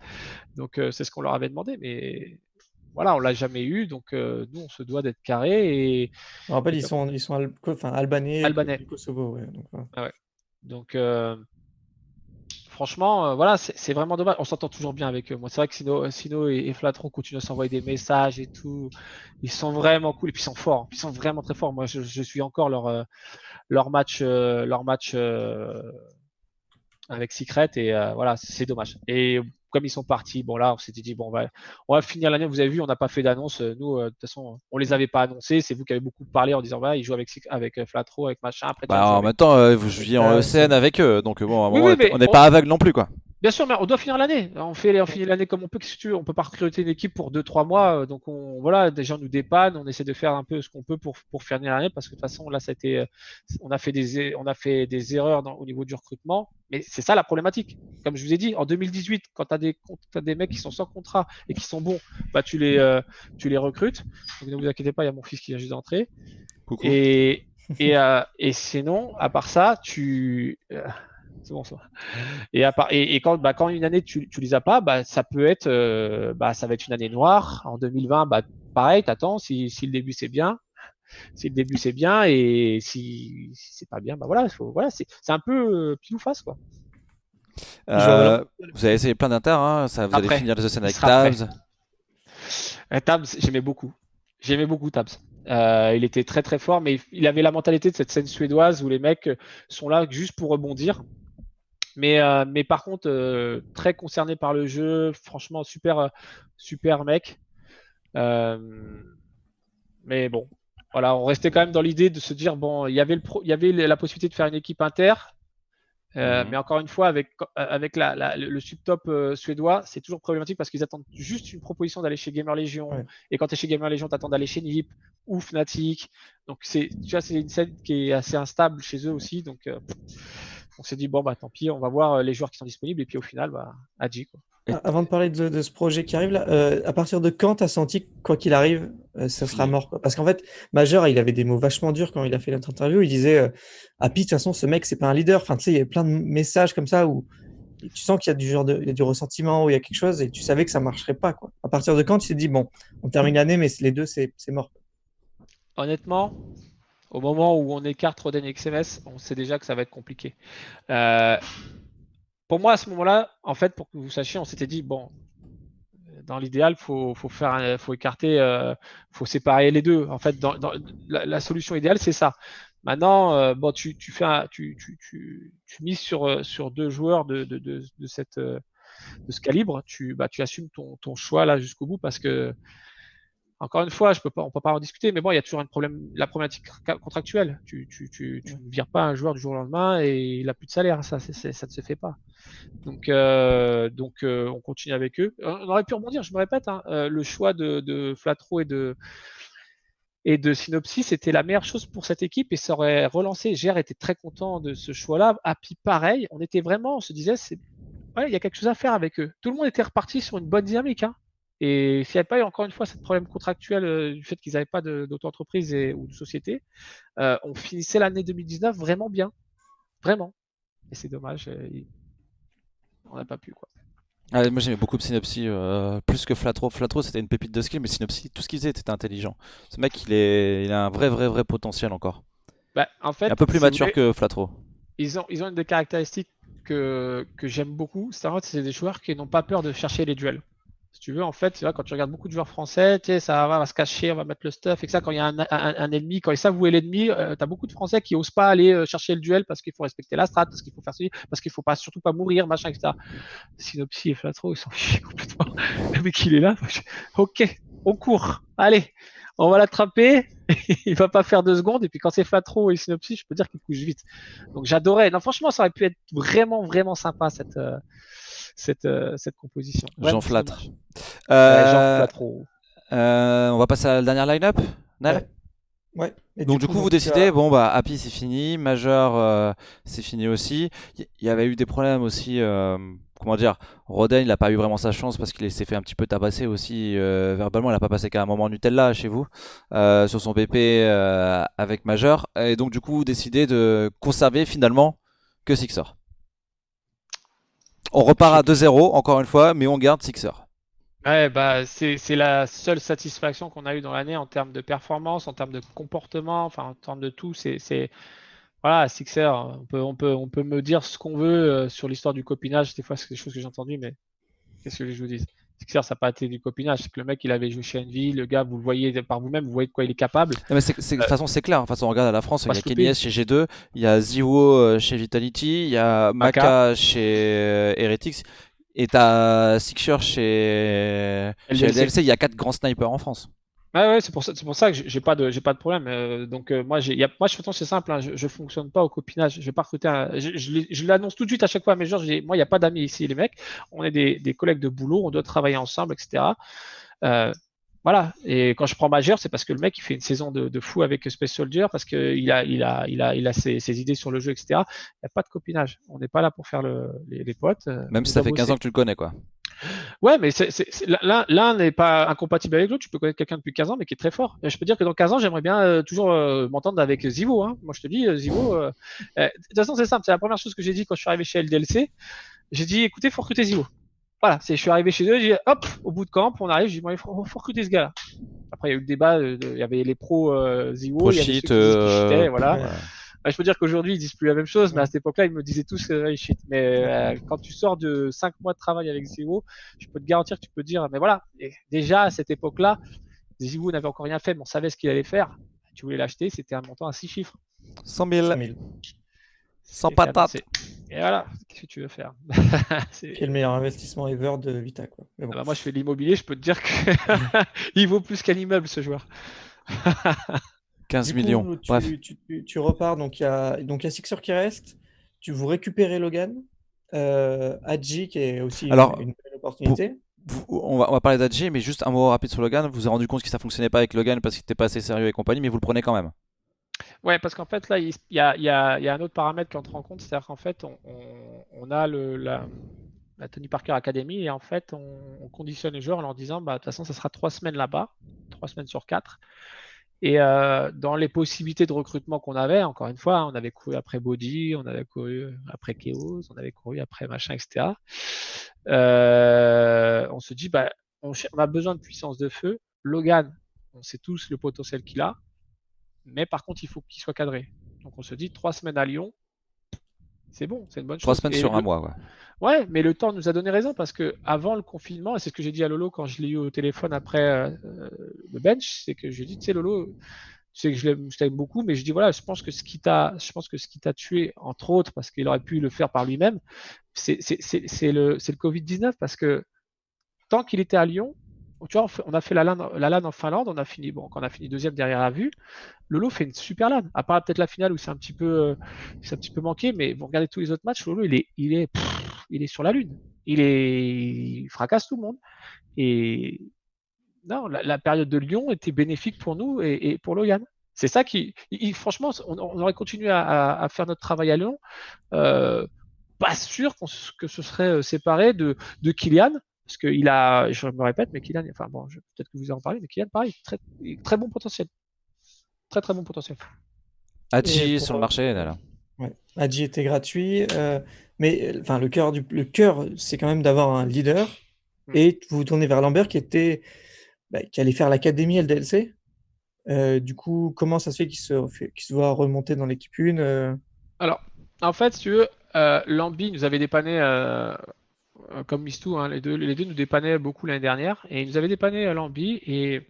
Donc euh, c'est ce qu'on leur avait demandé, mais voilà, on l'a jamais eu. Donc euh, nous, on se doit d'être carré et Je me rappelle, Et ils sont, ils sont al- enfin, albanais, Albanais. du Kosovo. Ouais, donc, donc euh, franchement, euh, voilà, c'est vraiment dommage. On s'entend toujours bien avec eux. Moi, c'est vrai que Sino, Sino et, et Flatron continuent à s'envoyer des messages et tout. Ils sont vraiment cool et puis ils sont forts. Ils sont vraiment très forts. Moi, je, je suis encore leur leur match, leur match avec Secret et voilà, c'est dommage. Et comme ils sont partis, bon là, on s'était dit bon, on va, on va finir l'année. Vous avez vu, on n'a pas fait d'annonce. Nous, euh, de toute façon, on les avait pas annoncés. C'est vous qui avez beaucoup parlé en disant voilà, ils jouent avec avec euh, Flatro, avec machin. Après, Bah, en même temps, euh, vous jouiez en Euh, ECN avec eux, donc bon, Oui, oui, on n'est on- pas aveugle non plus quoi. Bien sûr, mais on doit finir l'année. On fait, on finit l'année comme on peut. Qu'est-ce que tu veux On peut pas recruter une équipe pour 2-3 mois. euh, Donc on, voilà, des gens nous dépannent. On essaie de faire un peu ce qu'on peut pour pour finir l'année parce que de toute façon là, ça a été, euh, on a fait des, on a fait des erreurs dans- au niveau du recrutement. Mais c'est ça la problématique. Comme je vous ai dit, en 2018, quand tu as des, t'as des mecs qui sont sans contrat et qui sont bons, bah tu les, euh, tu les recrutes. Donc ne vous inquiétez pas, il y a mon fils qui vient juste d'entrer. Coucou. Et, et, <laughs> euh, et sinon, à part ça, tu, euh, C'est bon ça. Et, à part, et, et quand, bah, quand une année tu, tu les as pas, bah, ça peut être, euh, bah, ça va être une année noire. En 2020, bah, pareil, t'attends. Si, si le début c'est bien, si le début c'est bien et si, si c'est pas bien, bah voilà, faut, voilà, c'est, c'est un peu euh, pile ou face quoi. Euh, vous avez essayé plein d'inter, hein, ça, vous allez Après, finir les scènes avec. Tabs. Euh, Tabs, j'aimais beaucoup. J'aimais beaucoup Tabs. Euh, il était très très fort, mais il avait la mentalité de cette scène suédoise où les mecs sont là juste pour rebondir. Mais, euh, mais par contre, euh, très concerné par le jeu, franchement, super, euh, super mec. Mais bon, voilà, on restait quand même dans l'idée de se dire bon, il y avait, le pro- il y avait la possibilité de faire une équipe inter. Euh, Mhm. Mais encore une fois, avec, avec la, la- le subtop euh, suédois, c'est toujours problématique parce qu'ils attendent juste une proposition d'aller chez Gamer Legion. Ouais. Et quand tu es chez Gamer Legion, tu attends d'aller chez NIP ou Fnatic. Donc, c'est, tu vois, c'est une scène qui est assez instable chez eux aussi. Donc, euh, on s'est dit, bon, bah tant pis, on va voir euh, les joueurs qui sont disponibles. Et puis au final, bah, Adji. Quoi. Ah, Avant de parler de, de ce projet qui arrive là, euh, à partir de quand tu as senti que, quoi qu'il arrive, euh, ça sera mort quoi? Parce qu'en fait, Major, il avait des mots vachement durs quand il a fait notre interview. Il disait euh, Happy, de toute façon, ce mec, c'est pas un leader. Enfin, tu sais, il y a plein de messages comme ça où tu sens qu'il y a du genre de, il y a du ressentiment, où il y a quelque chose et tu savais que ça marcherait pas. Quoi. À partir de quand tu t'es dit Bon, on termine l'année, mais les deux, c'est c'est mort. Honnêtement, au moment où on écarte Roden et XMS, on sait déjà que ça va être compliqué. Euh, pour moi, à ce moment-là, en fait, pour que vous sachiez, on s'était dit, bon, dans l'idéal, faut, faut faire, faut écarter, euh, faut séparer les deux. En fait, la, solution idéale, c'est ça. Maintenant, euh, bon, tu, mises sur, euh, sur deux joueurs de, ce calibre. Tu, bah, tu assumes ton, ton choix là jusqu'au bout parce que, encore une fois, je peux pas, on peut pas en discuter, mais bon, il y a toujours un problème, la problématique contractuelle. Tu, tu, tu, tu ne vires pas un joueur du jour au lendemain et il a plus de salaire. Ça, ça ne se fait pas. Donc, euh, donc euh, on continue avec eux. On aurait pu rebondir, je me répète, hein, euh, le choix de, de Flatro et de, et de Synopsis, c'était la meilleure chose pour cette équipe et ça aurait relancé. Gère était très content de ce choix-là. Happy, pareil. On était vraiment, on se disait, c'est, ouais, il y a quelque chose à faire avec eux. Tout le monde était reparti sur une bonne dynamique. Hein. Et s'il n'y avait pas eu encore une fois ce problème contractuel euh, du fait qu'ils n'avaient pas d'auto-entreprise ou de société, euh, on finissait l'année 2019 vraiment bien. Vraiment. Et c'est dommage. euh, on n'a pas pu, quoi. Ah, moi j'aimais beaucoup Synopsy, plus que Flatro. Flatro c'était une pépite de skill, mais Synopsy, tout ce qu'il faisait était intelligent. Ce mec il, est... il a un vrai, vrai, vrai potentiel encore. Bah, en fait, Il est un peu plus si mature voulez, que Flatro. ils ont, ils ont une des caractéristiques que, que j'aime beaucoup. C'est des joueurs qui n'ont pas peur de chercher les duels. Si tu veux, en fait, vois, quand tu regardes beaucoup de joueurs français, tu sais, ça va, va se cacher, on va mettre le stuff, et que ça, quand il y a un, un- un ennemi, quand ils savent où est l'ennemi, euh, tu as beaucoup de Français qui osent pas aller euh, chercher le duel parce qu'il faut respecter la strat, parce qu'il faut faire ceci, parce qu'il faut pas, surtout pas mourir, machin, etc. Synopsy et Flatro, ils s'en fichent complètement. <laughs> Le mec, il est là. je- Ok, on court. Allez, on va l'attraper. <laughs> il va pas faire deux secondes. Et puis quand c'est Flatro et Synopsy, je peux dire qu'il couche vite. Donc j'adorais. Non, franchement, ça aurait pu être vraiment, vraiment sympa cette, euh, cette, euh, cette composition. C'est Flatre. dommage. Euh, euh, on va passer à la dernière line-up Nal Ouais. Ouais. Et Donc du coup, vous décidez, bon bah Happy c'est fini, Major euh, c'est fini aussi. Il y, y avait eu des problèmes aussi, euh, comment dire, Roden il a pas eu vraiment sa chance parce qu'il s'est fait un petit peu tabasser aussi euh, verbalement, il a pas passé qu'un moment Nutella chez vous sur son BP avec Major. Et donc du coup, vous décidez de conserver finalement que Sixer. On repart à 2-0 encore une fois, mais on garde Sixer. Ouais, bah, c'est c'est la seule satisfaction qu'on a eue dans l'année en termes de performance, en termes de comportement, enfin en termes de tout. C'est c'est- voilà, Sixer, on peut, on peut, on peut me dire ce qu'on veut euh, sur l'histoire du copinage. Des fois, c'est des choses que j'ai entendues, mais qu'est-ce que je vous dis? Sixer, ça n'a pas été du copinage. C'est que le mec, il avait joué chez Envy. Le gars, vous le voyez par vous-même, vous voyez de quoi il est capable. Non, mais c'est, c'est- de toute façon, c'est clair. De toute façon, on regarde à la France, il Pas y a se Kenny louper. S chez G2, il y a Ziwo euh, chez Vitality, il y a Maka, Maka. chez euh, Heretics, et t'as Sixer chez, chez LDLC. Il y a quatre grands snipers en France. Ouais, ouais, c'est pour ça, c'est pour ça que j'ai pas de, j'ai pas de problème. Euh, donc euh, moi, j'ai, y a, moi, je fais c'est simple. hein, je, je fonctionne pas au copinage. Je vais pas recruter. Un, je, je l'ai- je l'annonce tout de suite à chaque fois à mes Moi, il y a pas d'amis ici, les mecs. On est des, des collègues de boulot. On doit travailler ensemble, etc. Euh, voilà. Et quand je prends Majeur, c'est parce que le mec, il fait une saison de, de fou avec Space Soldier parce que il a, il a, il a, il a ses, ses idées sur le jeu, etc. Il n'y a pas de copinage. On n'est pas là pour faire le, les, les potes. euh, Même si ça fait 15 bosser. ans que tu le connais, quoi. Ouais, mais l'un n'est pas incompatible avec l'autre. Tu peux connaître quelqu'un depuis 15 ans, mais qui est très fort. je peux dire que dans 15 ans, j'aimerais bien euh, toujours euh, m'entendre avec Zivo. Hein. Moi, je te dis, Zivo. de toute façon, c'est simple. C'est la première chose que j'ai dit quand je suis arrivé chez LDLC. J'ai dit, écoutez, il faut recruter Zivo. Voilà, je suis arrivé chez eux, j'ai dit, hop, au bout de camp, on arrive, j'ai dit, il faut, recruter ce gars-là. Après, il y a eu le débat, il y avait les pros Zivo, il y avait ceux qui voilà je peux dire qu'aujourd'hui, ils disent plus la même chose, mais à cette époque-là, ils me disaient tous euh, shit. Mais euh, quand tu sors de 5 mois de travail avec Zero, je peux te garantir que tu peux dire, mais voilà, déjà à cette époque-là, Zero n'avait encore rien fait, mais on savait ce qu'il allait faire. Tu voulais l'acheter, c'était un montant à 6 chiffres. 100 000. 100 000. Sans patate. Et voilà, qu'est-ce que tu veux faire <laughs> Quel meilleur investissement ever de Vita quoi. Ah bah, moi, je fais l'immobilier, je peux te dire qu'il <laughs> vaut plus qu'un immeuble ce joueur. <laughs> 15 millions. tu, repars, donc il y a, donc, y Sixer qui reste. Tu vous récupérez Logan. Euh, Adji qui est aussi une, belle opportunité. on, va, on va parler d'Adji, mais juste un mot rapide sur Logan. Vous vous avez rendu compte que ça fonctionnait pas avec Logan parce qu'il n'était pas assez sérieux et compagnie, mais vous le prenez quand même. Ouais, parce qu'en fait, là, il y a, un autre paramètre qui entre en compte, c'est-à-dire qu'en fait, on, a le, la, la, Tony Parker Academy et en fait, on, conditionne les joueurs en leur disant, bah, de toute façon, ça sera trois semaines là-bas, trois semaines sur quatre. Et euh, dans les possibilités de recrutement qu'on avait, encore une fois, on avait couru après Body, on avait couru après Chaos, on avait couru après machin, etc. Euh, on se dit, bah, on, a besoin de puissance de feu. Logan, on sait tous le potentiel qu'il a, mais par contre, il faut qu'il soit cadré. Donc on se dit, trois semaines à Lyon, c'est bon, c'est une bonne chose. Trois semaines sur un mois, ouais. Ouais, mais le temps nous a donné raison parce que avant le confinement, et c'est ce que j'ai dit à Lolo quand je l'ai eu au téléphone après euh, le bench, c'est que j'ai dit, tu sais, Lolo, tu sais que je t'aime beaucoup, mais je dis voilà, je pense que ce qui t'a, je pense que ce qui t'a tué, entre autres, parce qu'il aurait pu le faire par lui-même, c'est le, le Covid-19 parce que tant qu'il était à Lyon, on a fait la LAN, la en Finlande, on a fini, bon, a fini deuxième derrière la vue, Lolo fait une super LAN. À part peut-être la finale où c'est un petit peu, euh, c'est un petit peu manqué, mais vous regardez tous les autres matchs, Lolo, il est, il est, il est sur la lune. Il est, fracasse tout le monde. Et non, la, période de Lyon était bénéfique pour nous et, pour Logan. C'est ça qui, franchement, on, aurait continué à, faire notre travail à Lyon. Euh, pas sûr que ce serait euh, séparé de, de Kylian, parce qu'il a, je me répète, mais Kylian, enfin bon, peut-être que vous en parlez, mais Kylian, pareil, très, très bon potentiel. Très très bon potentiel. Adji sur le marché, là. Ouais. Adji était gratuit, euh, mais enfin le cœur du le cœur, c'est quand même d'avoir un leader hmm. et vous vous tournez vers Lambert qui était bah, qui allait faire l'académie LDLC. Euh, du coup, comment ça se fait qu'il se, se voit remonter dans l'équipe 1 euh? Alors, en fait, si tu veux, Lambi nous avait dépanné euh, comme Mistou, hein, les, deux, nous dépannaient beaucoup l'année dernière. Et ils nous avaient dépanné à Lambi. Et,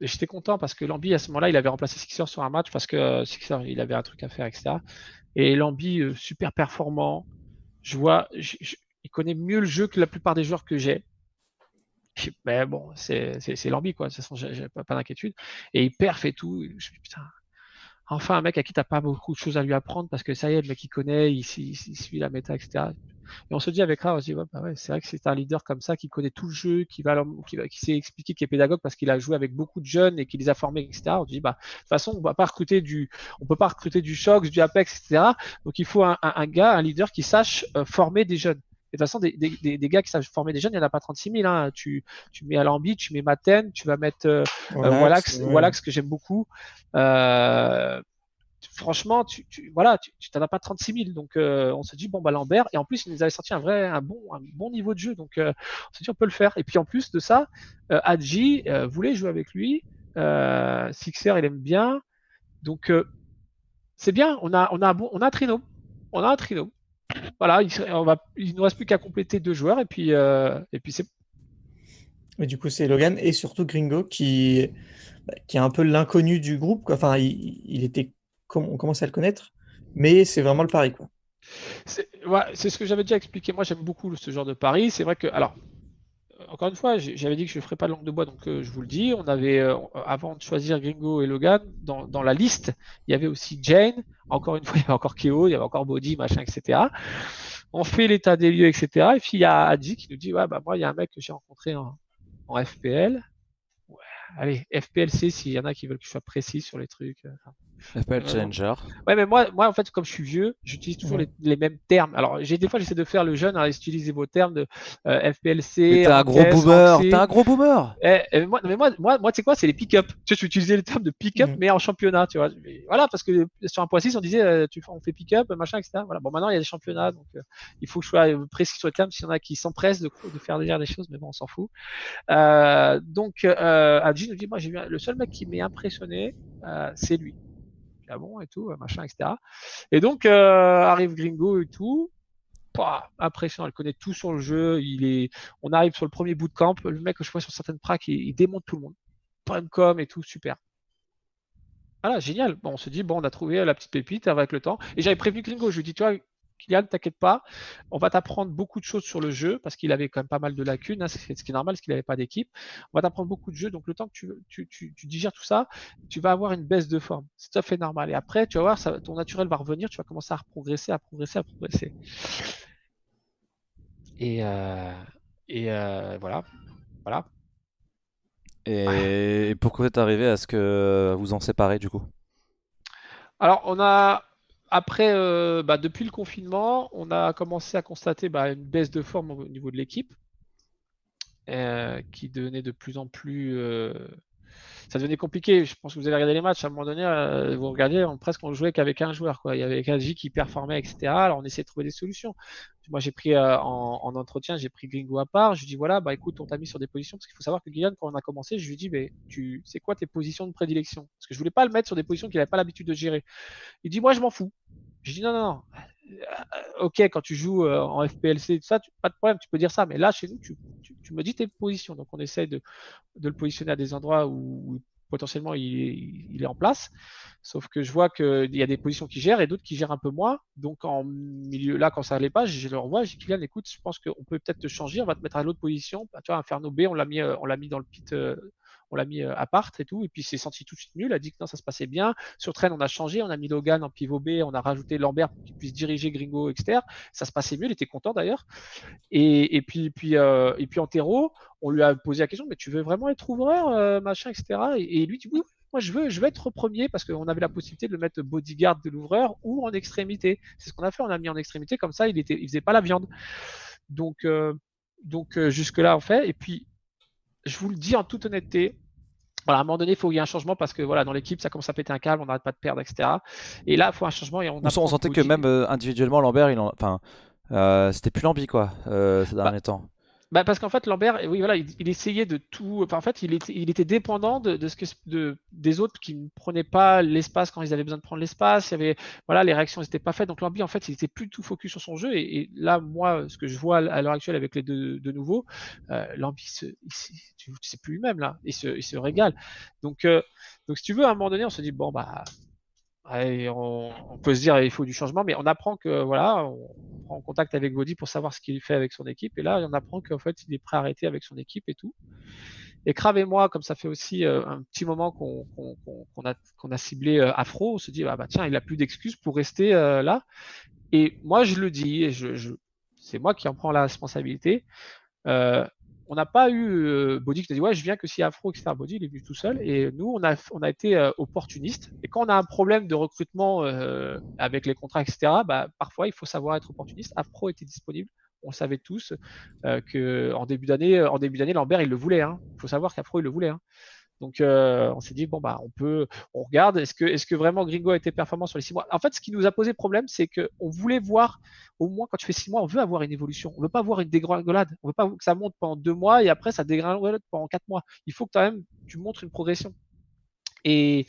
j'étais content parce que Lambi, à ce moment-là, il avait remplacé Sixer sur un match parce que euh, Sixer, il avait un truc à faire, etc. Et Lambi, euh, super performant. Je vois, il connaît mieux le jeu que la plupart des joueurs que j'ai. Mais bon, c'est Lambi, quoi. De toute façon, j'ai pas, d'inquiétude. Et il perf tout. Enfin un mec à qui t'as pas beaucoup de choses à lui apprendre parce que ça y est, le mec il connaît, il, suit la méta, etc. Et on se dit avec ça, on se dit ouais, bah ouais, c'est vrai que c'est un leader comme ça qui connaît tout le jeu, qui va, qui, va, qui sait expliquer, qui est pédagogue parce qu'il a joué avec beaucoup de jeunes et qui les a formés, etc. On se dit bah de toute façon on va pas recruter du, on peut pas recruter du Shox, du Apex, etc. Donc il faut un, un, gars, un leader qui sache euh, former des jeunes. de toute façon, des, des, des, gars qui savent former des jeunes, il n'y en a pas 36 000. Hein. Tu, tu mets Alambi, tu mets Maten, tu vas mettre euh, Wallax, Wallax, que j'aime beaucoup. Euh, franchement, tu, voilà, tu as pas 36 000. Donc, euh, on se dit, bon, bah, Lambert, et en plus, il nous avait sorti un vrai, un bon, un bon niveau de jeu. Donc, euh, on se dit, on peut le faire. Et puis, en plus de ça, euh, Adji voulait jouer avec lui. Sixer, il aime bien. Donc, c'est bien. On a, on a un bon, on a un. On a un. Voilà, il, on il ne reste plus qu'à compléter deux joueurs et puis, et puis c'est. Mais du coup, c'est Logan et surtout Gringo qui, bah, qui est un peu l'inconnu du groupe. Enfin, il, il était on commence à le connaître, mais c'est vraiment le pari. Quoi. C'est, ce que j'avais déjà expliqué. Moi, j'aime beaucoup ce genre de pari. C'est vrai que, alors, encore une fois, j'avais dit que je ne ferais pas de langue de bois, donc euh, je vous le dis. On avait, euh, avant de choisir Gringo et Logan, dans, la liste, il y avait aussi Jane. Encore une fois, <laughs> il y avait encore Keo, il y avait encore Body, machin, etc. On fait l'état des lieux, etc. Et puis il y a Adji qui nous dit Ouais, bah moi, il y a un mec que j'ai rencontré en, FPL. allez, FPLC, s'il y en a qui veulent que je sois précis sur les trucs. Euh, FPL Challenger. Ouais, mais moi, moi, en fait, comme je suis vieux, j'utilise toujours Ouais. les, les mêmes termes. Alors, j'ai des fois, j'essaie de faire le jeune, alors, utilisez vos termes de euh, FPLC. Mais t'es un gros boomer, t'es un gros boomer. Eh, eh, moi, mais moi, moi, moi tu sais quoi, c'est les pick-up. Tu sais, je utilisais le terme de pick-up, mais en championnat, tu vois. Mais voilà, parce que sur un point 6, on disait, euh, tu, on fait pick-up, machin, etc. Voilà. Bon, maintenant, il y a des championnats, donc euh, il faut que je sois précis sur le terme. S'il y en a qui s'empressent de, de faire dire des choses, mais bon, on s'en fout. Euh, donc, euh, Adji nous dit, moi, j'ai le seul mec qui m'est impressionné, euh, c'est lui. Ah bon, et euh, donc, euh, arrive Gringo et tout. Impressionnant, il connaît tout sur le jeu. Il est, on arrive sur le premier bootcamp. Le mec que je vois sur certaines pracs, il, démonte tout le monde. Point.com et tout, super. Voilà, génial. Bon, on se dit, bon, on a trouvé la petite pépite avec le temps. Et j'avais prévenu Gringo, je lui ai dit, tu vois, Kylian, t'inquiète pas, on va t'apprendre beaucoup de choses sur le jeu, parce qu'il avait quand même pas mal de lacunes, hein, c'est ce qui est normal, parce qu'il n'avait pas d'équipe. On va t'apprendre beaucoup de jeux, donc le temps que tu, tu, tu, tu digères tout ça, tu vas avoir une baisse de forme. C'est tout à fait normal. Et après, tu vas voir, ça, ton naturel va revenir, tu vas commencer à progresser, à progresser, à progresser. Et, euh, et euh, voilà. Voilà. Et pourquoi vous êtes arrivé à ce que vous en séparez du coup? Alors, on a, après, euh, bah, depuis le confinement, on a commencé à constater bah, une baisse de forme au niveau de l'équipe, euh, qui devenait de plus en plus. euh, ça devenait compliqué. Je pense que vous avez regardé les matchs. À un moment donné, euh, vous regardiez, on, presque on jouait qu'avec un joueur. Quoi. Il y avait Kaji qui performait, etc. Alors, on essayait de trouver des solutions. Moi, j'ai pris euh, en, en entretien, j'ai pris Gringo à part. Je lui dis voilà, bah écoute, on t'a mis sur des positions parce qu'il faut savoir que Guyane, quand on a commencé, je lui dis mais tu, c'est quoi tes positions de prédilection? Parce que je voulais pas le mettre sur des positions qu'il n'avait pas l'habitude de gérer. Il dit moi, je m'en fous. Je dis non, non, non. Euh, ok, quand tu joues euh, en FPLC, tout ça, pas de problème, tu peux dire ça. Mais là, chez nous, tu, me dis tes positions. Donc, on essaie de, le positionner à des endroits où, potentiellement il est, en place. Sauf que je vois qu'il y a des positions qui gèrent et d'autres qui gèrent un peu moins. Donc en milieu là, quand ça n'allait pas, je le revois, je dis Kylian, écoute, je pense qu'on peut peut-être te changer, on va te mettre à l'autre position. Bah, tu vois, Inferno B, on l'a mis, mis dans le pit. Euh, on l'a mis à part et tout, et puis c'est senti tout de suite nul, a dit que non, ça se passait bien. Sur Train, on a changé, on a mis Logan en pivot B, on a rajouté Lambert pour qu'il puisse diriger Gringo, etc. Ça se passait mieux, il était content d'ailleurs. Et, et, puis, puis, euh, et puis en terreau, on lui a posé la question, mais tu veux vraiment être ouvreur, euh, machin, etc. Et, et lui dit oui, moi je veux, je veux être premier parce qu'on avait la possibilité de le mettre bodyguard de l'ouvreur ou en extrémité. C'est ce qu'on a fait, on a mis en extrémité, comme ça il était, il faisait pas la viande. Donc, euh, donc jusque là on fait. Et puis je vous le dis en toute honnêteté, voilà, à un moment donné, il faut qu'il y ait un changement parce que voilà, dans l'équipe, ça commence à péter un câble, on n'arrête pas de perdre, etc. Et là, il faut un changement. Et on, on, on sentait que même euh, individuellement, Lambert, il en... enfin, euh, c'était plus Lambi quoi, euh, ces derniers bah, temps. Bah parce qu'en fait Lambert, oui voilà, il, essayait de tout. En fait, il était, dépendant de, ce que de, des autres qui ne prenaient pas l'espace quand ils avaient besoin de prendre l'espace. Il y avait voilà, les réactions n'étaient pas faites. Donc Lambi, en fait, il était plus tout focus sur son jeu. Et, là, moi, ce que je vois à l'heure actuelle avec les deux de nouveau, euh, Lambi, se, tu sais plus lui-même là, il se, régale. Donc, euh, donc si tu veux, à un moment donné, on se dit bon bah on, peut se dire il faut du changement, mais on apprend que voilà, prend contact avec Body pour savoir ce qu'il fait avec son équipe, et là on apprend qu'en fait il est prêt à arrêter avec son équipe et tout. Et Crave et moi, comme ça fait aussi euh, un petit moment qu'on qu qu a, a ciblé euh, Afro, on se dit ah bah tiens il a plus d'excuses pour rester euh, là. Et moi je le dis, et je c'est moi qui en prends la responsabilité. Euh, on n'a pas eu euh, Body qui nous dit ouais je viens que si Afro etc Body il est venu tout seul. Et nous on a on a été euh, opportuniste et quand on a un problème de recrutement euh, avec les contrats etc bah parfois il faut savoir être opportuniste. Afro était disponible. On savait tous euh, que en début d'année en début d'année Lambert il le voulait il hein. faut savoir qu'Afro il le voulait hein. Donc euh, on s'est dit bon bah on peut on regarde est-ce que est-ce que vraiment Gringo a été performant sur les six mois? En fait ce qui nous a posé problème c'est que on voulait voir au moins quand tu fais six mois, on veut avoir une évolution. On veut pas avoir une dégringolade. On veut pas que ça monte pendant deux mois et après ça dégringolade pendant quatre mois. Il faut que quand même tu montres une progression. Et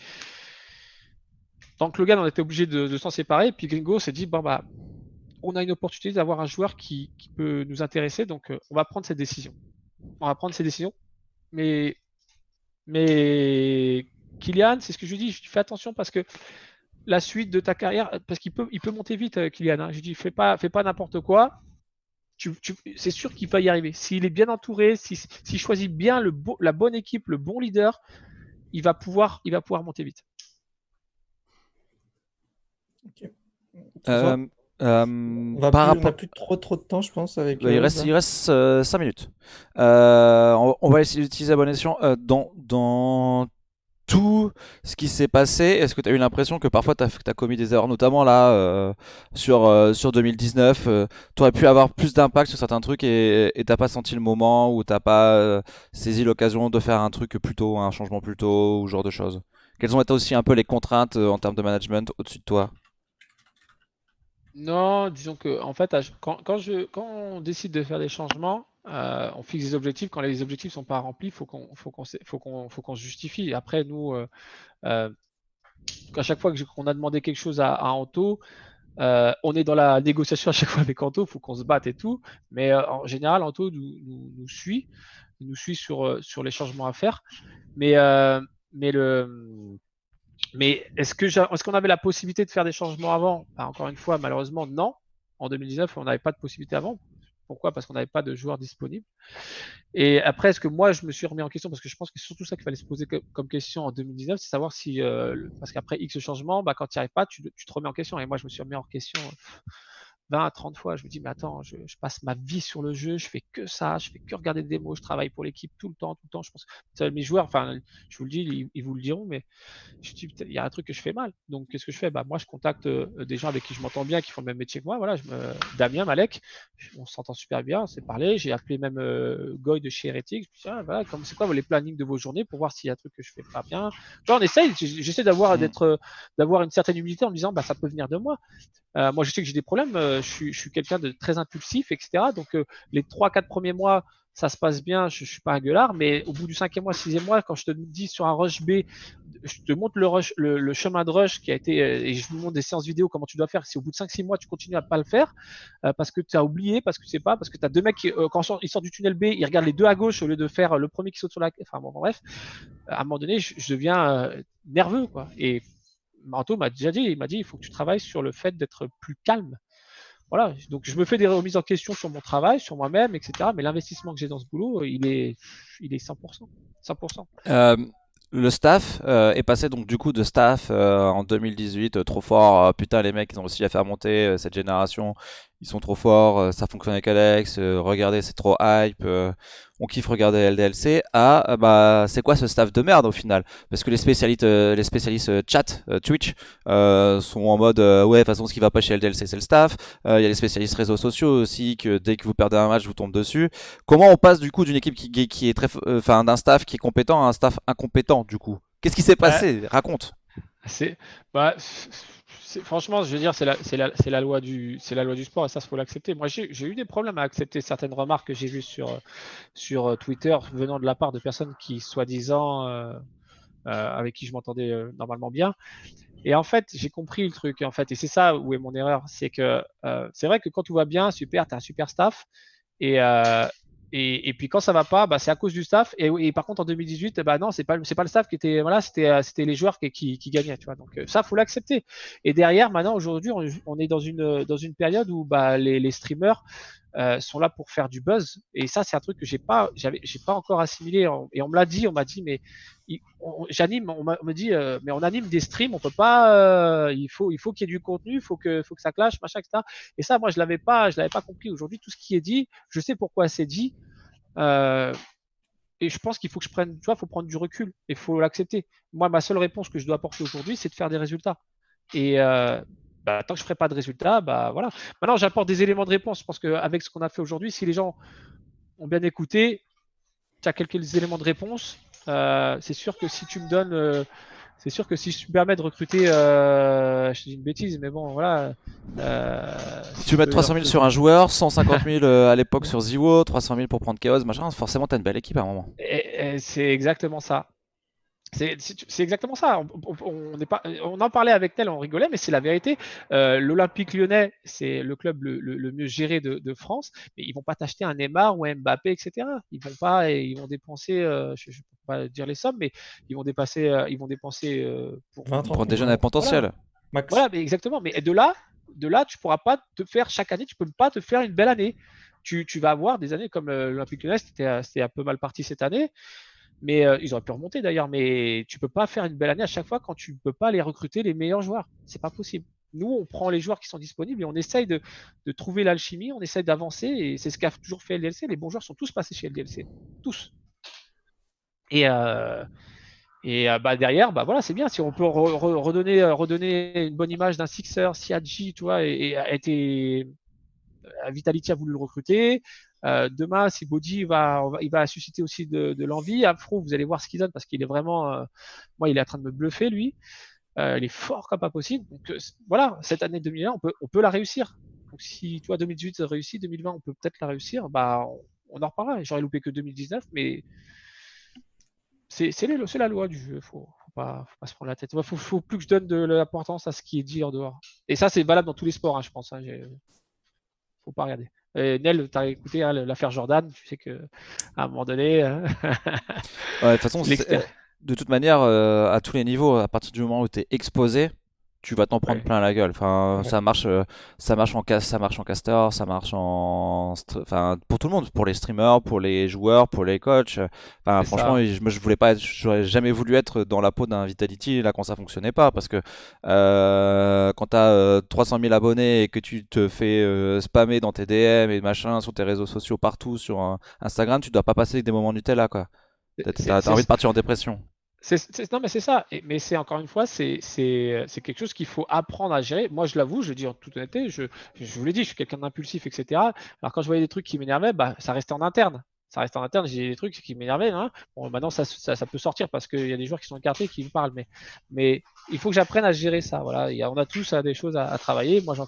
donc Logan, on était obligé de, s'en séparer. Puis Gringo s'est dit bon bah on a une opportunité d'avoir un joueur qui, peut nous intéresser, donc euh, on va prendre cette décision. On va prendre ces décisions. Mais mais Kylian, c'est ce que je lui dis, je lui fais attention parce que la suite de ta carrière, parce qu'il peut, il peut monter vite, euh, Kylian. Hein. Je dis, fais pas, fais pas n'importe quoi. C'est sûr qu'il va y arriver. S'il est bien entouré, s'il si, choisit bien le la bonne équipe, le bon leader, il va pouvoir, il va pouvoir monter vite. Euh, euh, on va plus, rapport... plus trop trop de temps, je pense. Avec il, reste, il reste 5 euh, minutes. on, on, va essayer d'utiliser la bonne escient dans, dans tout ce qui s'est passé, est-ce que tu as eu l'impression que parfois tu as, commis des erreurs, notamment là euh, sur, euh, sur 2019 Tu aurais pu avoir plus d'impact sur certains trucs et t'as pas senti le moment ou t'as pas saisi l'occasion de faire un truc plus tôt, un changement plus tôt ou ce genre de choses? Quelles ont été aussi un peu les contraintes en termes de management au-dessus de toi? Non, disons que en fait, quand, on décide de faire des changements, euh, on fixe des objectifs. Quand les objectifs sont pas remplis, qu'on faut qu'on faut qu'on faut qu'on se justifie. Après, nous, euh, euh, à chaque fois qu'on a demandé quelque chose à, Anto, on est dans la négociation à chaque fois avec Anto, faut qu'on se batte et tout. Mais en général, Anto nous, nous, nous, suit, nous suit sur sur les changements à faire. Mais mais le mais est-ce qu'on avait la possibilité de faire des changements avant? Bah, Encore une fois, malheureusement, non. En 2019, on n'avait pas de possibilité avant. Pourquoi? Parce qu'on n'avait pas de joueurs disponibles. Et après, est-ce que moi, je me suis remis en question? Parce que je pense que c'est surtout ça qu'il fallait se poser comme question en 2019, c'est savoir si, euh, parce qu'après X changement, bah, quand tu n'y arrives pas, tu, tu, te remets en question. Et moi, je me suis remis en question 20 à 30 fois, je me dis, mais attends, je, passe ma vie sur le jeu, je fais que ça, je fais que regarder des démos, je travaille pour l'équipe tout le temps, tout le temps. Je pense mes joueurs, enfin, je vous le dis, ils, vous le diront, mais je dis, il y a un truc que je fais mal. Donc, qu'est-ce que je fais? Bah, Moi, je contacte euh, des gens avec qui je m'entends bien, qui font le même métier que moi. Voilà, je me... Damien, Malek, on s'entend super bien, on s'est parlé. J'ai appelé même euh, Goy de chez Heretic. Je me dis, ah, voilà, c'est quoi les plannings de vos journées pour voir s'il y a un truc que je fais pas bien? Genre, on essaye, j'essaie d'avoir, mmh. d'être, d'avoir une certaine humilité en me disant, bah, ça peut venir de moi. Euh, moi, je sais que j'ai des problèmes. Euh, je suis, je suis quelqu'un de très impulsif, etc. Donc, euh, les trois, quatre premiers mois, ça se passe bien. Je, je suis pas un gueulard, mais au bout du cinquième mois, sixième mois, quand je te dis sur un rush B, je te montre le, rush, le, chemin de rush qui a été, et je vous montre des séances vidéo comment tu dois faire. Si au bout de cinq, six mois, tu continues à pas le faire, parce que tu as oublié, parce que c'est pas, parce que tu as deux mecs qui, quand ils sortent du tunnel B, ils regardent les deux à gauche au lieu de faire le premier qui saute sur la, enfin bon, bref, à un moment donné, je, je deviens nerveux, quoi. Et Manto m'a déjà dit, il m'a dit, il faut que tu travailles sur le fait d'être plus calme. Voilà, donc je me fais des remises en question sur mon travail, sur moi-même, etc. Mais l'investissement que j'ai dans ce boulot, il est, il est 100%. 100%. Euh, le staff euh, est passé donc du coup de staff euh, en 2018 trop fort. putain, les mecs, ils ont aussi à faire monter cette génération ils sont trop forts, euh, ça fonctionne avec Alex, euh, regardez c'est trop hype, euh, on kiffe regarder LDLC, à bah c'est quoi ce staff de merde au final? Parce que les spécialistes, les spécialistes chat Twitch sont en mode ouais de toute façon ce qui va pas chez LDLC c'est le staff, il y a les spécialistes réseaux sociaux aussi que dès que vous perdez un match vous tombe dessus. Comment on passe du coup d'une équipe qui, qui est très, enfin d'un staff qui est compétent à un staff incompétent du coup? Qu'est-ce qui s'est passé? Raconte. C'est bah franchement, je veux dire, c'est la, loi du, sport et ça, il faut l'accepter. Moi, j'ai eu des problèmes à accepter certaines remarques que j'ai vues sur, euh, Twitter venant de la part de personnes qui, soi-disant, euh, euh, avec qui je m'entendais normalement bien. Et en fait, j'ai compris le truc. En fait, et c'est ça où est mon erreur, c'est que c'est vrai que quand tout va bien, super, tu un super staff. Et, et, et, puis quand ça va pas, bah, c'est à cause du staff. Et, et, par contre en 2018, bah non, c'est pas c'est pas le staff qui était voilà, c'était euh, c'était les joueurs qui, qui, qui, gagnaient, tu vois. Donc euh, ça faut l'accepter. Et derrière, maintenant aujourd'hui, on, on, est dans une dans une période où bah les, les streamers euh, sont là pour faire du buzz. Et ça, c'est un truc que j'ai pas j'avais j'ai pas encore assimilé. Et on me l'a dit, on m'a dit mais j'anime, on, me dit euh, mais on anime des streams, on peut pas. il faut il faut qu'il y ait du contenu, il faut que faut que ça clash, machin, etc. Et ça, moi je l'avais pas je l'avais pas compris. Aujourd'hui, tout ce qui est dit, je sais pourquoi c'est dit. Euh, et je pense qu'il faut que je prenne, tu vois, faut prendre du recul et il faut l'accepter. Moi, ma seule réponse que je dois apporter aujourd'hui, c'est de faire des résultats. Et euh, bah, tant que je ne ferai pas de résultats, bah voilà. Maintenant, j'apporte des éléments de réponse parce qu'avec ce qu'on a fait aujourd'hui, si les gens ont bien écouté, tu as quelques éléments de réponse. Euh, c'est sûr que si tu me donnes c'est sûr que si je me permets de recruter, euh, je te dis une bêtise, mais bon, voilà. Euh, si tu mets 300 000 sur un joueur, 150 000 <laughs> euh, à l'époque sur Ziwo, 300 000 pour prendre Chaos, machin, forcément, t'as une belle équipe à un moment. c'est exactement ça. C'est exactement ça. On, pas, on en parlait avec Tel, on rigolait, mais c'est la vérité. Euh, L'Olympique lyonnais, c'est le club le, mieux géré de, France, mais ils vont pas t'acheter un Neymar ou un Mbappé, etc. Ils vont pas, et ils vont dépenser, euh, je ne peux pas dire les sommes, mais ils vont dépenser, euh, ils vont dépenser pour, pour des jeunes à potentiel. Voilà. mais exactement. Mais de là, de là, tu pourras pas te faire chaque année, tu peux pas te faire une belle année. Tu, tu vas avoir des années comme l'Olympique lyonnais, c'était un peu mal parti cette année. Mais euh, ils auraient pu remonter d'ailleurs, mais tu peux pas faire une belle année à chaque fois quand tu peux pas aller recruter les meilleurs joueurs. C'est pas possible. Nous, on prend les joueurs qui sont disponibles et on essaye de, trouver l'alchimie, on essaye d'avancer et c'est ce qu'a toujours fait LDLC. Les bons joueurs sont tous passés chez LDLC, tous. Et, euh, Et euh, bah, derrière, bah, voilà, c'est bien. Si on peut redonner, redonner une bonne image d'un Sixer, si Adji, tu vois, a été. Vitality a voulu le recruter. demain, si Body va, il va susciter aussi de, l'envie. Afro, vous allez voir ce qu'il donne parce qu'il est vraiment. moi, il est en train de me bluffer, lui. il est fort comme pas possible. Donc voilà, cette année 2001, on peut, on peut la réussir. Donc si toi 2018 réussit, 2020 on peut peut-être la réussir, bah on, en reparlera. J'aurais loupé que 2019, mais c'est la loi du jeu. Faut, faut pas, faut pas se prendre la tête. Faut, faut, plus que je donne de l'importance à ce qui est dit en dehors. Et ça c'est valable dans tous les sports, hein, je pense. Hein, faut pas regarder. Nel, tu as écouté hein, l'affaire Jordan, tu sais que à un moment donné. <laughs> ouais, de toute façon, de toute manière, euh, à tous les niveaux, à partir du moment où tu es exposé, tu vas t'en prendre plein la gueule. Enfin, ça marche, euh, ça marche en ça marche en caster, ça marche en, enfin, pour tout le monde, pour les streamers, pour les joueurs, pour les coachs. Enfin, franchement, je, je voulais pas, j'aurais jamais voulu être dans la peau d'un Vitality là quand ça fonctionnait pas, parce que euh, quand t'as euh, 300 000 abonnés et que tu te fais euh, spammer dans tes DM et machin sur tes réseaux sociaux partout, sur Instagram, tu dois pas passer des moments Nutella quoi. T'as envie de partir en dépression non, mais c'est ça. mais c'est encore une fois, c'est quelque chose qu'il faut apprendre à gérer. Moi, je l'avoue, je dis en toute honnêteté, je, je vous l'ai dit, je suis quelqu'un d'impulsif, etc. Alors, quand je voyais des trucs qui m'énervaient, bah, ça restait en interne. Ça restait en interne. J'ai des trucs qui m'énervaient. Hein. Bon, maintenant, ça, ça, peut sortir parce qu'il y a des joueurs qui sont écartés qui me parlent. Mais, mais il faut que j'apprenne à gérer ça. Voilà. Il y a, on a tous des choses à, travailler. Moi, j'en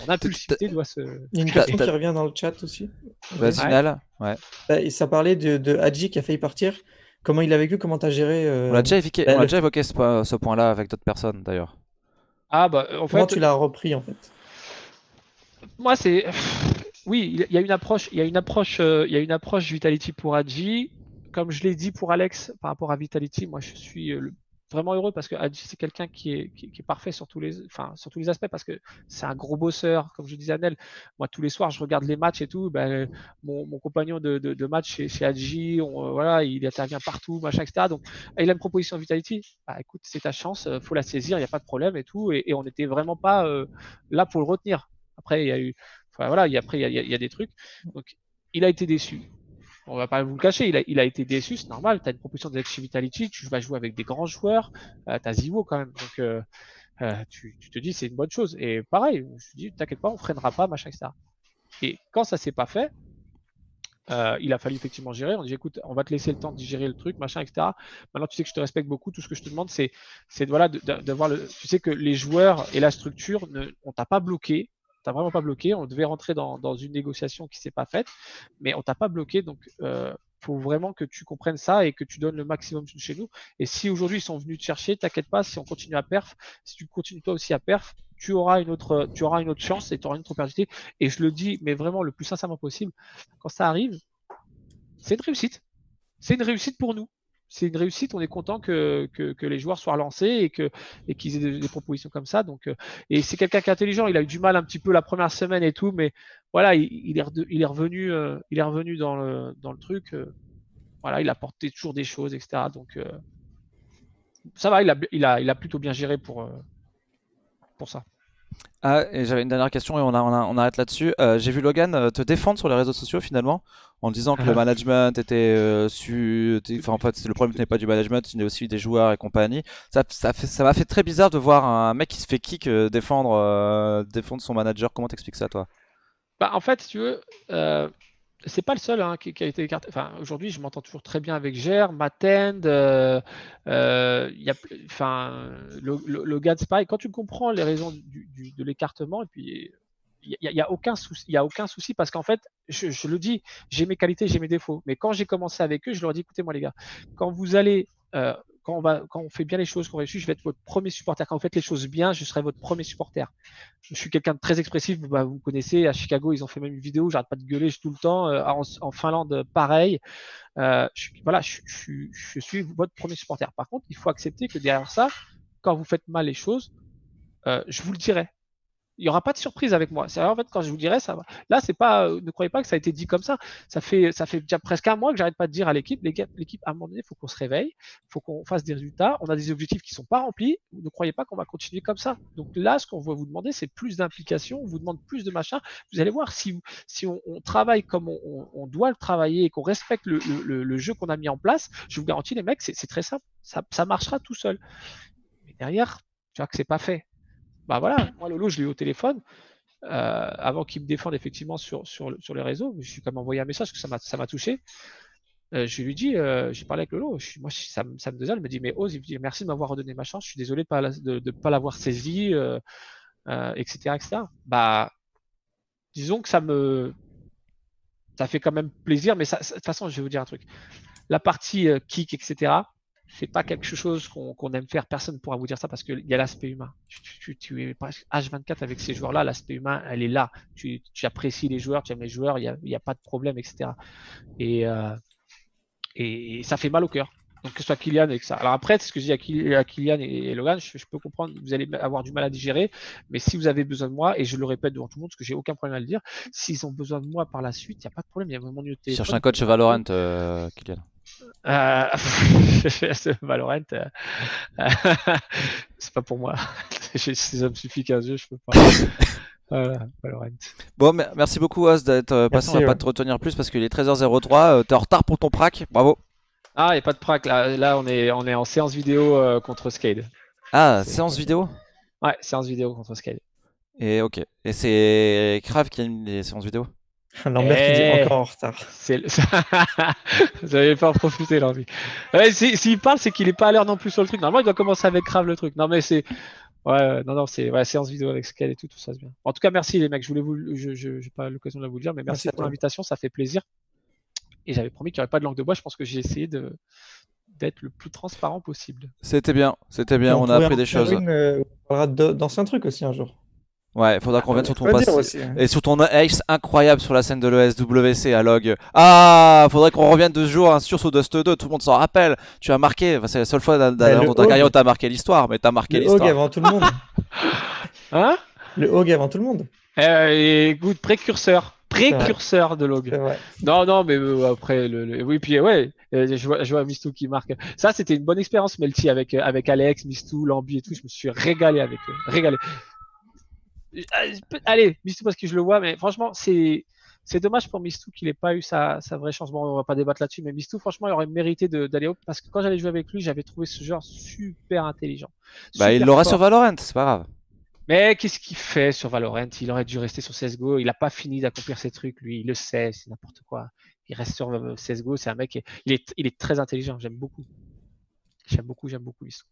mon impulsivité doit se. Il y a une question qui revient dans le chat aussi. Vas-y, ouais. Bah, ça parlait de, de Hadji qui a failli partir. Comment il a vécu Comment tu as géré euh, On a déjà évoqué, bah, évoqué ce, point-là avec d'autres personnes d'ailleurs. Ah bah en Comment tu l'as repris en fait? Moi c'est oui, il y a une approche, il y a une approche, euh, il y a une approche Vitality pour Adji. Comme je l'ai dit pour Alex par rapport à Vitality, moi je suis euh, le vraiment heureux parce que c'est quelqu'un qui est, qui, est, parfait sur tous les, enfin, sur tous les aspects parce que c'est un gros bosseur, comme je disais à Nel. Moi, tous les soirs, je regarde les matchs et tout. Ben, mon, mon, compagnon de, de, match chez, chez Adji, on, voilà, il intervient partout, machin, etc. Donc, il a une proposition Vitality. Bah, écoute, c'est ta chance, euh, faut la saisir, il n'y a pas de problème et tout. Et, on n'était vraiment pas euh, là pour le retenir. Après, il y a eu, voilà, après, il y a, il y a des trucs. Donc, il a été déçu on va pas vous le cacher, il a, été déçu, c'est normal. Tu as une proposition de Vitality, tu vas jouer avec des grands joueurs, euh, tu as Zivo quand même. Donc euh, euh, tu, te dis c'est une bonne chose. Et pareil, je suis dit, t'inquiète pas, on freinera pas, machin, etc. Et quand ça s'est pas fait, euh, il a fallu effectivement gérer. On dit écoute, on va te laisser le temps de gérer le truc, machin, etc. Maintenant, tu sais que je te respecte beaucoup. Tout ce que je te demande, c'est, c'est voilà, de, de, voir le. Tu sais que les joueurs et la structure, ne, on t'a pas bloqué t'as vraiment pas bloqué. On devait rentrer dans, dans une négociation qui s'est pas faite, mais on t'a pas bloqué. Donc, euh, faut vraiment que tu comprennes ça et que tu donnes le maximum chez nous. Et si aujourd'hui ils sont venus te chercher, t'inquiète pas, si on continue à perf, si tu continues toi aussi à perf, tu auras une autre, tu auras une autre chance et tu auras une autre opportunité. Et je le dis, mais vraiment le plus sincèrement possible, quand ça arrive, c'est une réussite. C'est une réussite pour nous c'est une réussite. On est content que, les joueurs soient lancés et qu'ils aient des, propositions comme ça. Euh, et c'est quelqu'un qui est intelligent. Il a eu du mal un petit peu la première semaine et tout, mais voilà, il, est, revenu, euh, il est revenu dans le truc. Euh, voilà, il a porté toujours des choses, etc. Donc ça va, il a, plutôt bien géré pour ça. Ah, et j'avais une dernière question et on, on, arrête là-dessus. J'ai vu Logan te défendre sur les réseaux sociaux finalement en disant que le <laughs> management était euh, su. Enfin, en fait, le problème n'est pas du management, c'est aussi des joueurs et compagnie. Ça, ça fait, ça m'a fait très bizarre de voir un mec qui se fait kick euh, défendre, euh, défendre son manager. Comment t'expliques ça, toi? Bah, en fait, si tu veux. Euh, c'est pas le seul hein, qui, a été écarté. Enfin, aujourd'hui, je m'entends toujours très bien avec Ger, Matend, euh, a, enfin, Logan, c'est pareil. Quand tu comprends les raisons de l'écartement, et puis il n'y a, aucun souci, a aucun souci parce qu'en fait, je, le dis, j'ai mes qualités, j'ai mes défauts. Mais quand j'ai commencé avec eux, je leur ai dit, écoutez, moi les gars, quand vous allez, euh, quand on va, quand on fait bien les choses, qu'on réussit, je vais être votre premier supporter. Quand vous faites les choses bien, je serai votre premier supporter. Je suis quelqu'un de très expressif. Bah, vous connaissez, à Chicago, ils ont fait même une vidéo. J'arrête pas de gueuler tout le temps. Euh, en, Finlande, pareil. Euh, je, voilà, je, je, je suis votre premier supporter. Par contre, il faut accepter que derrière ça, quand vous faites mal les choses, euh, je vous le dirai Il n'y aura pas de surprise avec moi. C'est en fait quand je vous dirai ça. Va. Là, c'est pas. euh, ne croyez pas que ça a été dit comme ça. Ça fait, ça fait déjà presque un mois que j'arrête pas de dire à l'équipe, l'équipe, à un moment donné, il faut qu'on se réveille, il faut qu'on fasse des résultats. On a des objectifs qui sont pas remplis. Ne croyez pas qu'on va continuer comme ça. Donc là, ce qu'on va vous demander, c'est plus d'implication. On vous demande plus de machin. Vous allez voir si, si on, travaille comme on, doit le travailler et qu'on respecte le, le- jeu qu'on a mis en place. Je vous garantis, les mecs, c'est très simple. Ça, ça marchera tout seul. Mais derrière, tu vois que c'est pas fait. Bah voilà, moi Lolo, je l'ai eu au téléphone. euh, avant qu'il me défende effectivement sur, sur, le- sur les réseaux, je suis quand même envoyé un message parce que ça m'a touché. Euh, je lui dis, euh, j'ai parlé avec Lolo, je moi ça, ça me désole, il me dit, mais Ose, il me dit, merci de m'avoir redonné ma chance, je suis désolé de ne pas l'avoir saisi, euh, euh, etc., etc. Bah, disons que ça me, ça fait quand même plaisir, mais de toute façon, je vais vous dire un truc. La partie kick, etc., c'est pas quelque chose qu'on aime faire. Personne ne pourra vous dire ça parce qu'il y a l'aspect humain. Tu, tu- tu- tu es presque H24 avec ces joueurs-là. L'aspect humain, elle est là. Tu, tu apprécies les joueurs, tu aimes les joueurs, il n'y a, pas de problème, etc. Et, euh, et, et ça fait mal au cœur. Donc que ce soit Kylian et que ça. Alors après, ce que je dis à, Kyl- à Kylian et, et Logan, je, je peux comprendre, vous allez avoir du mal à digérer, mais si vous avez besoin de moi, et je le répète devant tout le monde, parce que j'ai aucun problème à le dire, s'ils ont besoin de moi par la suite, il n'y a pas de problème, il y a vraiment mieux. Cherche un coach Valorant, euh, Kylian. Euh, <laughs> Valorant, euh, <laughs> c'est pas pour moi. <laughs> Ça me suffit qu'un jeu, je peux pas. Voilà, Valorant. Bon, mer- merci beaucoup Oz d'être euh, passé. On va pas te retenir plus parce qu'il est 13h03. euh, T'es en retard pour ton prac. Bravo. Ah, il n'y a pas de prac. Là, là on, est, on est en séance vidéo euh, contre Scale. Ah, séance vidéo? Ouais, séance vidéo contre Scale. Et ok. Et c'est Crave qui anime les séances vidéo? <laughs> Lambert qui dit Eh. encore en retard. Le- <laughs> Vous n'avez pas en profité l'envie. Ouais, si- S'il parle, c'est qu'il est pas à l'heure non plus sur le truc. Normalement, il doit commencer avec Crave le truc. Non, mais c'est. Ouais, non, non, c'est ouais, séance vidéo avec Scale et tout, tout ça, c'est bien. En tout cas, merci les mecs. Je voulais vous, je, pas l'occasion de vous le dire, mais merci pour l'invitation, ça fait plaisir. Et j'avais promis qu'il n'y aurait pas de langue de bois. Je pense que j'ai essayé de d'être le plus transparent possible. C'était bien. C'était bien. On a appris des choses. une, euh, on parlera d'anciens trucs aussi un jour. Ouais, faudra qu'on vienne sur ton passé. aussi, hein. Et sur ton ace incroyable sur la scène de l'ESWC à log. Ah, faudrait qu'on revienne de ce jour, un sur sur Dust 2, tout le monde s'en rappelle. Tu as marqué, enfin, c'est la seule fois dans, dans- dans ta carrière où t'as marqué l'histoire, mais t'as marqué Le Hog l'histoire. avant tout le monde. <laughs> Hein? Le Hog avant tout le monde. euh, et Écoute, précurseur. Précurseur de log. Non, non, mais euh, après, le, le- oui, puis ouais, euh, je vois, je vois Mistou qui marque. Ça, c'était une bonne expérience, Melty, avec, euh, avec Alex, Mistou, Lambi et tout. Je me suis régalé avec eux. Régalé. Peut- Allez, Mistou, parce que je le vois, mais franchement, c'est. C'est dommage pour Mistou qu'il n'ait pas eu sa, sa vraie chance. Bon, on va pas débattre là-dessus, mais Mistou, franchement, il aurait mérité d'aller haut parce que quand j'allais jouer avec lui, j'avais trouvé ce genre super intelligent. Bah, il l'aura sur Valorant, c'est pas grave. Mais qu'est-ce qu'il fait sur Valorant? Il aurait dû rester sur CSGO. Il n'a pas fini d'accomplir ses trucs, lui. Il le sait, c'est n'importe quoi. Il reste sur euh, CSGO. C'est un mec, qui- il est, il est très intelligent. J'aime beaucoup. J'aime beaucoup, j'aime beaucoup Bissou.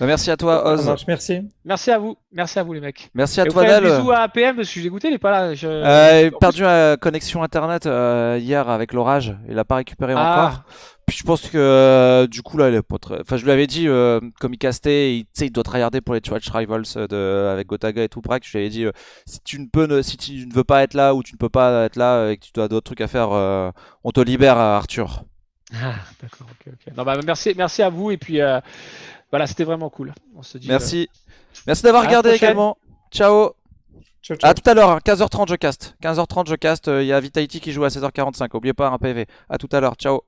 Bah, merci à toi, Ça Oz. marche, merci. Merci à vous. Merci à vous, les mecs. Merci à Et toi, Nel. bisous à APM parce que je suis dégoûté, il est pas là. Je... Euh, il a En perdu la connexion internet euh, hier avec l'orage. Il a pas récupéré Ah. encore. Puis je pense que euh, du coup là, il est pas très. Enfin, je lui avais dit, euh, comme il castait, il, tu sais, il doit tryharder pour les Twitch Rivals de, avec Gotaga et tout. Prac, je lui avais dit, euh, si tu ne peux, ne, si tu ne veux pas être là ou tu ne peux pas être là et que tu dois d'autres trucs à faire, euh, on te libère, Arthur. Ah, d'accord, ok, ok. Non, bah, merci, merci à vous. Et puis, euh, voilà, c'était vraiment cool. On se dit. euh, Merci, merci d'avoir regardé également. Ciao. Ciao, ciao. À tout à l'heure, hein, 15h30 je cast. 15h30 je cast. euh, Il y a Vitality qui joue à 16h45. Oubliez pas un PV. À tout à l'heure. Ciao.